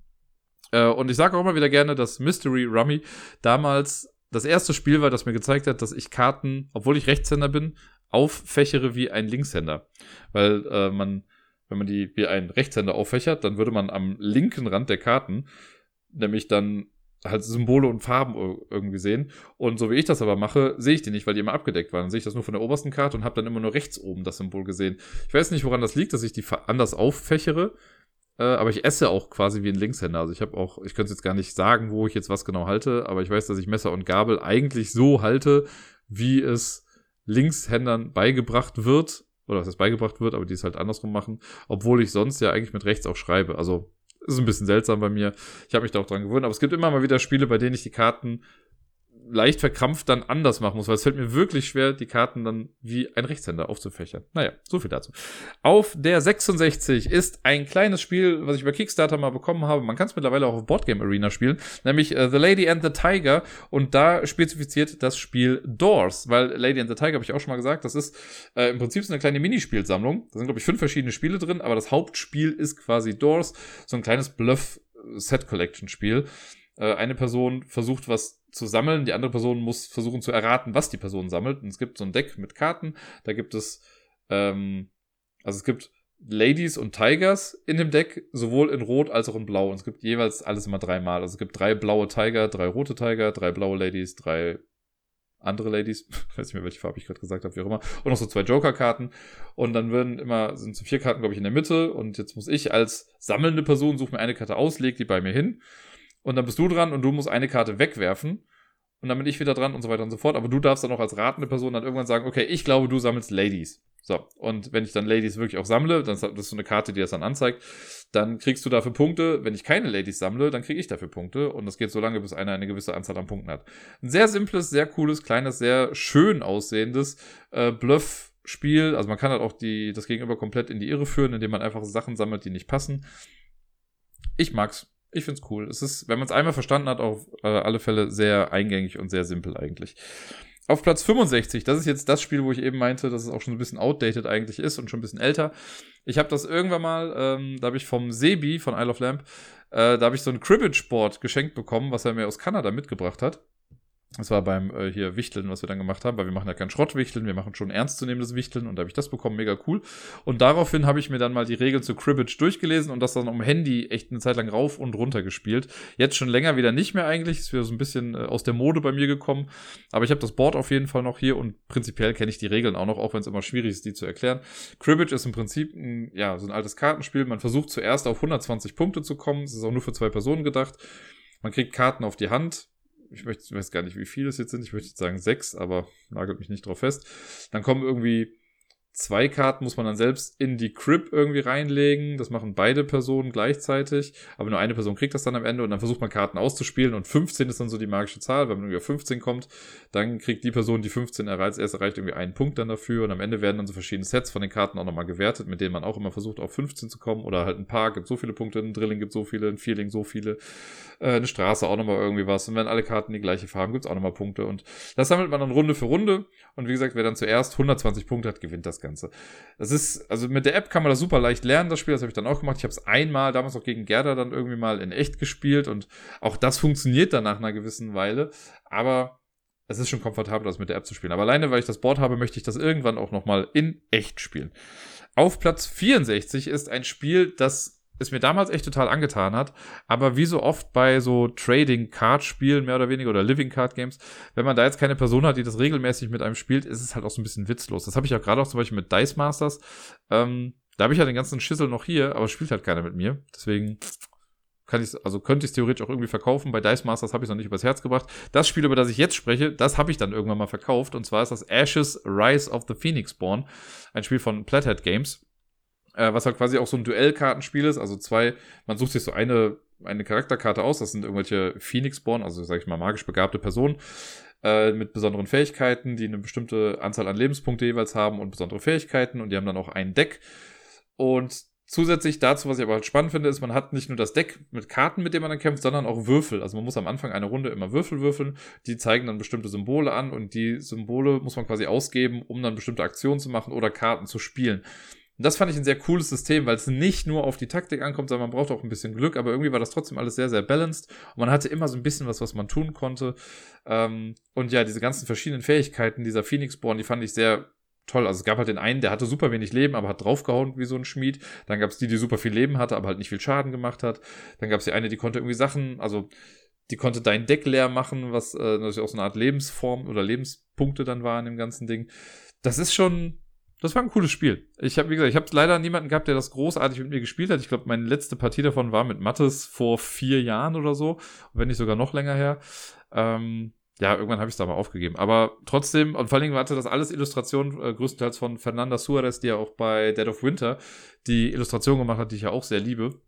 Äh, und ich sage auch immer wieder gerne, dass Mystery Rummy damals das erste Spiel war, das mir gezeigt hat, dass ich Karten, obwohl ich Rechtshänder bin, auffächere wie ein Linkshänder. Weil äh, man wenn man die wie ein Rechtshänder auffächert, dann würde man am linken Rand der Karten nämlich dann halt Symbole und Farben irgendwie sehen. Und so wie ich das aber mache, sehe ich die nicht, weil die immer abgedeckt waren. Dann sehe ich das nur von der obersten Karte und habe dann immer nur rechts oben das Symbol gesehen. Ich weiß nicht, woran das liegt, dass ich die anders auffächere. Äh, aber ich esse auch quasi wie ein Linkshänder. Also ich habe auch, ich könnte jetzt gar nicht sagen, wo ich jetzt was genau halte, aber ich weiß, dass ich Messer und Gabel eigentlich so halte, wie es Linkshändern beigebracht wird oder was das beigebracht wird, aber die es halt andersrum machen, obwohl ich sonst ja eigentlich mit rechts auch schreibe. Also ist ein bisschen seltsam bei mir. Ich habe mich da auch dran gewöhnt, aber es gibt immer mal wieder Spiele, bei denen ich die Karten leicht verkrampft dann anders machen muss, weil es fällt mir wirklich schwer, die Karten dann wie ein Rechtshänder aufzufächern. Naja, so viel dazu. Auf der 66 ist ein kleines Spiel, was ich über Kickstarter mal bekommen habe. Man kann es mittlerweile auch auf Boardgame Arena spielen, nämlich uh, The Lady and the Tiger und da spezifiziert das Spiel Doors, weil Lady and the Tiger habe ich auch schon mal gesagt, das ist äh, im Prinzip so eine kleine Minispielsammlung. Da sind glaube ich fünf verschiedene Spiele drin, aber das Hauptspiel ist quasi Doors, so ein kleines Bluff Set Collection Spiel. Äh, eine Person versucht was zu sammeln. Die andere Person muss versuchen zu erraten, was die Person sammelt. Und es gibt so ein Deck mit Karten. Da gibt es, ähm, also es gibt Ladies und Tigers in dem Deck, sowohl in Rot als auch in Blau. Und es gibt jeweils alles immer dreimal. Also es gibt drei blaue Tiger, drei rote Tiger, drei blaue Ladies, drei andere Ladies, [LAUGHS] weiß nicht mehr, welche Farbe ich gerade gesagt habe, wie auch immer, und noch so zwei Joker-Karten. Und dann werden immer, sind so vier Karten, glaube ich, in der Mitte. Und jetzt muss ich als sammelnde Person, suche mir eine Karte aus, leg die bei mir hin. Und dann bist du dran und du musst eine Karte wegwerfen. Und dann bin ich wieder dran und so weiter und so fort. Aber du darfst dann auch als ratende Person dann irgendwann sagen, okay, ich glaube, du sammelst Ladies. So, und wenn ich dann Ladies wirklich auch sammle, dann das ist so eine Karte, die das dann anzeigt, dann kriegst du dafür Punkte. Wenn ich keine Ladies sammle, dann kriege ich dafür Punkte. Und das geht so lange, bis einer eine gewisse Anzahl an Punkten hat. Ein sehr simples, sehr cooles, kleines, sehr schön aussehendes äh, Bluff-Spiel. Also man kann halt auch die, das Gegenüber komplett in die Irre führen, indem man einfach Sachen sammelt, die nicht passen. Ich mag's. Ich find's cool. Es ist, wenn man es einmal verstanden hat, auf äh, alle Fälle sehr eingängig und sehr simpel eigentlich. Auf Platz 65, das ist jetzt das Spiel, wo ich eben meinte, dass es auch schon ein bisschen outdated eigentlich ist und schon ein bisschen älter. Ich habe das irgendwann mal, ähm, da habe ich vom Sebi von Isle of Lamp, äh, da habe ich so ein Cribbage-Board geschenkt bekommen, was er mir aus Kanada mitgebracht hat. Das war beim äh, hier Wichteln, was wir dann gemacht haben, weil wir machen ja kein Schrottwichteln, wir machen schon ernstzunehmendes Wichteln und da habe ich das bekommen, mega cool. Und daraufhin habe ich mir dann mal die Regeln zu Cribbage durchgelesen und das dann am Handy echt eine Zeit lang rauf und runter gespielt. Jetzt schon länger wieder nicht mehr eigentlich, ist wieder so ein bisschen äh, aus der Mode bei mir gekommen, aber ich habe das Board auf jeden Fall noch hier und prinzipiell kenne ich die Regeln auch noch, auch wenn es immer schwierig ist, die zu erklären. Cribbage ist im Prinzip ein, ja, so ein altes Kartenspiel. Man versucht zuerst auf 120 Punkte zu kommen. Es ist auch nur für zwei Personen gedacht. Man kriegt Karten auf die Hand, ich möchte, weiß gar nicht, wie viele es jetzt sind. Ich möchte jetzt sagen sechs, aber nagelt mich nicht drauf fest. Dann kommen irgendwie Zwei Karten muss man dann selbst in die Crib irgendwie reinlegen. Das machen beide Personen gleichzeitig. Aber nur eine Person kriegt das dann am Ende und dann versucht man Karten auszuspielen. Und 15 ist dann so die magische Zahl. Wenn man irgendwie auf 15 kommt, dann kriegt die Person, die 15 erreicht, erst erreicht irgendwie einen Punkt dann dafür. Und am Ende werden dann so verschiedene Sets von den Karten auch nochmal gewertet, mit denen man auch immer versucht, auf 15 zu kommen. Oder halt ein Paar gibt so viele Punkte, ein Drilling gibt so viele, ein Feeling so viele, äh, eine Straße auch nochmal irgendwie was. Und wenn alle Karten die gleiche Farben, gibt es auch nochmal Punkte. Und das sammelt man dann Runde für Runde. Und wie gesagt, wer dann zuerst 120 Punkte hat, gewinnt das Ganze. Das ist, also mit der App kann man das super leicht lernen, das Spiel, das habe ich dann auch gemacht. Ich habe es einmal, damals auch gegen Gerda, dann irgendwie mal in echt gespielt und auch das funktioniert dann nach einer gewissen Weile. Aber es ist schon komfortabel, das mit der App zu spielen. Aber alleine, weil ich das Board habe, möchte ich das irgendwann auch nochmal in echt spielen. Auf Platz 64 ist ein Spiel, das es mir damals echt total angetan hat. Aber wie so oft bei so Trading-Card-Spielen, mehr oder weniger, oder Living-Card-Games, wenn man da jetzt keine Person hat, die das regelmäßig mit einem spielt, ist es halt auch so ein bisschen witzlos. Das habe ich ja gerade auch zum Beispiel mit Dice Masters. Ähm, da habe ich ja den ganzen Schissel noch hier, aber spielt halt keiner mit mir. Deswegen kann ich also könnte ich theoretisch auch irgendwie verkaufen. Bei Dice Masters habe ich es noch nicht übers Herz gebracht. Das Spiel, über das ich jetzt spreche, das habe ich dann irgendwann mal verkauft. Und zwar ist das Ashes Rise of the Phoenix Born. Ein Spiel von Plathead Games äh, was halt quasi auch so ein Duellkartenspiel ist. Also zwei, man sucht sich so eine, eine Charakterkarte aus, das sind irgendwelche Phoenix-Born, also sag ich mal magisch begabte Personen äh, mit besonderen Fähigkeiten, die eine bestimmte Anzahl an Lebenspunkte jeweils haben und besondere Fähigkeiten und die haben dann auch ein Deck. Und zusätzlich dazu, was ich aber halt spannend finde, ist, man hat nicht nur das Deck mit Karten, mit denen man dann kämpft, sondern auch Würfel. Also man muss am Anfang einer Runde immer Würfel würfeln. Die zeigen dann bestimmte Symbole an und die Symbole muss man quasi ausgeben, um dann bestimmte Aktionen zu machen oder Karten zu spielen. Und das fand ich ein sehr cooles System, weil es nicht nur auf die Taktik ankommt, sondern man braucht auch ein bisschen Glück, aber irgendwie war das trotzdem alles sehr, sehr balanced. Und man hatte immer so ein bisschen was, was man tun konnte. Ähm, und ja, diese ganzen verschiedenen Fähigkeiten dieser Phoenix-Born, die fand ich sehr toll. Also es gab halt den einen, der hatte super wenig Leben, aber hat draufgehauen wie so ein Schmied. Dann gab es die, die super viel Leben hatte, aber halt nicht viel Schaden gemacht hat. Dann gab es die eine, die konnte irgendwie Sachen, also die konnte dein Deck leer machen, was äh, natürlich auch so eine Art Lebensform oder Lebenspunkte dann war in dem ganzen Ding. Das ist schon, das war ein cooles Spiel. Ich habe, wie gesagt, ich habe leider niemanden gehabt, der das großartig mit mir gespielt hat. Ich glaube, meine letzte Partie davon war mit Mattes vor vier Jahren oder so, wenn nicht sogar noch länger her. Ähm, ja, irgendwann habe ich es da mal aufgegeben. Aber trotzdem, und vor allen Dingen hatte das alles Illustrationen äh, größtenteils von Fernanda Suarez, die ja auch bei Dead of Winter die Illustration gemacht hat, die ich ja auch sehr liebe.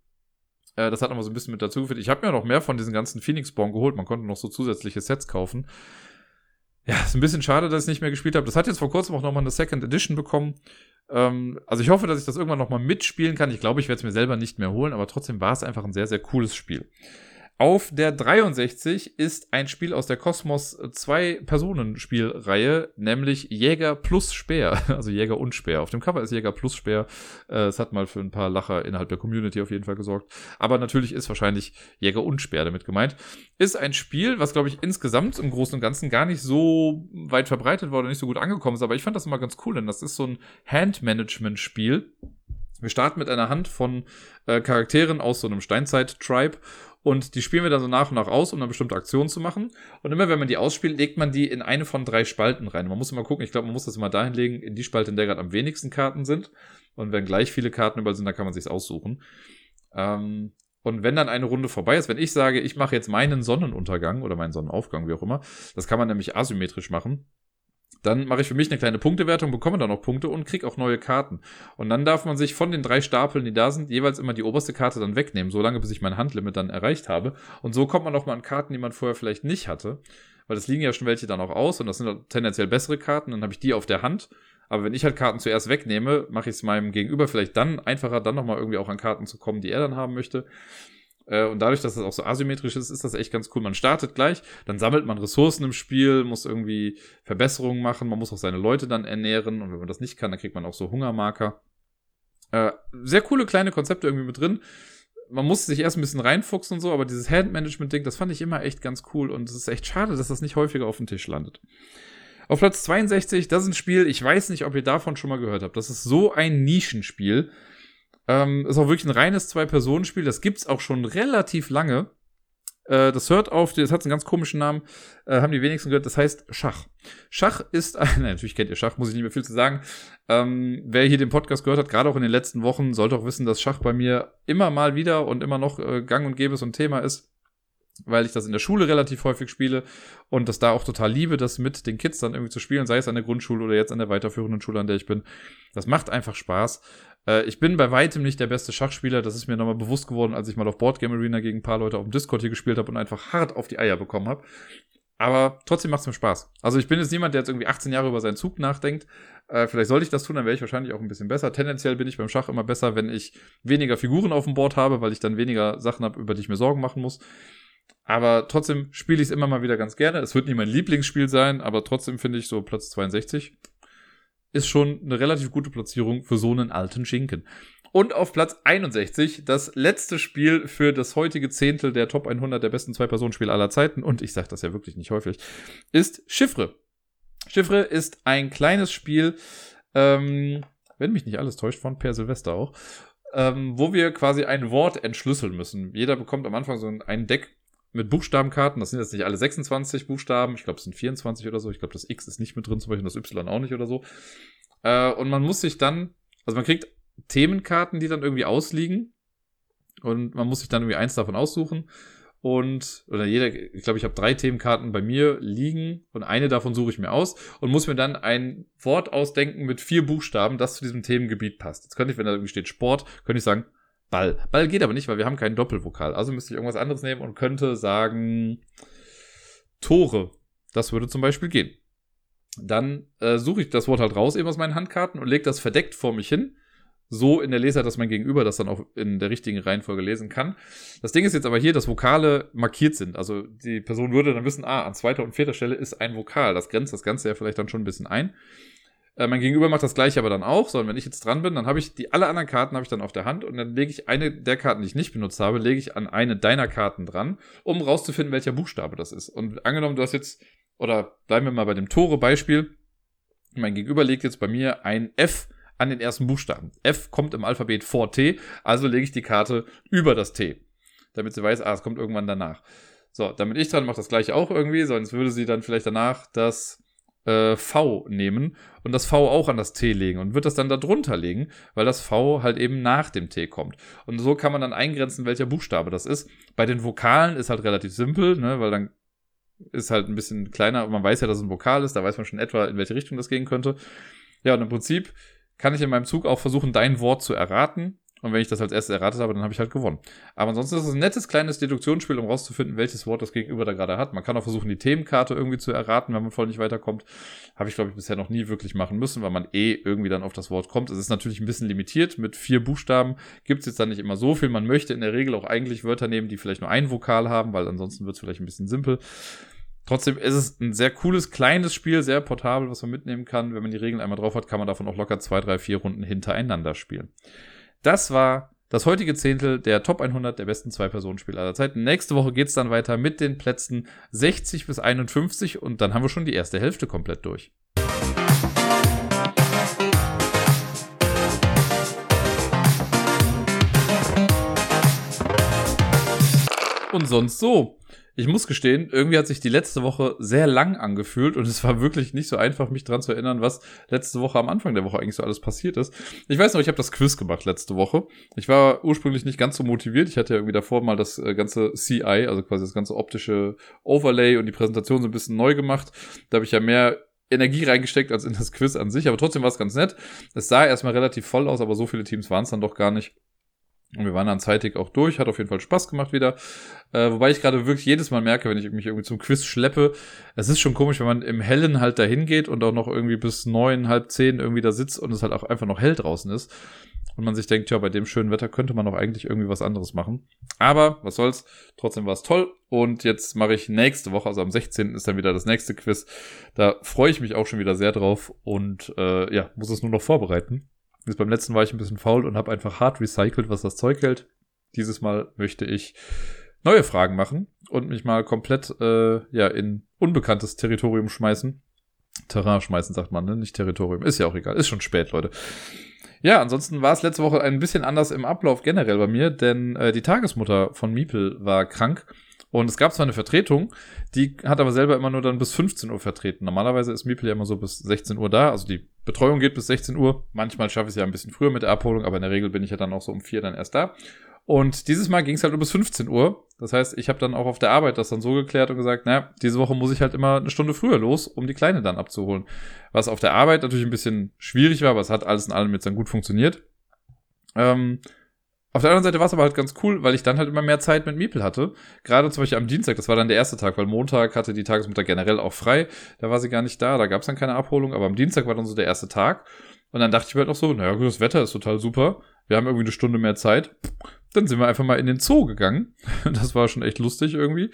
Äh, das hat nochmal so ein bisschen mit dazu geführt. Ich habe mir noch mehr von diesen ganzen Phoenix-Born geholt. Man konnte noch so zusätzliche Sets kaufen. Ja, ist ein bisschen schade, dass ich nicht mehr gespielt habe. Das hat jetzt vor kurzem auch nochmal eine Second Edition bekommen. Ähm, also ich hoffe, dass ich das irgendwann nochmal mitspielen kann. Ich glaube, ich werde es mir selber nicht mehr holen, aber trotzdem war es einfach ein sehr, sehr cooles Spiel. Auf der 63 ist ein Spiel aus der Cosmos 2 Personenspielreihe, nämlich Jäger plus Speer, [LAUGHS] also Jäger und Speer. Auf dem Cover ist Jäger plus Speer. Äh, es hat mal für ein paar Lacher innerhalb der Community auf jeden Fall gesorgt. Aber natürlich ist wahrscheinlich Jäger und Speer damit gemeint. Ist ein Spiel, was glaube ich insgesamt im Großen und Ganzen gar nicht so weit verbreitet war oder nicht so gut angekommen ist. Aber ich fand das immer ganz cool, denn das ist so ein Handmanagement-Spiel Wir starten mit einer Hand von äh, Charakteren aus so einem Steinzeit-Tribe und die spielen wir dann so nach und nach aus, um eine bestimmte Aktion zu machen. Und immer wenn man die ausspielt, legt man die in eine von drei Spalten rein. Man muss immer gucken, ich glaube, man muss das immer dahin legen, in die Spalte, in der gerade am wenigsten Karten sind. Und wenn gleich viele Karten überall sind, dann kann man sich's aussuchen. Ähm, und wenn dann eine Runde vorbei ist, wenn ich sage, ich mache jetzt meinen Sonnenuntergang oder meinen Sonnenaufgang, wie auch immer, das kann man nämlich asymmetrisch machen, dann mache ich für mich eine kleine Punktewertung, bekomme dann noch Punkte und kriege auch neue Karten. Und dann darf man sich von den drei Stapeln, die da sind, jeweils immer die oberste Karte dann wegnehmen, solange bis ich mein Handlimit dann erreicht habe. Und so kommt man auch mal an Karten, die man vorher vielleicht nicht hatte. Weil es liegen ja schon welche dann auch aus und das sind tendenziell bessere Karten. Dann habe ich die auf der Hand. Aber wenn ich halt Karten zuerst wegnehme, mache ich es meinem Gegenüber vielleicht dann einfacher, dann nochmal irgendwie auch an Karten zu kommen, die er dann haben möchte. Äh, und dadurch, dass das auch so asymmetrisch ist, ist das echt ganz cool. Man startet gleich, dann sammelt man Ressourcen im Spiel, muss irgendwie Verbesserungen machen, man muss auch seine Leute dann ernähren und wenn man das nicht kann, dann kriegt man auch so Hungermarker. Äh, sehr coole kleine Konzepte irgendwie mit drin. Man muss sich erst ein bisschen reinfuchsen und so, aber dieses Handmanagement-Ding, das fand ich immer echt ganz cool und es ist echt schade, dass das nicht häufiger auf dem Tisch landet. Auf Platz 62, das ist ein Spiel, ich weiß nicht, ob ihr davon schon mal gehört habt. Das ist so ein Nischenspiel. Ähm, ist auch wirklich ein reines Zwei-Personen-Spiel. Das gibt's auch schon relativ lange. Äh, das hört auf, das hat einen ganz komischen Namen, äh, haben die wenigsten gehört. Das heißt Schach. Schach ist, [LAUGHS] nein, natürlich kennt ihr Schach, muss ich nicht mehr viel zu sagen. Ähm, wer hier den Podcast gehört hat, gerade auch in den letzten Wochen, sollte auch wissen, dass Schach bei mir immer mal wieder und immer noch äh, gang und gäbe so ein Thema ist weil ich das in der Schule relativ häufig spiele und das da auch total liebe, das mit den Kids dann irgendwie zu spielen, sei es an der Grundschule oder jetzt an der weiterführenden Schule, an der ich bin. Das macht einfach Spaß. Äh, ich bin bei weitem nicht der beste Schachspieler. Das ist mir nochmal bewusst geworden, als ich mal auf Boardgame Arena gegen ein paar Leute auf dem Discord hier gespielt habe und einfach hart auf die Eier bekommen habe. Aber trotzdem macht es mir Spaß. Also ich bin jetzt niemand, der jetzt irgendwie 18 Jahre über seinen Zug nachdenkt. Äh, vielleicht sollte ich das tun, dann wäre ich wahrscheinlich auch ein bisschen besser. Tendenziell bin ich beim Schach immer besser, wenn ich weniger Figuren auf dem Board habe, weil ich dann weniger Sachen habe, über die ich mir Sorgen machen muss. Aber trotzdem spiele ich es immer mal wieder ganz gerne. Es wird nie mein Lieblingsspiel sein, aber trotzdem finde ich so Platz 62 ist schon eine relativ gute Platzierung für so einen alten Schinken. Und auf Platz 61, das letzte Spiel für das heutige Zehntel der Top 100 der besten Zwei-Personen-Spiele aller Zeiten, und ich sage das ja wirklich nicht häufig, ist Chiffre. Chiffre ist ein kleines Spiel, ähm, wenn mich nicht alles täuscht, von Per Silvester auch, ähm, wo wir quasi ein Wort entschlüsseln müssen. Jeder bekommt am Anfang so ein Deck mit Buchstabenkarten. Das sind jetzt nicht alle 26 Buchstaben. Ich glaube, es sind 24 oder so. Ich glaube, das X ist nicht mit drin, zum Beispiel das Y auch nicht oder so. Äh, und man muss sich dann, also man kriegt Themenkarten, die dann irgendwie ausliegen. Und man muss sich dann irgendwie eins davon aussuchen. Und, oder jeder, ich glaube, ich habe drei Themenkarten bei mir liegen und eine davon suche ich mir aus und muss mir dann ein Wort ausdenken mit vier Buchstaben, das zu diesem Themengebiet passt. Jetzt könnte ich, wenn da irgendwie steht Sport, könnte ich sagen Ball. Ball geht aber nicht, weil wir haben keinen Doppelvokal. Also müsste ich irgendwas anderes nehmen und könnte sagen Tore. Das würde zum Beispiel gehen. Dann äh, suche ich das Wort halt raus eben aus meinen Handkarten und lege das verdeckt vor mich hin. So in der Leser, dass mein Gegenüber das dann auch in der richtigen Reihenfolge lesen kann. Das Ding ist jetzt aber hier, dass Vokale markiert sind. Also die Person würde dann wissen, ah, an zweiter und vierter Stelle ist ein Vokal. Das grenzt das Ganze ja vielleicht dann schon ein bisschen ein. Äh, mein Gegenüber macht das gleiche aber dann auch, sondern wenn ich jetzt dran bin, dann habe ich die alle anderen Karten habe ich dann auf der Hand und dann lege ich eine der Karten, die ich nicht benutzt habe, lege ich an eine deiner Karten dran, um rauszufinden, welcher Buchstabe das ist. Und angenommen, du hast jetzt, oder bleiben wir mal bei dem Tore-Beispiel, mein Gegenüber legt jetzt bei mir ein F an den ersten Buchstaben. F kommt im Alphabet vor T, also lege ich die Karte über das T, damit sie weiß, ah, es kommt irgendwann danach. So, damit ich dran mache das gleiche auch irgendwie, sonst würde sie dann vielleicht danach das äh, V nehmen und das V auch an das T legen und wird das dann da drunter legen, weil das V halt eben nach dem T kommt. Und so kann man dann eingrenzen, welcher Buchstabe das ist. Bei den Vokalen ist halt relativ simpel, ne, weil dann ist halt ein bisschen kleiner, man weiß ja, dass es ein Vokal ist, da weiß man schon etwa, in welche Richtung das gehen könnte. Ja, und im Prinzip kann ich in meinem Zug auch versuchen, dein Wort zu erraten und wenn ich das als erstes erratet habe, dann habe ich halt gewonnen. Aber ansonsten ist es ein nettes kleines Deduktionsspiel, um rauszufinden, welches Wort das Gegenüber da gerade hat. Man kann auch versuchen, die Themenkarte irgendwie zu erraten, wenn man voll nicht weiterkommt. Habe ich, glaube ich, bisher noch nie wirklich machen müssen, weil man eh irgendwie dann auf das Wort kommt. Es ist natürlich ein bisschen limitiert. Mit vier Buchstaben gibt es jetzt dann nicht immer so viel. Man möchte in der Regel auch eigentlich Wörter nehmen, die vielleicht nur ein Vokal haben, weil ansonsten wird es vielleicht ein bisschen simpel. Trotzdem ist es ein sehr cooles, kleines Spiel, sehr portabel, was man mitnehmen kann. Wenn man die Regeln einmal drauf hat, kann man davon auch locker zwei, drei, vier Runden hintereinander spielen. Das war das heutige Zehntel der Top 100 der besten Zwei-Personen-Spiele aller Zeiten. Nächste Woche geht es dann weiter mit den Plätzen 60 bis 51 und dann haben wir schon die erste Hälfte komplett durch. Und sonst so. Ich muss gestehen, irgendwie hat sich die letzte Woche sehr lang angefühlt und es war wirklich nicht so einfach, mich dran zu erinnern, was letzte Woche am Anfang der Woche eigentlich so alles passiert ist. Ich weiß noch, ich habe das Quiz gemacht letzte Woche. Ich war ursprünglich nicht ganz so motiviert. Ich hatte ja irgendwie davor mal das äh, ganze CI, also quasi das ganze optische Overlay und die Präsentation so ein bisschen neu gemacht. Da habe ich ja mehr Energie reingesteckt als in das Quiz an sich, aber trotzdem war es ganz nett. Es sah erstmal relativ voll aus, aber so viele Teams waren es dann doch gar nicht. Und wir waren dann zeitig auch durch, hat auf jeden Fall Spaß gemacht wieder. Äh, wobei ich gerade wirklich jedes Mal merke, wenn ich mich irgendwie zum Quiz schleppe, es ist schon komisch, wenn man im Hellen halt dahin geht und auch noch irgendwie bis neun, halb zehn irgendwie da sitzt und es halt auch einfach noch hell draußen ist. Und man sich denkt, ja, bei dem schönen Wetter könnte man doch eigentlich irgendwie was anderes machen. Aber was soll's, trotzdem war es toll. Und jetzt mache ich nächste Woche, also am 16. ist dann wieder das nächste Quiz. Da freue ich mich auch schon wieder sehr drauf und äh, ja, muss es nur noch vorbereiten. Jetzt beim letzten war ich ein bisschen faul und habe einfach hart recycelt, was das Zeug hält. Dieses Mal möchte ich neue Fragen machen und mich mal komplett äh, ja in unbekanntes Territorium schmeißen. Terrain schmeißen, sagt man, ne? Nicht Territorium. Ist ja auch egal. Ist schon spät, Leute. Ja, ansonsten war es letzte Woche ein bisschen anders im Ablauf generell bei mir, denn äh, die Tagesmutter von Miepel war krank und es gab zwar eine Vertretung, die hat aber selber immer nur dann bis 15 Uhr vertreten. Normalerweise ist Miepel ja immer so bis 16 Uhr da, also die Betreuung geht bis 16 Uhr. Manchmal schaffe ich es ja ein bisschen früher mit der Abholung, aber in der Regel bin ich ja dann auch so um vier dann erst da. Und dieses Mal ging es halt nur bis 15 Uhr. Das heißt, ich habe dann auch auf der Arbeit das dann so geklärt und gesagt, naja, diese Woche muss ich halt immer eine Stunde früher los, um die Kleine dann abzuholen. Was auf der Arbeit natürlich ein bisschen schwierig war, aber es hat alles in allem jetzt dann gut funktioniert. Ähm, auf der anderen Seite war es aber halt ganz cool, weil ich dann halt immer mehr Zeit mit Miepel hatte. Gerade zum Beispiel am Dienstag, das war dann der erste Tag, weil Montag hatte die Tagesmutter generell auch frei. Da war sie gar nicht da, da gab es dann keine Abholung, aber am Dienstag war dann so der erste Tag. Und dann dachte ich mir halt auch so, naja, das Wetter ist total super. Wir haben irgendwie eine Stunde mehr Zeit. Dann sind wir einfach mal in den Zoo gegangen. [LAUGHS] Das war schon echt lustig irgendwie.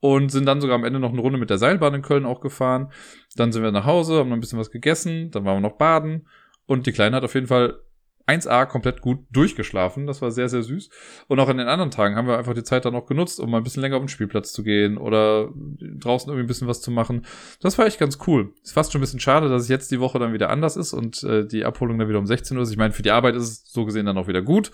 Und sind dann sogar am Ende noch eine Runde mit der Seilbahn in Köln auch gefahren. Dann sind wir nach Hause, haben noch ein bisschen was gegessen. Dann waren wir noch baden. Und die Kleine hat auf jeden Fall 1A komplett gut durchgeschlafen. Das war sehr, sehr süß. Und auch an den anderen Tagen haben wir einfach die Zeit dann noch genutzt, um mal ein bisschen länger auf den Spielplatz zu gehen oder draußen irgendwie ein bisschen was zu machen. Das war echt ganz cool. Ist fast schon ein bisschen schade, dass es jetzt die Woche dann wieder anders ist und äh, die Abholung dann wieder um 16 Uhr ist. Ich meine, für die Arbeit ist es so gesehen dann auch wieder gut,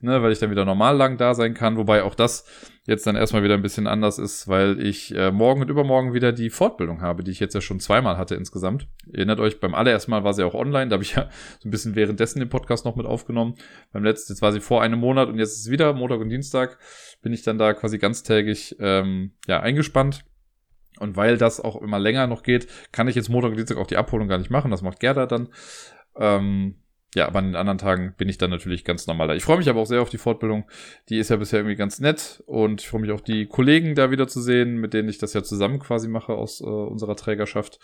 ne, weil ich dann wieder normal lang da sein kann. Wobei auch das jetzt dann erstmal wieder ein bisschen anders ist, weil ich äh, morgen und übermorgen wieder die Fortbildung habe, die ich jetzt ja schon zweimal hatte insgesamt. Ihr erinnert euch, beim allerersten Mal war sie auch online, da habe ich ja so ein bisschen währenddessen den Podcast noch mit aufgenommen. Beim letzten, jetzt war sie vor einem Monat und jetzt ist wieder, Montag und Dienstag, bin ich dann da quasi ganztägig ähm, ja, eingespannt. Und weil das auch immer länger noch geht, kann ich jetzt Montag und Dienstag auch die Abholung gar nicht machen. Das macht Gerda dann. Ähm, ja, aber an den anderen Tagen bin ich dann natürlich ganz normal da. Ich freue mich aber auch sehr auf die Fortbildung. Die ist ja bisher irgendwie ganz nett und ich freue mich auch die Kollegen da wieder zu sehen, mit denen ich das ja zusammen quasi mache aus äh, unserer Trägerschaft.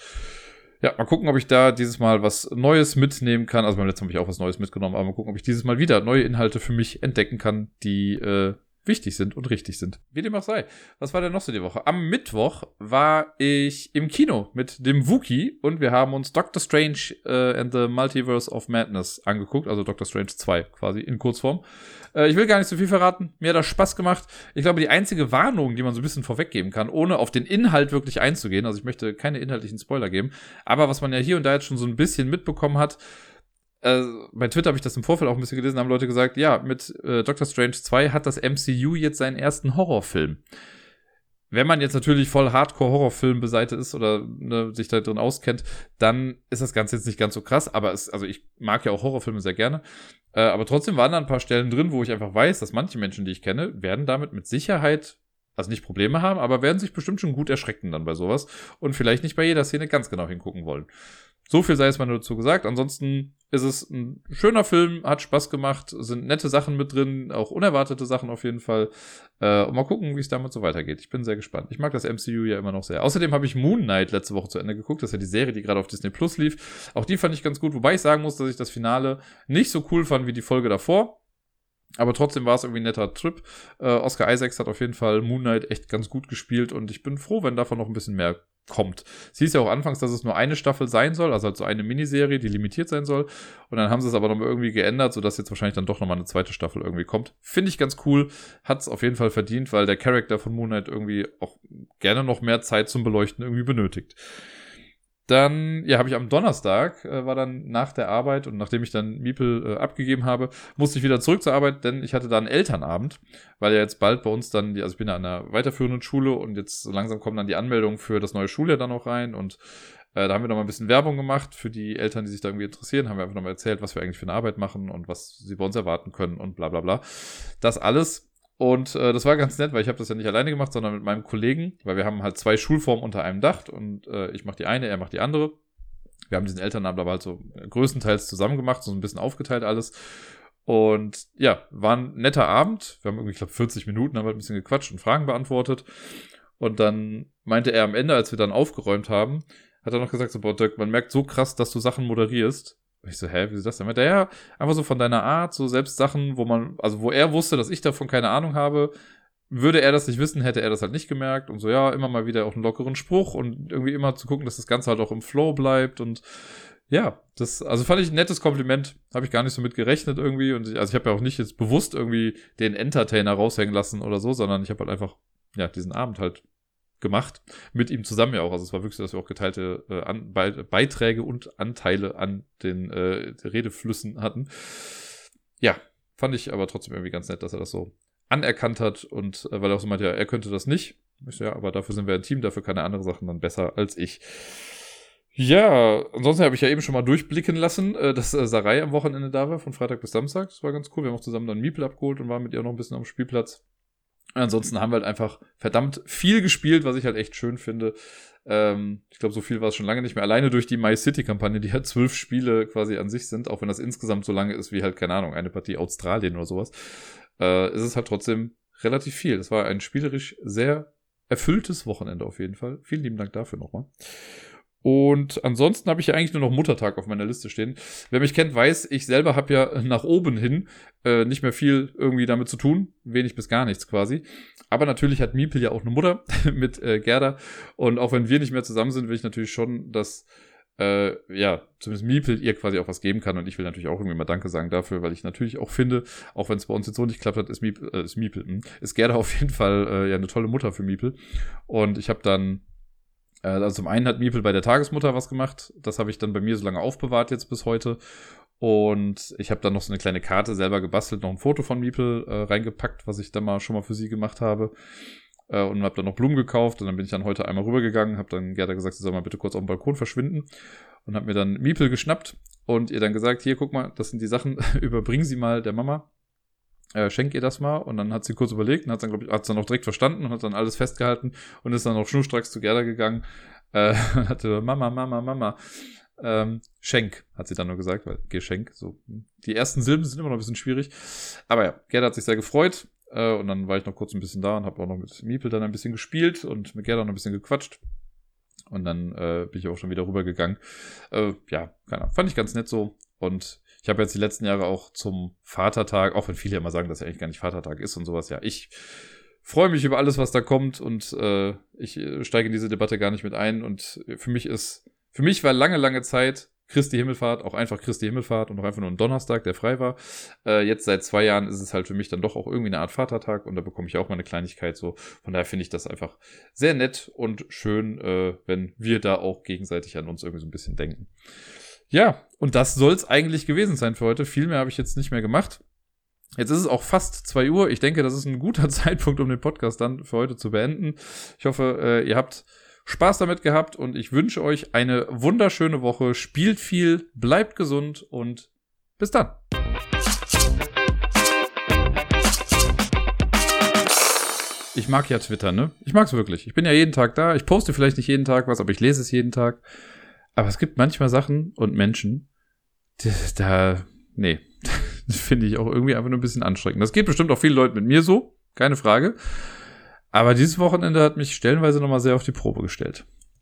Ja, mal gucken, ob ich da dieses Mal was Neues mitnehmen kann. Also beim letzten habe ich auch was Neues mitgenommen, aber mal gucken, ob ich dieses Mal wieder neue Inhalte für mich entdecken kann, die äh, wichtig sind und richtig sind. Wie dem auch sei. Was war denn noch so die Woche? Am Mittwoch war ich im Kino mit dem Wookie und wir haben uns Doctor Strange äh, and the Multiverse of Madness angeguckt, also Doctor Strange 2 quasi in Kurzform. Äh, ich will gar nicht so viel verraten. Mir hat das Spaß gemacht. Ich glaube, die einzige Warnung, die man so ein bisschen vorweggeben kann, ohne auf den Inhalt wirklich einzugehen, also ich möchte keine inhaltlichen Spoiler geben, aber was man ja hier und da jetzt schon so ein bisschen mitbekommen hat, äh, bei Twitter habe ich das im Vorfeld auch ein bisschen gelesen, haben Leute gesagt, ja, mit äh, Doctor Strange 2 hat das MCU jetzt seinen ersten Horrorfilm. Wenn man jetzt natürlich voll Hardcore-Horrorfilm beseitigt ist oder ne, sich da drin auskennt, dann ist das Ganze jetzt nicht ganz so krass. Aber es, also ich mag ja auch Horrorfilme sehr gerne. Äh, aber trotzdem waren da ein paar Stellen drin, wo ich einfach weiß, dass manche Menschen, die ich kenne, werden damit mit Sicherheit also nicht Probleme haben, aber werden sich bestimmt schon gut erschrecken dann bei sowas und vielleicht nicht bei jeder Szene ganz genau hingucken wollen. So viel sei es mal nur dazu gesagt. Ansonsten ist es ein schöner Film, hat Spaß gemacht, sind nette Sachen mit drin, auch unerwartete Sachen auf jeden Fall. Äh, und mal gucken, wie es damit so weitergeht. Ich bin sehr gespannt. Ich mag das MCU ja immer noch sehr. Außerdem habe ich Moon Knight letzte Woche zu Ende geguckt. Das ist ja die Serie, die gerade auf Disney Plus lief. Auch die fand ich ganz gut, wobei ich sagen muss, dass ich das Finale nicht so cool fand wie die Folge davor. Aber trotzdem war es irgendwie ein netter Trip. Äh, Oscar Isaacs hat auf jeden Fall Moon Knight echt ganz gut gespielt und ich bin froh, wenn davon noch ein bisschen mehr kommt. Es hieß ja auch anfangs, dass es nur eine Staffel sein soll, also halt so eine Miniserie, die limitiert sein soll. Und dann haben sie es aber nochmal irgendwie geändert, sodass jetzt wahrscheinlich dann doch nochmal eine zweite Staffel irgendwie kommt. Finde ich ganz cool. Hat es auf jeden Fall verdient, weil der Charakter von Moon Knight irgendwie auch gerne noch mehr Zeit zum Beleuchten irgendwie benötigt. Dann, ja, habe ich am Donnerstag, äh, war dann nach der Arbeit und nachdem ich dann Miepel äh, abgegeben habe, musste ich wieder zurück zur Arbeit, denn ich hatte da einen Elternabend, weil ja jetzt bald bei uns dann, die, also ich bin ja an einer weiterführenden Schule und jetzt langsam kommen dann die Anmeldungen für das neue Schuljahr dann auch rein und äh, da haben wir nochmal ein bisschen Werbung gemacht für die Eltern, die sich da irgendwie interessieren, haben wir einfach nochmal erzählt, was wir eigentlich für eine Arbeit machen und was sie bei uns erwarten können und bla bla bla. Das alles und äh, das war ganz nett, weil ich habe das ja nicht alleine gemacht, sondern mit meinem Kollegen, weil wir haben halt zwei Schulformen unter einem Dach und äh, ich mache die eine, er macht die andere. Wir haben diesen Elternabend aber halt so größtenteils zusammen gemacht, so ein bisschen aufgeteilt alles. Und ja, war ein netter Abend. Wir haben irgendwie, ich glaube, 40 Minuten, haben halt ein bisschen gequatscht und Fragen beantwortet. Und dann meinte er am Ende, als wir dann aufgeräumt haben, hat er noch gesagt, so, boah, Dirk, man merkt so krass, dass du Sachen moderierst. Und ich so, hä, wie ist das denn? Meinte, ja, einfach so von deiner Art, so selbst Sachen, wo man, also wo er wusste, dass ich davon keine Ahnung habe, würde er das nicht wissen, hätte er das halt nicht gemerkt. Und so, ja, immer mal wieder auch einen lockeren Spruch und irgendwie immer zu gucken, dass das Ganze halt auch im Flow bleibt. Und ja, das, also fand ich ein nettes Kompliment, habe ich gar nicht so mit gerechnet irgendwie. Und ich, also ich habe ja auch nicht jetzt bewusst irgendwie den Entertainer raushängen lassen oder so, sondern ich habe halt einfach, ja, diesen Abend halt gemacht. Mit ihm zusammen ja auch. Also es war wirklich so, dass wir auch geteilte äh, an, Be Beiträge und Anteile an den äh, Redeflüssen hatten. Ja, fand ich aber trotzdem irgendwie ganz nett, dass er das so anerkannt hat und äh, weil er auch so meinte, ja, er könnte das nicht. Ich so, ja, aber dafür sind wir ein Team, dafür kann er andere Sachen dann besser als ich. Ja, ansonsten habe ich ja eben schon mal durchblicken lassen, äh, dass äh, Sarai am Wochenende da war, von Freitag bis Samstag. Das war ganz cool. Wir haben auch zusammen dann Miepel abgeholt und waren mit ihr noch ein bisschen am Spielplatz. Ansonsten haben wir halt einfach verdammt viel gespielt, was ich halt echt schön finde. Ähm, ich glaube, so viel war es schon lange nicht mehr. Alleine durch die My City-Kampagne, die halt zwölf Spiele quasi an sich sind, auch wenn das insgesamt so lange ist wie halt, keine Ahnung, eine Partie Australien oder sowas, äh, ist es halt trotzdem relativ viel. Es war ein spielerisch sehr erfülltes Wochenende auf jeden Fall. Vielen lieben Dank dafür nochmal. Und ansonsten habe ich ja eigentlich nur noch Muttertag auf meiner Liste stehen. Wer mich kennt, weiß, ich selber habe ja nach oben hin äh, nicht mehr viel irgendwie damit zu tun. Wenig bis gar nichts quasi. Aber natürlich hat Miepel ja auch eine Mutter [LAUGHS] mit äh, Gerda. Und auch wenn wir nicht mehr zusammen sind, will ich natürlich schon, dass äh, ja, zumindest Miepel ihr quasi auch was geben kann. Und ich will natürlich auch irgendwie mal Danke sagen dafür, weil ich natürlich auch finde, auch wenn es bei uns jetzt so nicht klappt hat, ist Miepel, äh, ist, Miepel mh, ist Gerda [LAUGHS] auf jeden Fall äh, ja eine tolle Mutter für Miepel. Und ich habe dann also zum einen hat Miepel bei der Tagesmutter was gemacht. Das habe ich dann bei mir so lange aufbewahrt jetzt bis heute. Und ich habe dann noch so eine kleine Karte selber gebastelt, noch ein Foto von Miepel äh, reingepackt, was ich dann mal schon mal für sie gemacht habe. Äh, und habe dann noch Blumen gekauft. Und dann bin ich dann heute einmal rübergegangen, habe dann Gerda gesagt, sie soll mal bitte kurz auf dem Balkon verschwinden. Und habe mir dann Miepel geschnappt und ihr dann gesagt, hier, guck mal, das sind die Sachen, [LAUGHS] überbring sie mal der Mama äh, schenk ihr das mal. Und dann hat sie kurz überlegt und hat dann, glaube ich, hat dann auch direkt verstanden und hat dann alles festgehalten und ist dann auch schnurstracks zu Gerda gegangen. Äh, [LAUGHS] hatte Mama, Mama, Mama. Ähm, Schenk, hat sie dann nur gesagt, weil Geschenk, so. Die ersten Silben sind immer noch ein bisschen schwierig. Aber ja, Gerda hat sich sehr gefreut. Äh, und dann war ich noch kurz ein bisschen da und habe auch noch mit Miepel dann ein bisschen gespielt und mit Gerda noch ein bisschen gequatscht. Und dann äh, bin ich auch schon wieder rübergegangen. Äh, ja, keine Ahnung. Fand ich ganz nett so. Und ich habe jetzt die letzten Jahre auch zum Vatertag, auch wenn viele immer sagen, dass er eigentlich gar nicht Vatertag ist und sowas, ja, ich freue mich über alles, was da kommt und äh, ich äh, steige in diese Debatte gar nicht mit ein. Und für mich ist, für mich war lange, lange Zeit Christi Himmelfahrt, auch einfach Christi Himmelfahrt und auch einfach nur ein Donnerstag, der frei war. Äh, jetzt seit zwei Jahren ist es halt für mich dann doch auch irgendwie eine Art Vatertag und da bekomme ich auch mal eine Kleinigkeit so. Von daher finde ich das einfach sehr nett und schön, äh, wenn wir da auch gegenseitig an uns irgendwie so ein bisschen denken. Ja, und das soll es eigentlich gewesen sein für heute. Viel mehr habe ich jetzt nicht mehr gemacht. Jetzt ist es auch fast zwei Uhr. Ich denke, das ist ein guter [LAUGHS] Zeitpunkt, um den Podcast dann für heute zu beenden. Ich hoffe, äh, ihr habt Spaß damit gehabt und ich wünsche euch eine wunderschöne Woche. Spielt viel, bleibt gesund und bis dann. Ich mag ja Twitter, ne? Ich mag es wirklich. Ich bin ja jeden Tag da. Ich poste vielleicht nicht jeden Tag was, aber ich lese es jeden Tag. Aber es gibt manchmal Sachen und Menschen, da, nee, [LAUGHS] finde ich auch irgendwie einfach nur ein bisschen anstrengend. Das geht bestimmt auch vielen Leuten mit mir so, keine Frage. Aber dieses Wochenende hat mich stellenweise nochmal sehr auf die Probe gestellt.